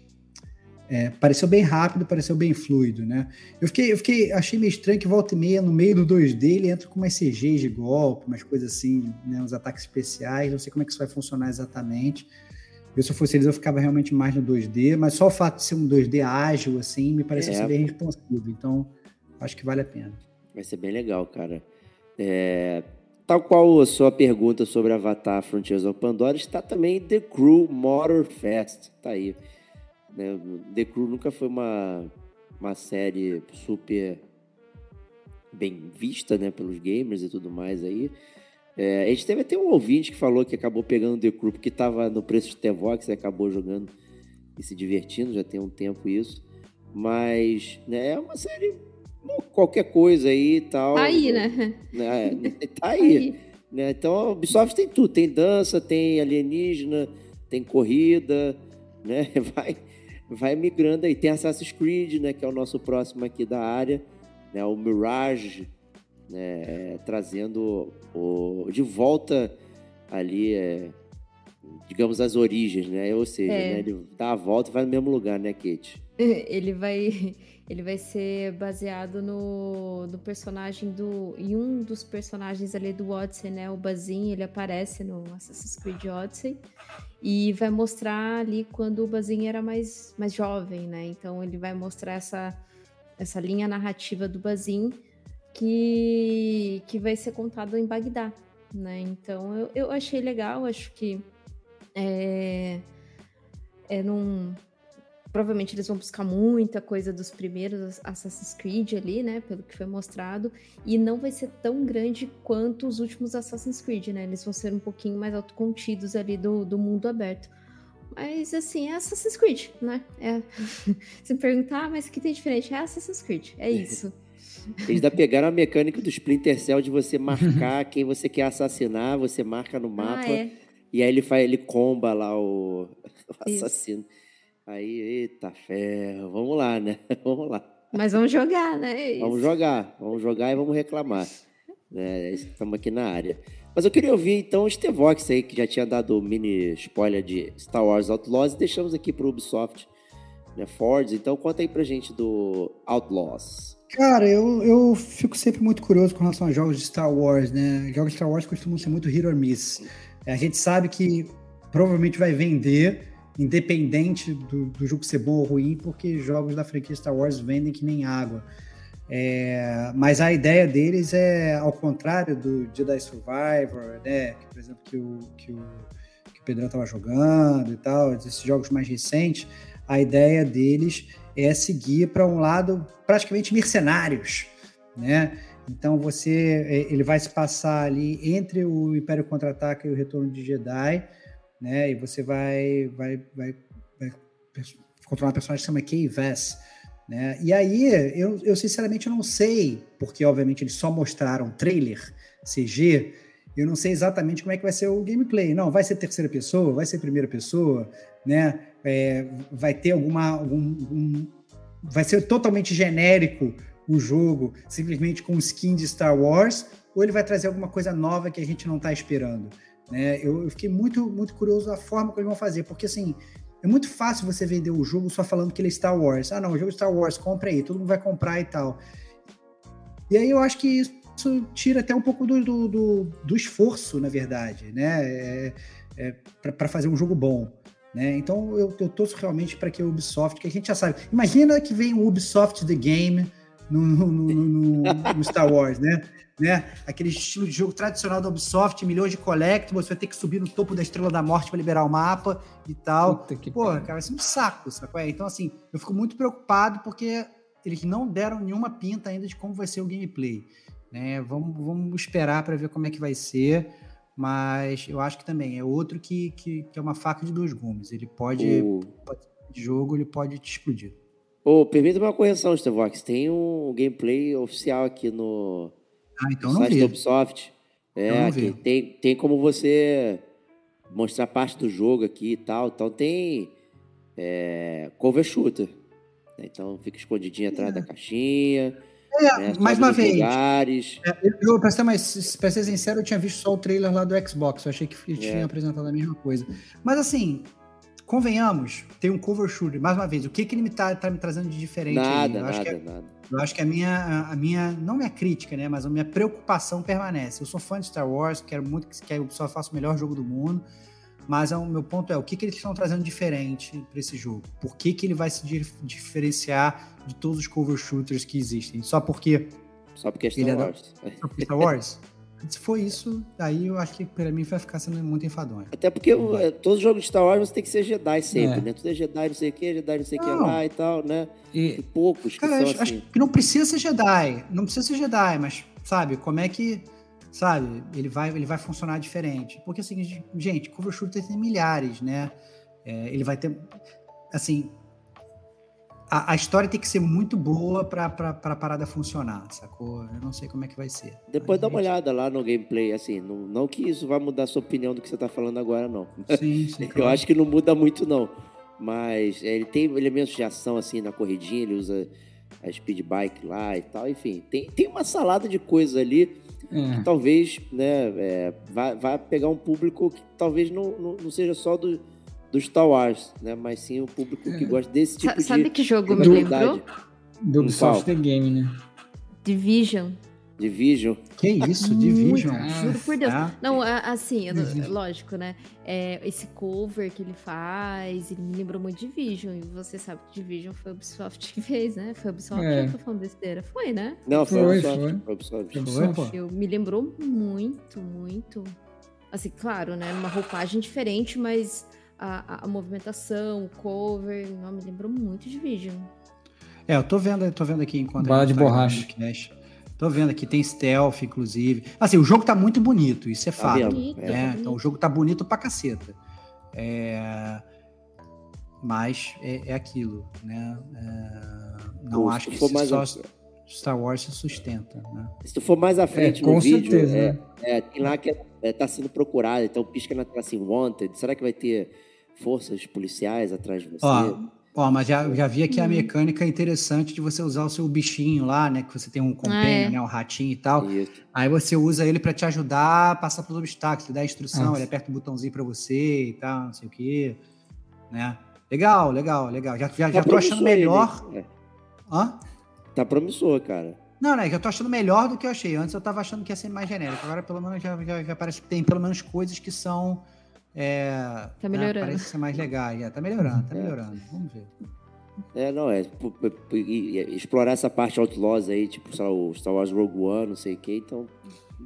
é, pareceu bem rápido, pareceu bem fluido, né? Eu fiquei, eu fiquei, achei meio estranho que volta e meia no meio do 2D ele entra com umas CGs de golpe, umas coisas assim, né, uns ataques especiais, não sei como é que isso vai funcionar exatamente. Eu, se eu fosse eles, eu ficava realmente mais no 2D, mas só o fato de ser um 2D ágil, assim, me parece é. ser bem responsivo. Então, acho que vale a pena. Vai ser bem legal, cara. É, Tal qual a sua pergunta sobre Avatar Frontiers of Pandora, está também The Crew Motor Fest. Tá aí. Né? The Crew nunca foi uma, uma série super bem vista né, pelos gamers e tudo mais aí. É, a gente teve até um ouvinte que falou que acabou pegando The Crew porque estava no preço de T-Vox e acabou jogando e se divertindo, já tem um tempo isso. Mas né, é uma série qualquer coisa aí e tal. Tá aí, né? né? Tá aí. aí. Né? Então, Ubisoft tem tudo. Tem dança, tem alienígena, tem corrida, né? Vai, vai migrando aí. Tem Assassin's Creed, né? Que é o nosso próximo aqui da área. Né? O Mirage, né? É, trazendo o, de volta ali, é, digamos, as origens, né? Ou seja, é. né? ele dá a volta e vai no mesmo lugar, né, Kate? Ele vai ele vai ser baseado no, no personagem do. em um dos personagens ali do Odyssey, né? O Bazin, ele aparece no Assassin's Creed Odyssey. E vai mostrar ali quando o Bazin era mais, mais jovem, né? Então ele vai mostrar essa, essa linha narrativa do Bazin que, que vai ser contado em Bagdá, né? Então eu, eu achei legal, acho que é, é num, Provavelmente eles vão buscar muita coisa dos primeiros Assassin's Creed ali, né? Pelo que foi mostrado. E não vai ser tão grande quanto os últimos Assassin's Creed, né? Eles vão ser um pouquinho mais autocontidos ali do, do mundo aberto. Mas, assim, é Assassin's Creed, né? É... Se me perguntar, ah, mas o que tem diferente? É Assassin's Creed, é isso. Eles ainda pegaram a mecânica do Splinter Cell de você marcar quem você quer assassinar, você marca no mapa. Ah, é. E aí ele faz, ele comba lá o, o assassino. Isso. Aí, eita ferro, vamos lá, né? Vamos lá. Mas vamos jogar, né? É vamos jogar, vamos jogar e vamos reclamar. Né? Estamos aqui na área. Mas eu queria ouvir então o Stevox aí, que já tinha dado o mini spoiler de Star Wars Outlaws, e deixamos aqui para o Ubisoft né, Fords. Então conta aí pra gente do Outlaws. Cara, eu, eu fico sempre muito curioso com relação a jogos de Star Wars, né? Jogos de Star Wars costumam ser muito hit or miss. A gente sabe que provavelmente vai vender, independente do, do jogo ser bom ou ruim, porque jogos da franquia Star Wars vendem que nem água. É, mas a ideia deles é, ao contrário do Jedi Survivor, né, que, por exemplo, que o, que o, que o Pedrão estava jogando e tal, esses jogos mais recentes, a ideia deles é seguir para um lado praticamente mercenários, né? Então você, é, ele vai se passar ali entre o Império Contra-Ataca e o Retorno de Jedi, né? E você vai, vai, vai, vai controlar um personagem que chama Kay Vess, né? E aí, eu, eu sinceramente não sei, porque obviamente eles só mostraram trailer CG, eu não sei exatamente como é que vai ser o gameplay. Não, vai ser terceira pessoa, vai ser primeira pessoa, né? É, vai ter alguma. Algum, vai ser totalmente genérico o jogo, simplesmente com skin de Star Wars, ou ele vai trazer alguma coisa nova que a gente não está esperando. Né? Eu, eu, fiquei muito, muito curioso da forma que eles vão fazer, porque assim, é muito fácil você vender o jogo só falando que ele é Star Wars. Ah, não, o jogo é Star Wars, compra aí, todo mundo vai comprar e tal. E aí eu acho que isso tira até um pouco do, do, do, do esforço, na verdade, né? É, é, para fazer um jogo bom. Né? Então eu, eu torço realmente para que o Ubisoft, que a gente já sabe. Imagina que vem o Ubisoft The Game no, no, no, no Star Wars, né? Né? Aquele estilo de jogo tradicional da Ubisoft, milhões de collectibles, você vai ter que subir no topo da Estrela da Morte para liberar o mapa e tal. Pô, cara, vai ser um saco, sabe? É? Então, assim, eu fico muito preocupado porque eles não deram nenhuma pinta ainda de como vai ser o gameplay. Né? Vamos, vamos esperar para ver como é que vai ser. Mas eu acho que também é outro que, que, que é uma faca de dois gumes. Ele pode, o... pode de jogo, ele pode te explodir. Ô, oh, permita uma correção, Stevox. Tem um gameplay oficial aqui no, ah, então site vi. da Ubisoft. É, aqui, tem, tem como você mostrar parte do jogo aqui e tal. Então tem é, cover shooter. Né? Então fica escondidinho atrás é. da caixinha. É, né? mais uma vez. Lugares. É, eu, eu, pra, ser mais, pra ser sincero, eu tinha visto só o trailer lá do Xbox. Eu achei que ele tinha é. apresentado a mesma coisa. Mas assim, convenhamos, tem um cover shooter. Mais uma vez, o que, que ele me tá, tá me trazendo de diferente nada, nada, é, nada. Eu acho que a minha, a minha, não minha crítica, né, mas a minha preocupação permanece. Eu sou fã de Star Wars, quero muito que a Ubisoft faça o melhor jogo do mundo, mas é o meu ponto é, o que, que eles estão trazendo diferente para esse jogo? Por que, que ele vai se diferenciar de todos os cover shooters que existem? Só porque... Só porque é Star Wars. É da... É Star Wars? Se for isso, aí eu acho que para mim vai ficar sendo muito enfadonho. Até porque é, todo jogo de Star Wars você tem que ser Jedi sempre, é. né? Tudo é Jedi, não sei o que, Jedi, não sei o que lá e tal, né? E, poucos cara, que são acho, assim. Acho que não precisa ser Jedi, não precisa ser Jedi, mas sabe, como é que, sabe, ele vai, ele vai funcionar diferente? Porque assim, gente, cover shooter tem milhares, né? É, ele vai ter, assim, a, a, história tem que ser muito boa pra, pra, pra parada funcionar, sacou? Eu não sei como é que vai ser. Depois dá uma olhada lá no gameplay, assim, não, não que isso vai mudar a sua opinião do que você tá falando agora, não. Sim, sim. Eu acho que não muda muito, não. Mas é, ele tem elementos de ação, assim, na corridinha, ele usa a speed bike lá e tal, enfim. Tem, tem uma salada de coisas ali é. que talvez, né, é, vai, vai pegar um público que talvez não, não, não seja só do do Star Wars, né? Mas sim o público que é. gosta desse tipo Sabe de. Sabe que jogo me lembrou? Do Ubisoft The Game, né? Division. Division. Que isso, Division? juro por Deus. Ah. Não, assim, lógico, né? É, esse cover que ele faz, ele me lembrou muito Division. E você sabe que Division foi o Ubisoft que fez, né? Foi o Ubisoft é. que eu tô falando besteira. Foi, né? Não, foi, foi, Ubisoft, foi. foi Ubisoft. Foi, foi. Eu, me lembrou muito, muito. Assim, claro, né? Uma roupagem diferente, mas a, a, movimentação, o cover, não, me lembrou muito de Vision. É, eu tô vendo, tô vendo aqui enquanto. Bala de borracha. Tô vendo aqui, tem stealth, inclusive. Assim, o jogo tá muito bonito, isso é tá fato. Bonito, né? Então o jogo tá bonito pra caceta. É... Mas é, é aquilo, né? É... Não Pô, acho que for mais só a... Star Wars se sustenta, né? Se tu for mais à frente é, no vídeo, certeza, é, né? é, tem lá que é, tá sendo procurado, então pisca na tela assim, wanted. Será que vai ter forças policiais atrás de você. Ó, ó mas já, já vi aqui a mecânica interessante de você usar o seu bichinho lá, né? Que você tem um companion, ah, é. né? Um ratinho e tal. Isso. Aí você usa ele para te ajudar a passar pelos obstáculos, ele dá instrução, ele aperta o um botãozinho para você e tal, não sei o quê. Né? Legal, legal, legal. Já, já, tá já tô achando melhor. Ele, né? Hã? Tá promissor, cara. Não, né? Já tô achando melhor do que eu achei. Antes eu tava achando que ia ser mais genérico. Agora, pelo menos, já, já, já parece que tem pelo menos coisas que são é, tá né, melhorando. Né, parece ser mais legal. É, tá melhorando, tá é. melhorando. Vamos ver. É, não, é. Explorar essa parte Outlaws aí, tipo, sei lá, o Star Wars Rogue One, não sei o que, então.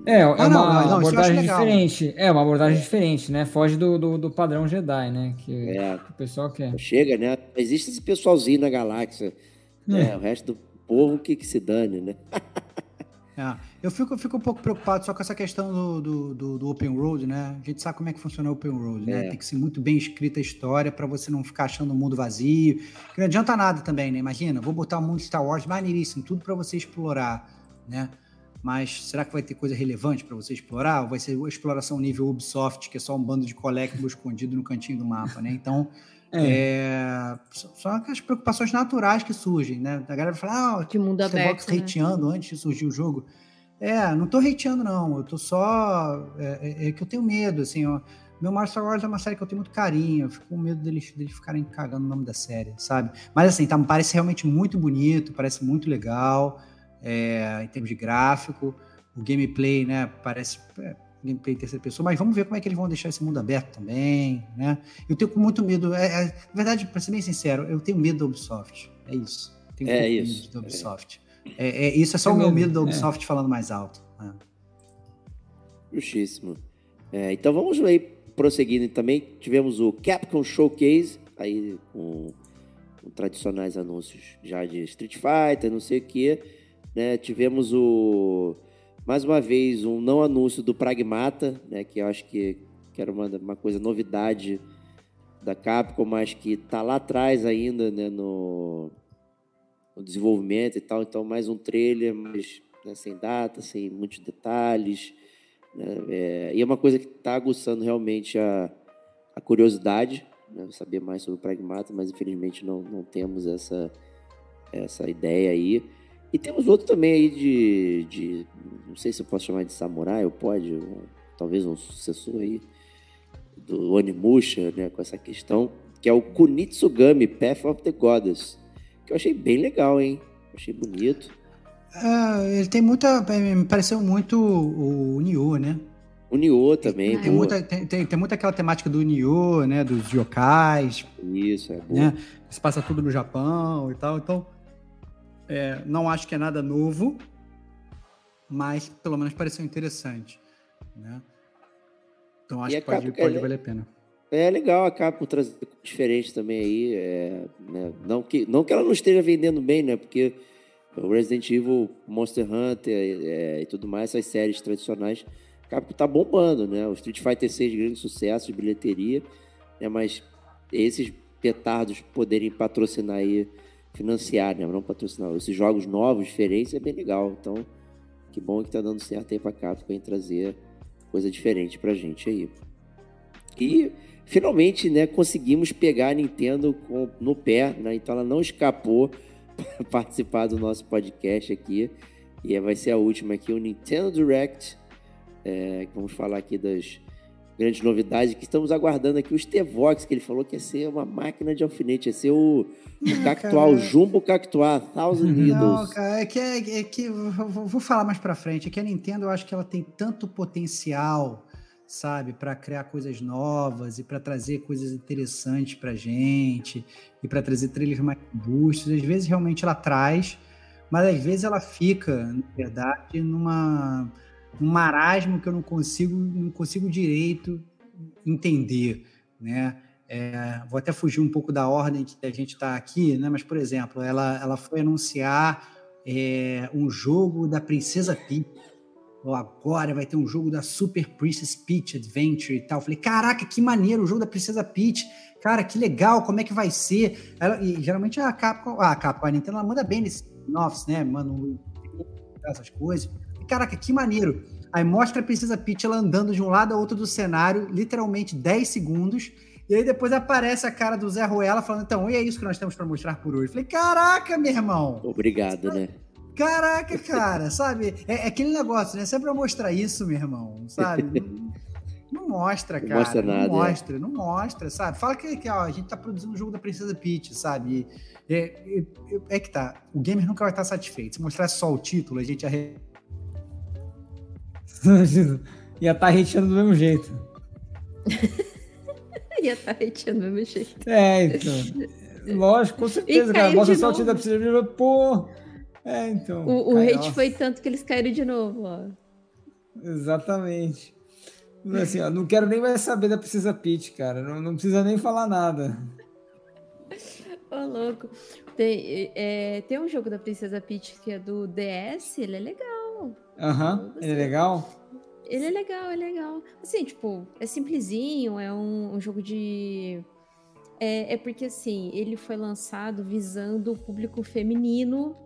É, é ah, uma não, não, abordagem diferente. É, uma abordagem é. diferente, né? Foge do, do, do, padrão Jedi, né? Que, é. que, o pessoal quer. Chega, né? Existe esse pessoalzinho na galáxia. Né? É. O resto do povo que, que se dane, né? É, eu fico, fico um pouco preocupado só com essa questão do, do, do, do, open road, né? A gente sabe como é que funciona o open road, né? É. Tem que ser muito bem escrita a história para você não ficar achando o mundo vazio. Que não adianta nada também, né? Imagina, vou botar o um mundo Star Wars maneiríssimo, tudo para você explorar, né? Mas será que vai ter coisa relevante para você explorar? Ou vai ser exploração nível Ubisoft, que é só um bando de collectibles escondido no cantinho do mapa, né? Então, é. É, são as preocupações naturais que surgem, né? A galera fala, ah, que mundo aberto, né? hateando antes de surgir o jogo. É, não tô hateando, não. Eu tô só. É, é, é que eu tenho medo, assim, ó. Meu Master Wars é uma série que eu tenho muito carinho. Eu fico com medo deles, deles ficarem cagando o nome da série, sabe? Mas assim, tá, parece realmente muito bonito, parece muito legal é, em termos de gráfico. O gameplay, né? Parece. É, gameplay terceira pessoa, mas vamos ver como é que eles vão deixar esse mundo aberto também, né? Eu tenho muito medo, é, é, na verdade, para ser bem sincero, eu tenho medo da Ubisoft, é isso. Tenho é isso. medo da Ubisoft. É. é, é isso é só o meu medo da Ubisoft falando mais alto. Né? Justíssimo. então vamos aí prosseguindo também, tivemos o Capcom Showcase, aí com, com tradicionais anúncios já de Street Fighter, não sei o que, né? Tivemos o mais uma vez, um não anúncio do Pragmata, né, que eu acho que, que era uma, uma coisa novidade da Capcom, mas que está lá atrás ainda né, no, no, desenvolvimento e tal. Então, mais um trailer, mas né, sem data, sem muitos detalhes. Né, é, e é uma coisa que está aguçando realmente a, a curiosidade, né, saber mais sobre o Pragmata, mas infelizmente não, não temos essa, essa ideia aí. E temos outro também aí de, de não sei se eu posso chamar de samurai, ou pode, um, talvez um sucessor aí do Onimusha, né, com essa questão, que é o Kunitsugami Path of the Goddess, que eu achei bem legal, hein? Achei bonito. É, ele tem muita, me pareceu muito o Nioh, né? O Nioh também. Tem, muita, tem, tem, tem muita aquela temática do Nioh, né? Dos yokais. Isso, é bom. Né? Se passa tudo no Japão e tal. Então, é, não acho que é nada novo, mas pelo menos pareceu interessante, né? Então acho que pode, pode é, valer a pena. É legal a Capcom trazer diferente também aí, é, né? não, que, não que ela não esteja vendendo bem, né? Porque o Resident Evil, Monster Hunter é, e tudo mais, essas séries tradicionais, a Capcom tá bombando, né? O Street Fighter 6 grande sucesso de bilheteria, né? Mas esses petardos poderem patrocinar aí financiar, né? Não patrocinar. Esses jogos novos, diferentes, é bem legal. Então, que bom que tá dando certo aí pra Capcom em trazer coisa diferente pra gente aí. E finalmente, né, conseguimos pegar a Nintendo no pé, né? Então ela não escapou para participar do nosso podcast aqui. E vai ser a última aqui, o Nintendo Direct. É, vamos falar aqui das grandes novidades que estamos aguardando aqui. O Stevox, que ele falou que ia ser uma máquina de alfinete, ia ser o, o Cactuar, o Jumbo Cactuar, Thousand Needles. Não, cara, é que, é, é que vou, vou falar mais pra frente, é que a Nintendo, eu acho que ela tem tanto potencial, sabe, para criar coisas novas e para trazer coisas interessantes pra gente e para trazer trailers mais robustos. Às vezes realmente ela traz, mas às vezes ela fica, na verdade, numa um marasmo que eu não consigo, não consigo direito entender, né? É, vou até fugir um pouco da ordem que a gente está aqui, né? Mas, por exemplo, ela, ela foi anunciar é, um jogo da Princesa Peach. Ou agora vai ter um jogo da Super Princess Peach Adventure e tal. falei, caraca, que maneiro o jogo da Princesa Peach. Cara, que legal, como é que vai ser? Ela, e geralmente a Capcom, a Capcom, a Nintendo, ela manda bem nesses novos, né? Manda essas coisas. Caraca, que maneiro. Aí mostra a Princesa Peach ela andando de um lado ao outro do cenário, literalmente 10 segundos. E aí depois aparece a cara do Zé Ruela falando, então, e é isso que nós temos para mostrar por hoje. Falei, caraca, meu irmão. Obrigado, né? Caraca, cara, sabe? É, é, aquele negócio, né? Sempre pra mostrar isso, meu irmão, sabe? Não, não mostra, cara. Não mostra nada. Não é. mostra, é. não mostra, sabe? Fala que, que ó, a gente tá produzindo um jogo da Princesa Peach, sabe? E, é, é, é, que tá. O gamer nunca vai estar satisfeito. Se mostrar só o título, a gente já Ia estar tá hateando do mesmo jeito. Ia estar tá hateando do mesmo jeito. É, então. Lógico, com certeza, cara. Mostra só o time da precisa pô. É, então. O, o hate foi tanto que eles caíram de novo, ó. Exatamente. Assim, ó, não quero nem mais saber da Princesa Peach, cara. Não, não precisa nem falar nada. Ô, louco. Tem, é, tem um jogo da Princesa Peach que é do DS, ele é legal. Aham, uhum. ele é legal? Ele é legal, é legal. Assim, tipo, é simplesinho, é um, um jogo de. É, é, porque, assim, ele foi lançado visando o público feminino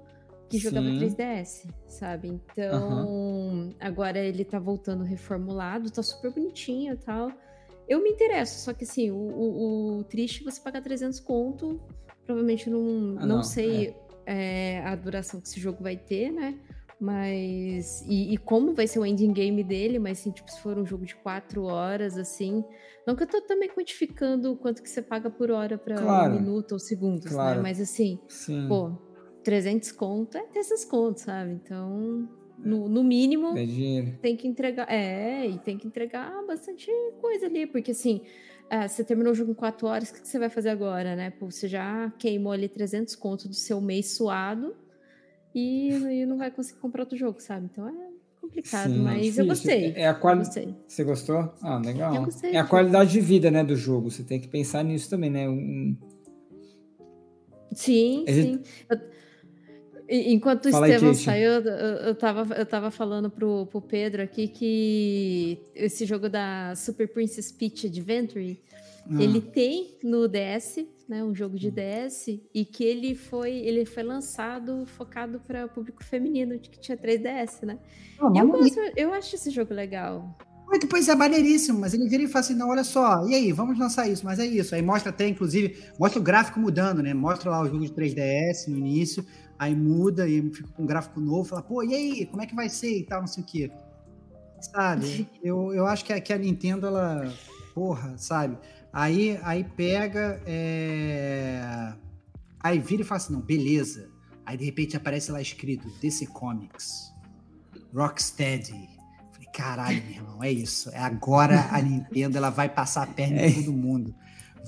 que jogava 3DS, sabe? Então, uhum. agora ele tá voltando reformulado, tá super bonitinho e tal. Eu me interesso, só que assim, o, o, o triste é você pagar 300 conto, provavelmente não, ah, não, não, sei é. É, a duração que esse jogo vai ter, né? Mas. E, e, como vai ser o ending game dele, mas assim, tipo, se for um jogo de 4 horas, assim. Não que eu tô também quantificando quanto que você paga por hora para claro. um minuto ou segundos, né? claro. né? Mas assim, Sim. pô, 300 conto é 300 conto, sabe? Então, no, no mínimo, é tem que entregar. É, e tem que entregar bastante coisa ali, porque assim. É, você terminou o jogo em 4 horas, o que, você vai fazer agora, né? Pô, você já queimou ali 300 contos do seu mês suado e, e, não vai conseguir comprar outro jogo, sabe? Então é complicado, Sim, mas difícil. eu gostei. É a quali... gostei. Você gostou? Ah, legal. Gostei, é a qualidade de vida, né, do jogo. Você tem que pensar nisso também, né? Um... Sim, a sim. Gente... Eu Enquanto o Estevão saiu, eu, eu, tava, eu tava falando pro, pro Pedro aqui que esse jogo da Super Princess Peach Adventure, ah. ele tem no DS, né, um jogo de DS, e que ele foi, ele foi lançado focado para o público feminino, que tinha 3DS, né? Ah, eu, gosto, eu acho esse jogo legal. Muito, pois é, maneiríssimo, mas ele vira e fala assim, não, olha só, e aí, vamos lançar isso, mas é isso. Aí mostra até, inclusive, mostra o gráfico mudando, né? Mostra lá o jogo de 3DS no início, aí muda e fica com um gráfico novo, fala, pô, e aí, como é que vai ser e tal, não sei o quê. Sabe? Eu, eu acho que a, que a Nintendo, ela, porra, sabe? Aí, aí pega, é... aí vira e fala assim, não, beleza. Aí de repente aparece lá escrito DC Comics, Rocksteady. Falei, caralho, meu irmão, é isso. É agora a Nintendo ela vai passar a perna em todo mundo.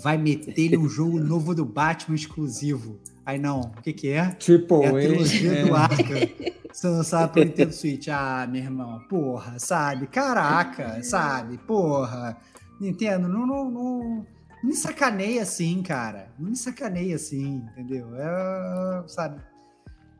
Vai meter um jogo novo do Batman exclusivo. Aí não, o que que é? Triple é a trilogia é. do Arca. Você não sabe pro Nintendo Switch. Ah, meu irmão, porra, sabe? Caraca, sabe? Porra. Nintendo, não, não, não, não me sacaneia assim, cara. Não me sacaneia assim, entendeu? É, sabe?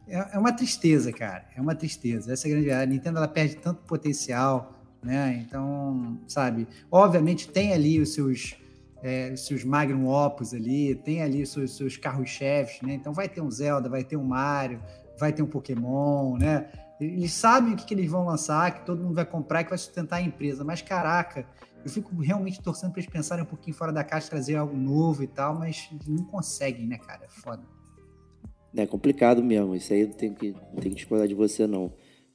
É, é uma tristeza, cara. É uma tristeza. Essa é a grande. A Nintendo ela perde tanto potencial, né? Então, sabe? Obviamente tem ali os seus é, os seus Magnum Opus ali, tem ali os seus, seus carros-chefes, né? Então vai ter um Zelda, vai ter um Mario, vai ter um Pokémon, né? Eles sabem o que, que eles vão lançar, que todo mundo vai comprar, que vai sustentar a empresa. Mas, caraca, eu fico realmente torcendo para eles pensarem um pouquinho fora da caixa, trazer algo novo e tal, mas não conseguem, né, cara? É foda. É complicado mesmo. Isso aí não tem que, não tem que discordar de você, não.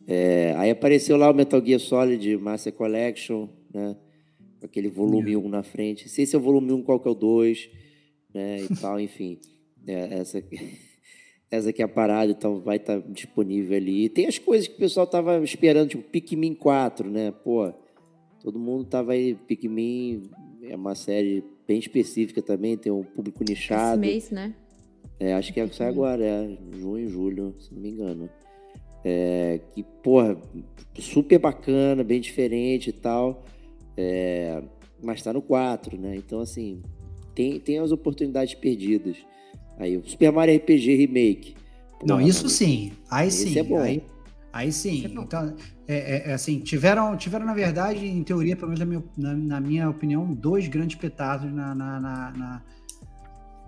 É, aí apareceu lá o Metal Gear Solid Master Collection, né? aquele volume é. 1 na frente. Se esse é o volume 1, qual que é o 2, né, e tal, enfim. É, essa, essa aqui é a parada, então vai estar tá disponível ali. E tem as coisas que o pessoal tava esperando, tipo Pikmin 4, né, pô, todo mundo tava aí, Pikmin é uma série bem específica também, tem um público nichado. Esse mês, né? É, acho que é, sai agora, é junho, julho, se não me engano. É, que, porra, super bacana, bem diferente e tal. É, mas está no 4, né? Então, assim, tem, tem as oportunidades perdidas. Aí, o Super Mario RPG Remake. Não, isso sim. Aí sim. É bom. Aí, aí sim. É então, é, é, é, assim, tiveram, tiveram, na verdade, em teoria, pelo menos na minha, na, na minha opinião, dois grandes petardos na, na, na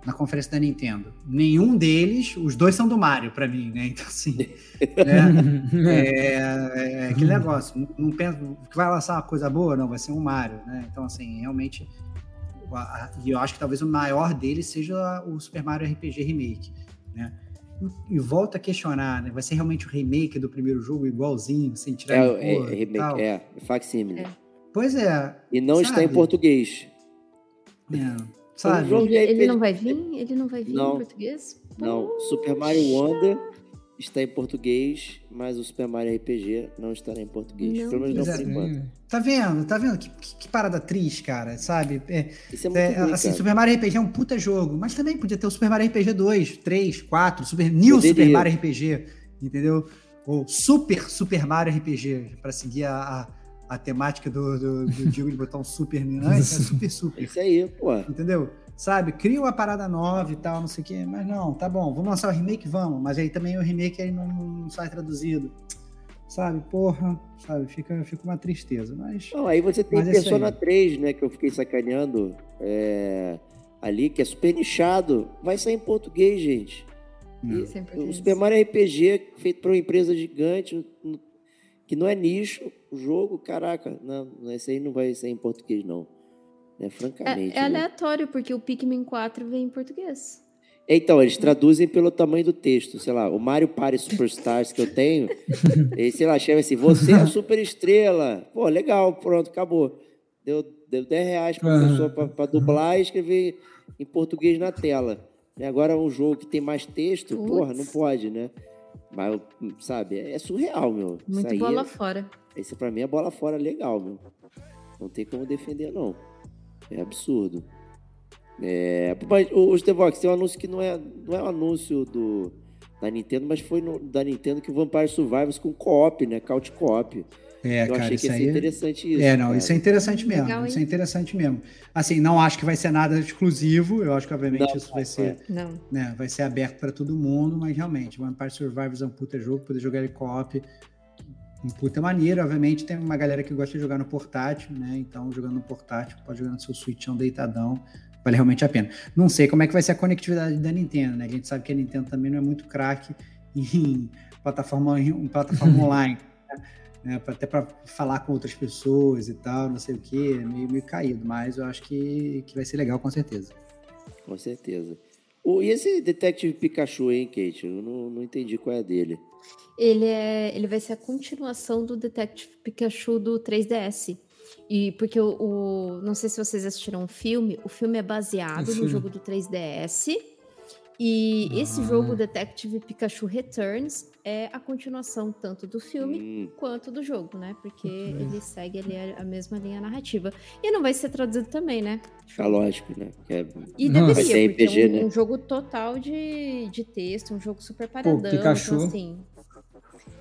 na conferência da Nintendo. Nenhum deles, os dois são do Mario para mim, né? Então, assim, né? é, é, aquele negócio. Não, não penso que vai lançar uma coisa boa, não, vai ser um Mario, né? Então, assim, realmente. E eu acho que talvez o maior deles seja o Super Mario RPG Remake, né? E, volta a questionar, né? Vai ser realmente o remake do primeiro jogo, igualzinho, sem tirar é, cor, é, remake, é, é facsimile. É. Pois é. E não sabe? está em português. É. Sabe? Ele, ele não vai vir? Ele não vai vir não, em português? Não. Super Mario Wonder está em português, mas o Super Mario RPG não estará em português. Não, Pelo menos não por enquanto. Tá vendo? Tá vendo? Que, que, que parada triste, cara, sabe? É, Isso é muito é, ruim, assim, cara. Super Mario RPG é um puta jogo, mas também podia ter o Super Mario RPG 2, 3, 4, Super New Poderia. Super Mario RPG, entendeu? Ou Super Super Mario RPG, para seguir a, a a temática do, do, do Diego de botar um super não, é super super. Isso aí, pô. Entendeu? Sabe, cria uma parada nova e tal, não sei o quê, mas não, tá bom, vamos lançar o remake, vamos, mas aí também o remake aí não, não sai traduzido. Sabe, porra, sabe, fica, fica uma tristeza, mas... Não, aí você tem mas é Persona 3, né, que eu fiquei sacaneando é, ali, que é super nichado, vai sair em português, gente. Não. E o. Super Mario RPG, feito por uma empresa gigante, que não é nicho, o jogo, caraca, não, esse aí não vai sair em português, não. É, francamente. É, é né? aleatório, porque o Pikmin 4 vem em português. Então, eles traduzem pelo tamanho do texto. Sei lá, o Mario Party Superstars que eu tenho, ele, sei lá, chama assim, você é a super estrela. Pô, legal, pronto, acabou. Deu, deu 10 reais para pessoa para dublar e escrever em português na tela. E agora um jogo que tem mais texto, Putz. porra, não pode, né? Mas, sabe, é surreal, meu. Isso Muito aí bola é- fora. esse pra mim é bola fora legal, meu. Não tem como defender, não. É absurdo. É, mas, o, o Stevox, tem um anúncio que não é, não é um anúncio do, da Nintendo, mas foi no- da Nintendo que o Vampire Survivors com co-op, né? Couch co-op. É, Eu cara, achei que isso ia aí... ser interessante isso. É, não, cara. isso é interessante mesmo. Legal, isso é interessante mesmo. Assim, não acho que vai ser nada exclusivo. Eu acho que, obviamente, Não, isso vai é. ser, Não. né, vai ser aberto para todo mundo, mas realmente, Vampire Survivors é um puta jogo, poder jogar ele co-op. Um puta maneiro, obviamente, tem uma galera que gosta de jogar no portátil, né? Então, jogando no portátil, pode jogar no seu Switchão deitadão, vale realmente a pena. Não sei como é que vai ser a conectividade da Nintendo, né? A gente sabe que a Nintendo também não é muito craque em plataforma, em plataforma online, né? Até para falar com outras pessoas e tal, não sei o que, meio, meio caído, mas eu acho que, que vai ser legal com certeza. Com certeza. O, e esse Detective Pikachu, hein, Kate? Eu não, não entendi qual é a dele. Ele, é, ele vai ser a continuação do Detective Pikachu do 3DS. E porque o, o- Não sei se vocês assistiram o filme. O filme é baseado no filme. jogo do 3DS. E esse Ah. jogo, Detective Pikachu Returns, é a continuação tanto do filme Hum, quanto do jogo, né? Porque ele segue ali a, a mesma linha narrativa. E não vai ser traduzido também, né? tá lógico, né? É- E Não, deveria, vai ser RPG, é um, né? um jogo total de, de texto, um jogo super paradão. Pikachu. Então, assim,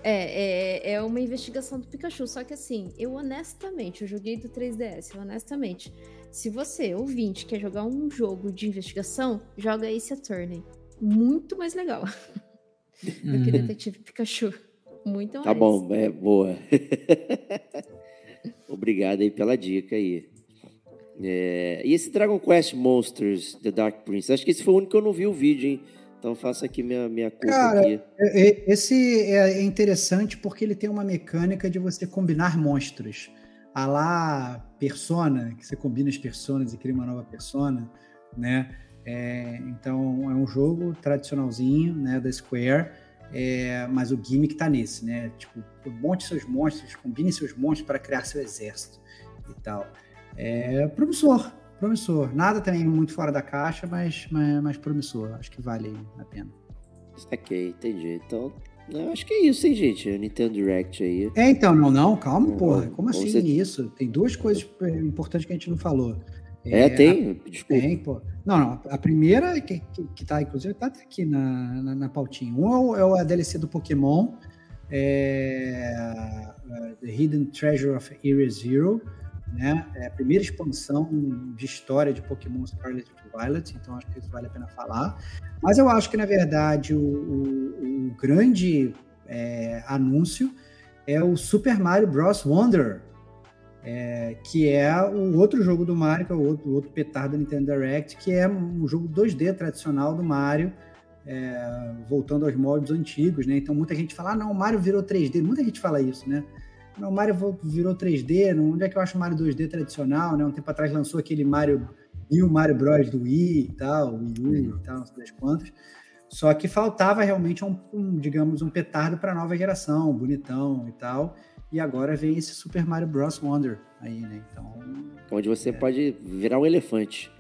é, é, é uma investigação do Pikachu. Só que assim, eu honestamente, eu joguei do 3DS, eu honestamente, se você, ouvinte, quer jogar um jogo de investigação, joga Ace Attorney. Muito mais legal do que Detetive Pikachu. Muito mais. Tá bom, é boa. Obrigado aí pela dica aí. É, e esse Dragon Quest Monsters The Dark Prince? Acho que esse foi o único que eu não vi o vídeo, hein? Então faço aqui minha, minha culpa Cara, aqui. É- é- Esse é interessante porque ele tem uma mecânica de você combinar monstros. A lá Persona, que você combina as personas e cria uma nova persona, né? É, então é um jogo tradicionalzinho, né, da Square, é, mas o gimmick tá nesse, né? Tipo, monte seus monstros, combine seus monstros para criar seu exército e tal. É promissor, promissor. Nada também muito fora da caixa, mas, mas, mas promissor. Acho que vale a pena. Ok, entendi. Então, eu acho que é isso, hein, gente? Nintendo Direct aí. É, então, não, não, calma, Não, porra. não, Como com assim certeza. isso? Tem duas coisas é, importantes que a gente não falou. É, tem? a- Desculpa. tem, pô. Não, não. A primeira, que, que, que tá, inclusive, tá até aqui na, na, na pautinha. Um é o, é a DLC do Pokémon, é, é, The Hidden Treasure of Area Zero, né? É a primeira expansão de história de Pokémon Scarlet Violet, então acho que isso vale a pena falar. Mas eu acho que, na verdade, o, o- o grande é, anúncio é o Super Mario Bros. Wonder, é, que é o outro jogo do Mario, que é o outro, outro petardo da Nintendo Direct, que é um jogo 2D tradicional do Mario, é, voltando aos moldes antigos, né? Então muita gente fala, ah, não, o Mario virou 3D, muita gente fala isso, né? Não, o Mario virou 3D, não- onde é que eu acho o Mario 2D tradicional, né? Um tempo atrás lançou aquele Mario e o Mario Bros do Wii e tal, Wii U e tal, não sei das quantas. Só que faltava realmente um, um, digamos, um petardo para a nova geração, bonitão e tal. E agora vem esse Super Mario Bros. Wonder aí, né? Então, Onde você pode virar um elefante.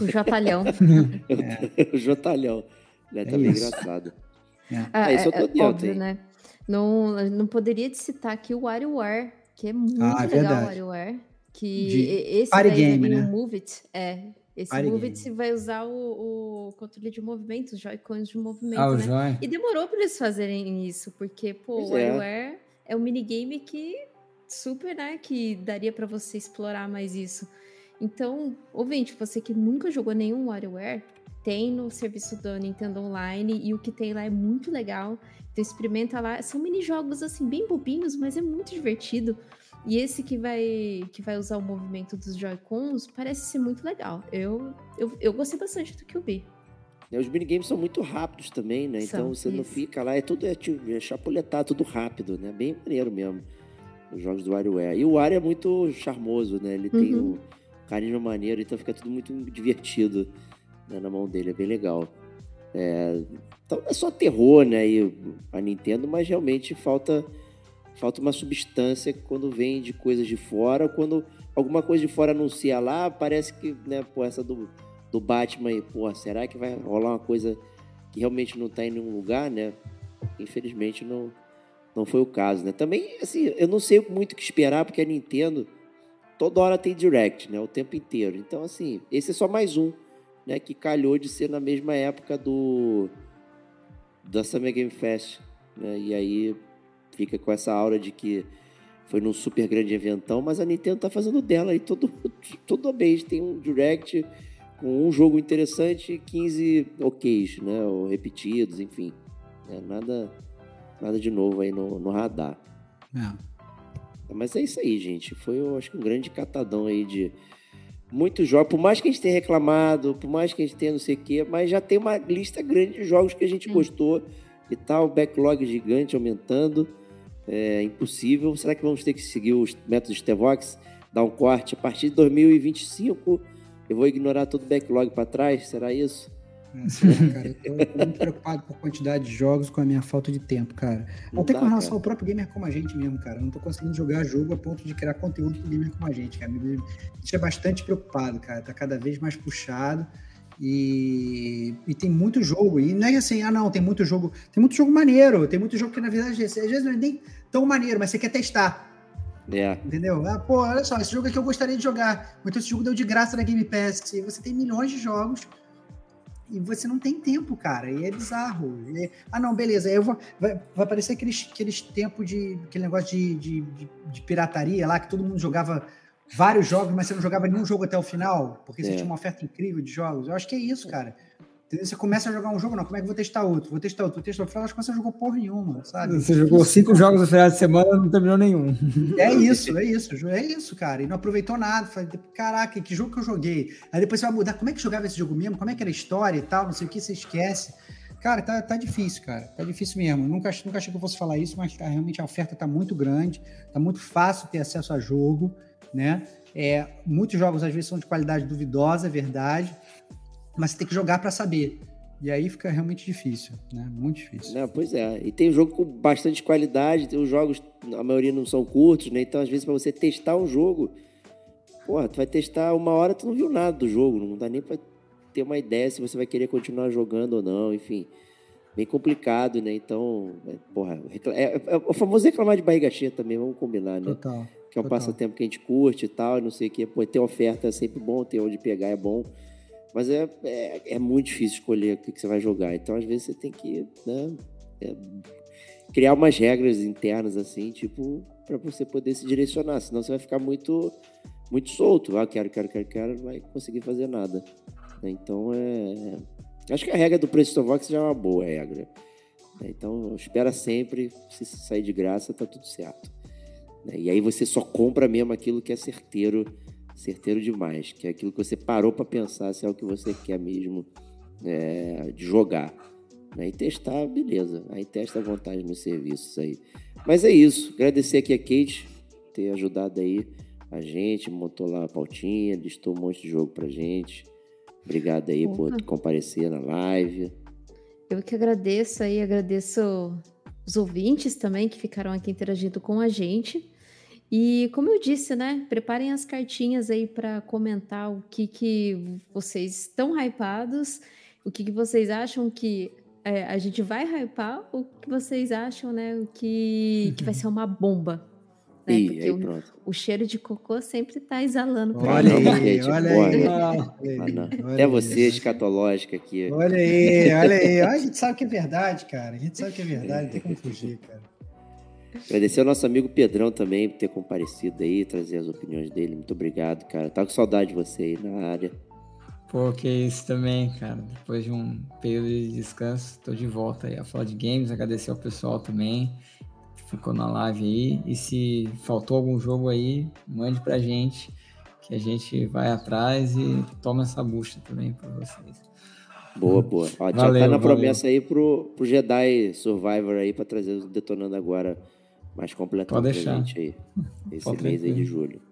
O Jotalhão. o Jotalhão. Né? Tá É bem isso. engraçado. Ah, É, isso eu tô dentro, óbvio, hein? né? Não, não poderia de citar aqui o WarioWare, que é muito Ah, é legal verdade. o WarioWare. Que De esse party daí vai game, né? o Move It. É. Esse Party Move. It vai usar o, o controle de movimento, os Joy-Cons de movimento, Ah, né? Joy. E demorou para eles fazerem isso, porque, pô, o é. WarioWare é um minigame que super, né, que daria para você explorar mais isso. Então, ouvinte, você que nunca jogou nenhum WarioWare, tem no serviço do Nintendo Online e o que tem lá é muito legal. Então experimenta lá. São mini jogos assim bem bobinhos, mas é muito divertido. E esse que vai que vai usar o movimento dos Joy-Cons parece ser muito legal. Eu, eu, eu gostei bastante do que eu vi. Os minigames são muito rápidos também, né? São, então você isso. não fica lá, é tudo é, tipo, é chapuletar, tudo rápido, né? Bem maneiro mesmo. Os jogos do WarioWare. E o Wario é muito charmoso, né? Ele uhum. tem um carinho maneiro, então fica tudo muito divertido né, na mão dele, é bem legal. É, então é só terror, né? E a Nintendo, mas realmente falta falta uma substância quando vem de coisas de fora, quando alguma coisa de fora anuncia lá, parece que, né, pô, essa do, do Batman aí, pô, será que vai rolar uma coisa que realmente não tá em nenhum lugar, né? Infelizmente não, não foi o caso, né? Também, assim, eu não sei muito o que esperar, porque a Nintendo toda hora tem Direct, né? O tempo inteiro. Então, assim, esse é só mais um, né? Que calhou de ser na mesma época do da Summer Game Fest, né? E aí fica com essa aura de que foi num super grande eventão, mas a Nintendo tá fazendo dela aí todo, todo mês. Tem um Direct com um jogo interessante e 15 OKs, né? Ou repetidos, enfim. É, nada, nada de novo aí no, no radar. É. Mas é isso aí, gente. Foi, eu acho que um grande catadão aí de muitos jogos. Por mais que a gente tenha reclamado, por mais que a gente tenha não sei o quê, mas já tem uma lista grande de jogos que a gente gostou e tal. Backlog gigante aumentando é, impossível. Será que vamos ter que seguir os métodos de Tevox, dar um corte? A partir de 2025, eu vou ignorar todo o backlog para trás? Será isso? É, cara, eu tô muito preocupado com a quantidade de jogos, com a minha falta de tempo, cara. Não Até dá, com relação cara. ao próprio gamer como a gente mesmo, cara. Eu não tô conseguindo jogar jogo a ponto de criar conteúdo pro gamer como a gente, cara. Me deixa bastante preocupado, cara. Tá cada vez mais puxado. E, e, tem muito jogo. E não é assim, ah, não, tem muito jogo. Tem muito jogo maneiro. Tem muito jogo que, na verdade, às vezes não é nem tão maneiro, mas você quer testar. É. Entendeu? Ah, pô, olha só, esse jogo aqui eu gostaria de jogar. Então esse jogo deu de graça na Game Pass. E você tem milhões de jogos e você não tem tempo, cara. E é bizarro. E, ah, não, beleza. Eu vou, vai, vai aparecer aqueles, aqueles tempos de. aquele negócio de, de, de, de pirataria lá, que todo mundo jogava vários jogos, mas você não jogava nenhum jogo até o final, porque você é. tinha uma oferta incrível de jogos. Eu acho que é isso, cara. Você começa a jogar um jogo, não, como é que eu vou testar outro? Vou testar outro, vou testar outro. Final das contas, você jogou porra nenhuma, sabe? Você jogou cinco jogos no final de semana e não terminou nenhum. É isso, é isso, é isso, cara. E não aproveitou nada. Falei, caraca, que jogo que eu joguei? Aí depois você vai mudar, como é que jogava esse jogo mesmo? Como é que era a história e tal, não sei o que, você esquece. Cara, tá, tá difícil, cara. Tá difícil mesmo. nunca, nunca achei que eu fosse falar isso, mas tá, realmente a oferta tá muito grande, tá muito fácil ter acesso a jogo, né? É, muitos jogos às vezes são de qualidade duvidosa, é verdade, mas você tem que jogar para saber. E aí fica realmente difícil, né? Muito difícil. Não, pois é. E tem jogo com bastante qualidade, os jogos, a maioria não são curtos, né? Então, às vezes, para você testar um jogo, porra, tu vai testar uma hora, tu não viu nada do jogo, não dá nem para ter uma ideia se você vai querer continuar jogando ou não, enfim. Bem complicado, né? Então, é, porra, é, é, é, o famoso reclamar de barriga cheia também, vamos combinar, né? Total. Que é um total. passatempo que a gente curte e tal, não sei o quê. Pô, ter oferta é sempre bom, ter onde pegar é bom. Mas é, é, é, muito difícil escolher o que, que, você vai jogar. Então, às vezes, você tem que né, é, criar umas regras internas, assim, tipo, para você poder se direcionar. Senão você vai ficar muito, muito solto. Ah, quero, quero, quero, quero, não vai conseguir fazer nada. Então, é. Acho que a regra do preço Vox já é uma boa regra. Então, espera sempre. Se sair de graça, tá tudo certo. E aí você só compra mesmo aquilo que é certeiro certeiro demais, que é aquilo que você parou para pensar se é o que você quer mesmo é, de jogar. Né? E testar, beleza. Aí testa a vontade nos serviços aí. Mas é isso. Agradecer aqui a Kate ter ajudado aí a gente, montou lá a pautinha, listou um monte de jogo pra gente. Obrigado aí Opa. por comparecer na live. Eu que agradeço aí, agradeço os ouvintes também que ficaram aqui interagindo com a gente. E como eu disse, né? Preparem as cartinhas aí para comentar o que, que vocês estão hypados, o que, que vocês acham que é, a gente vai hypar, o que vocês acham, né? O que, que vai ser uma bomba. Né? Ih, Porque aí, o, o, cheiro de cocô sempre está exalando pra Olha aí, olha aí. Até você, escatológica aqui. Olha aí, olha aí. A gente sabe que é verdade, cara. A gente sabe que é verdade, não tem como fugir, cara. Agradecer ao nosso amigo Pedrão também por ter comparecido aí, trazer as opiniões dele. Muito obrigado, cara. Tá com saudade de você aí na área. Pô, que isso também, cara. Depois de um período de descanso, tô de volta aí a falar de games. Agradecer ao pessoal também que ficou na live aí. E se faltou algum jogo aí, mande pra gente, que a gente vai atrás e toma essa bucha também pra vocês. Boa, boa. Ó, valeu, já tá na promessa valeu. aí pro, pro Jedi Survivor aí pra trazer o Detonando agora mais completamente pra gente aí. Esse Pode mês aí de julho.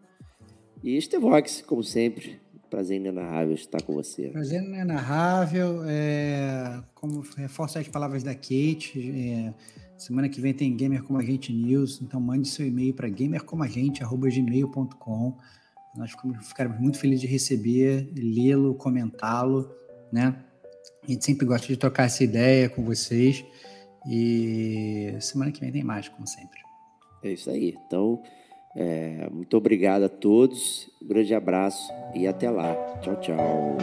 E Estevox, como sempre, prazer inenarrável estar com você. Prazer inenarrável. É, como reforço as palavras da Kate, é, semana que vem tem Gamer Como Agente News, então mande seu e-mail para gamercomagente.gmail.com. Nós ficaremos muito felizes de receber, lê-lo, comentá-lo, né? A gente sempre gosta de trocar essa ideia com vocês. E semana que vem tem mais, como sempre. É isso aí. Então, é, muito obrigado a todos. Um grande abraço e até lá. Tchau, tchau.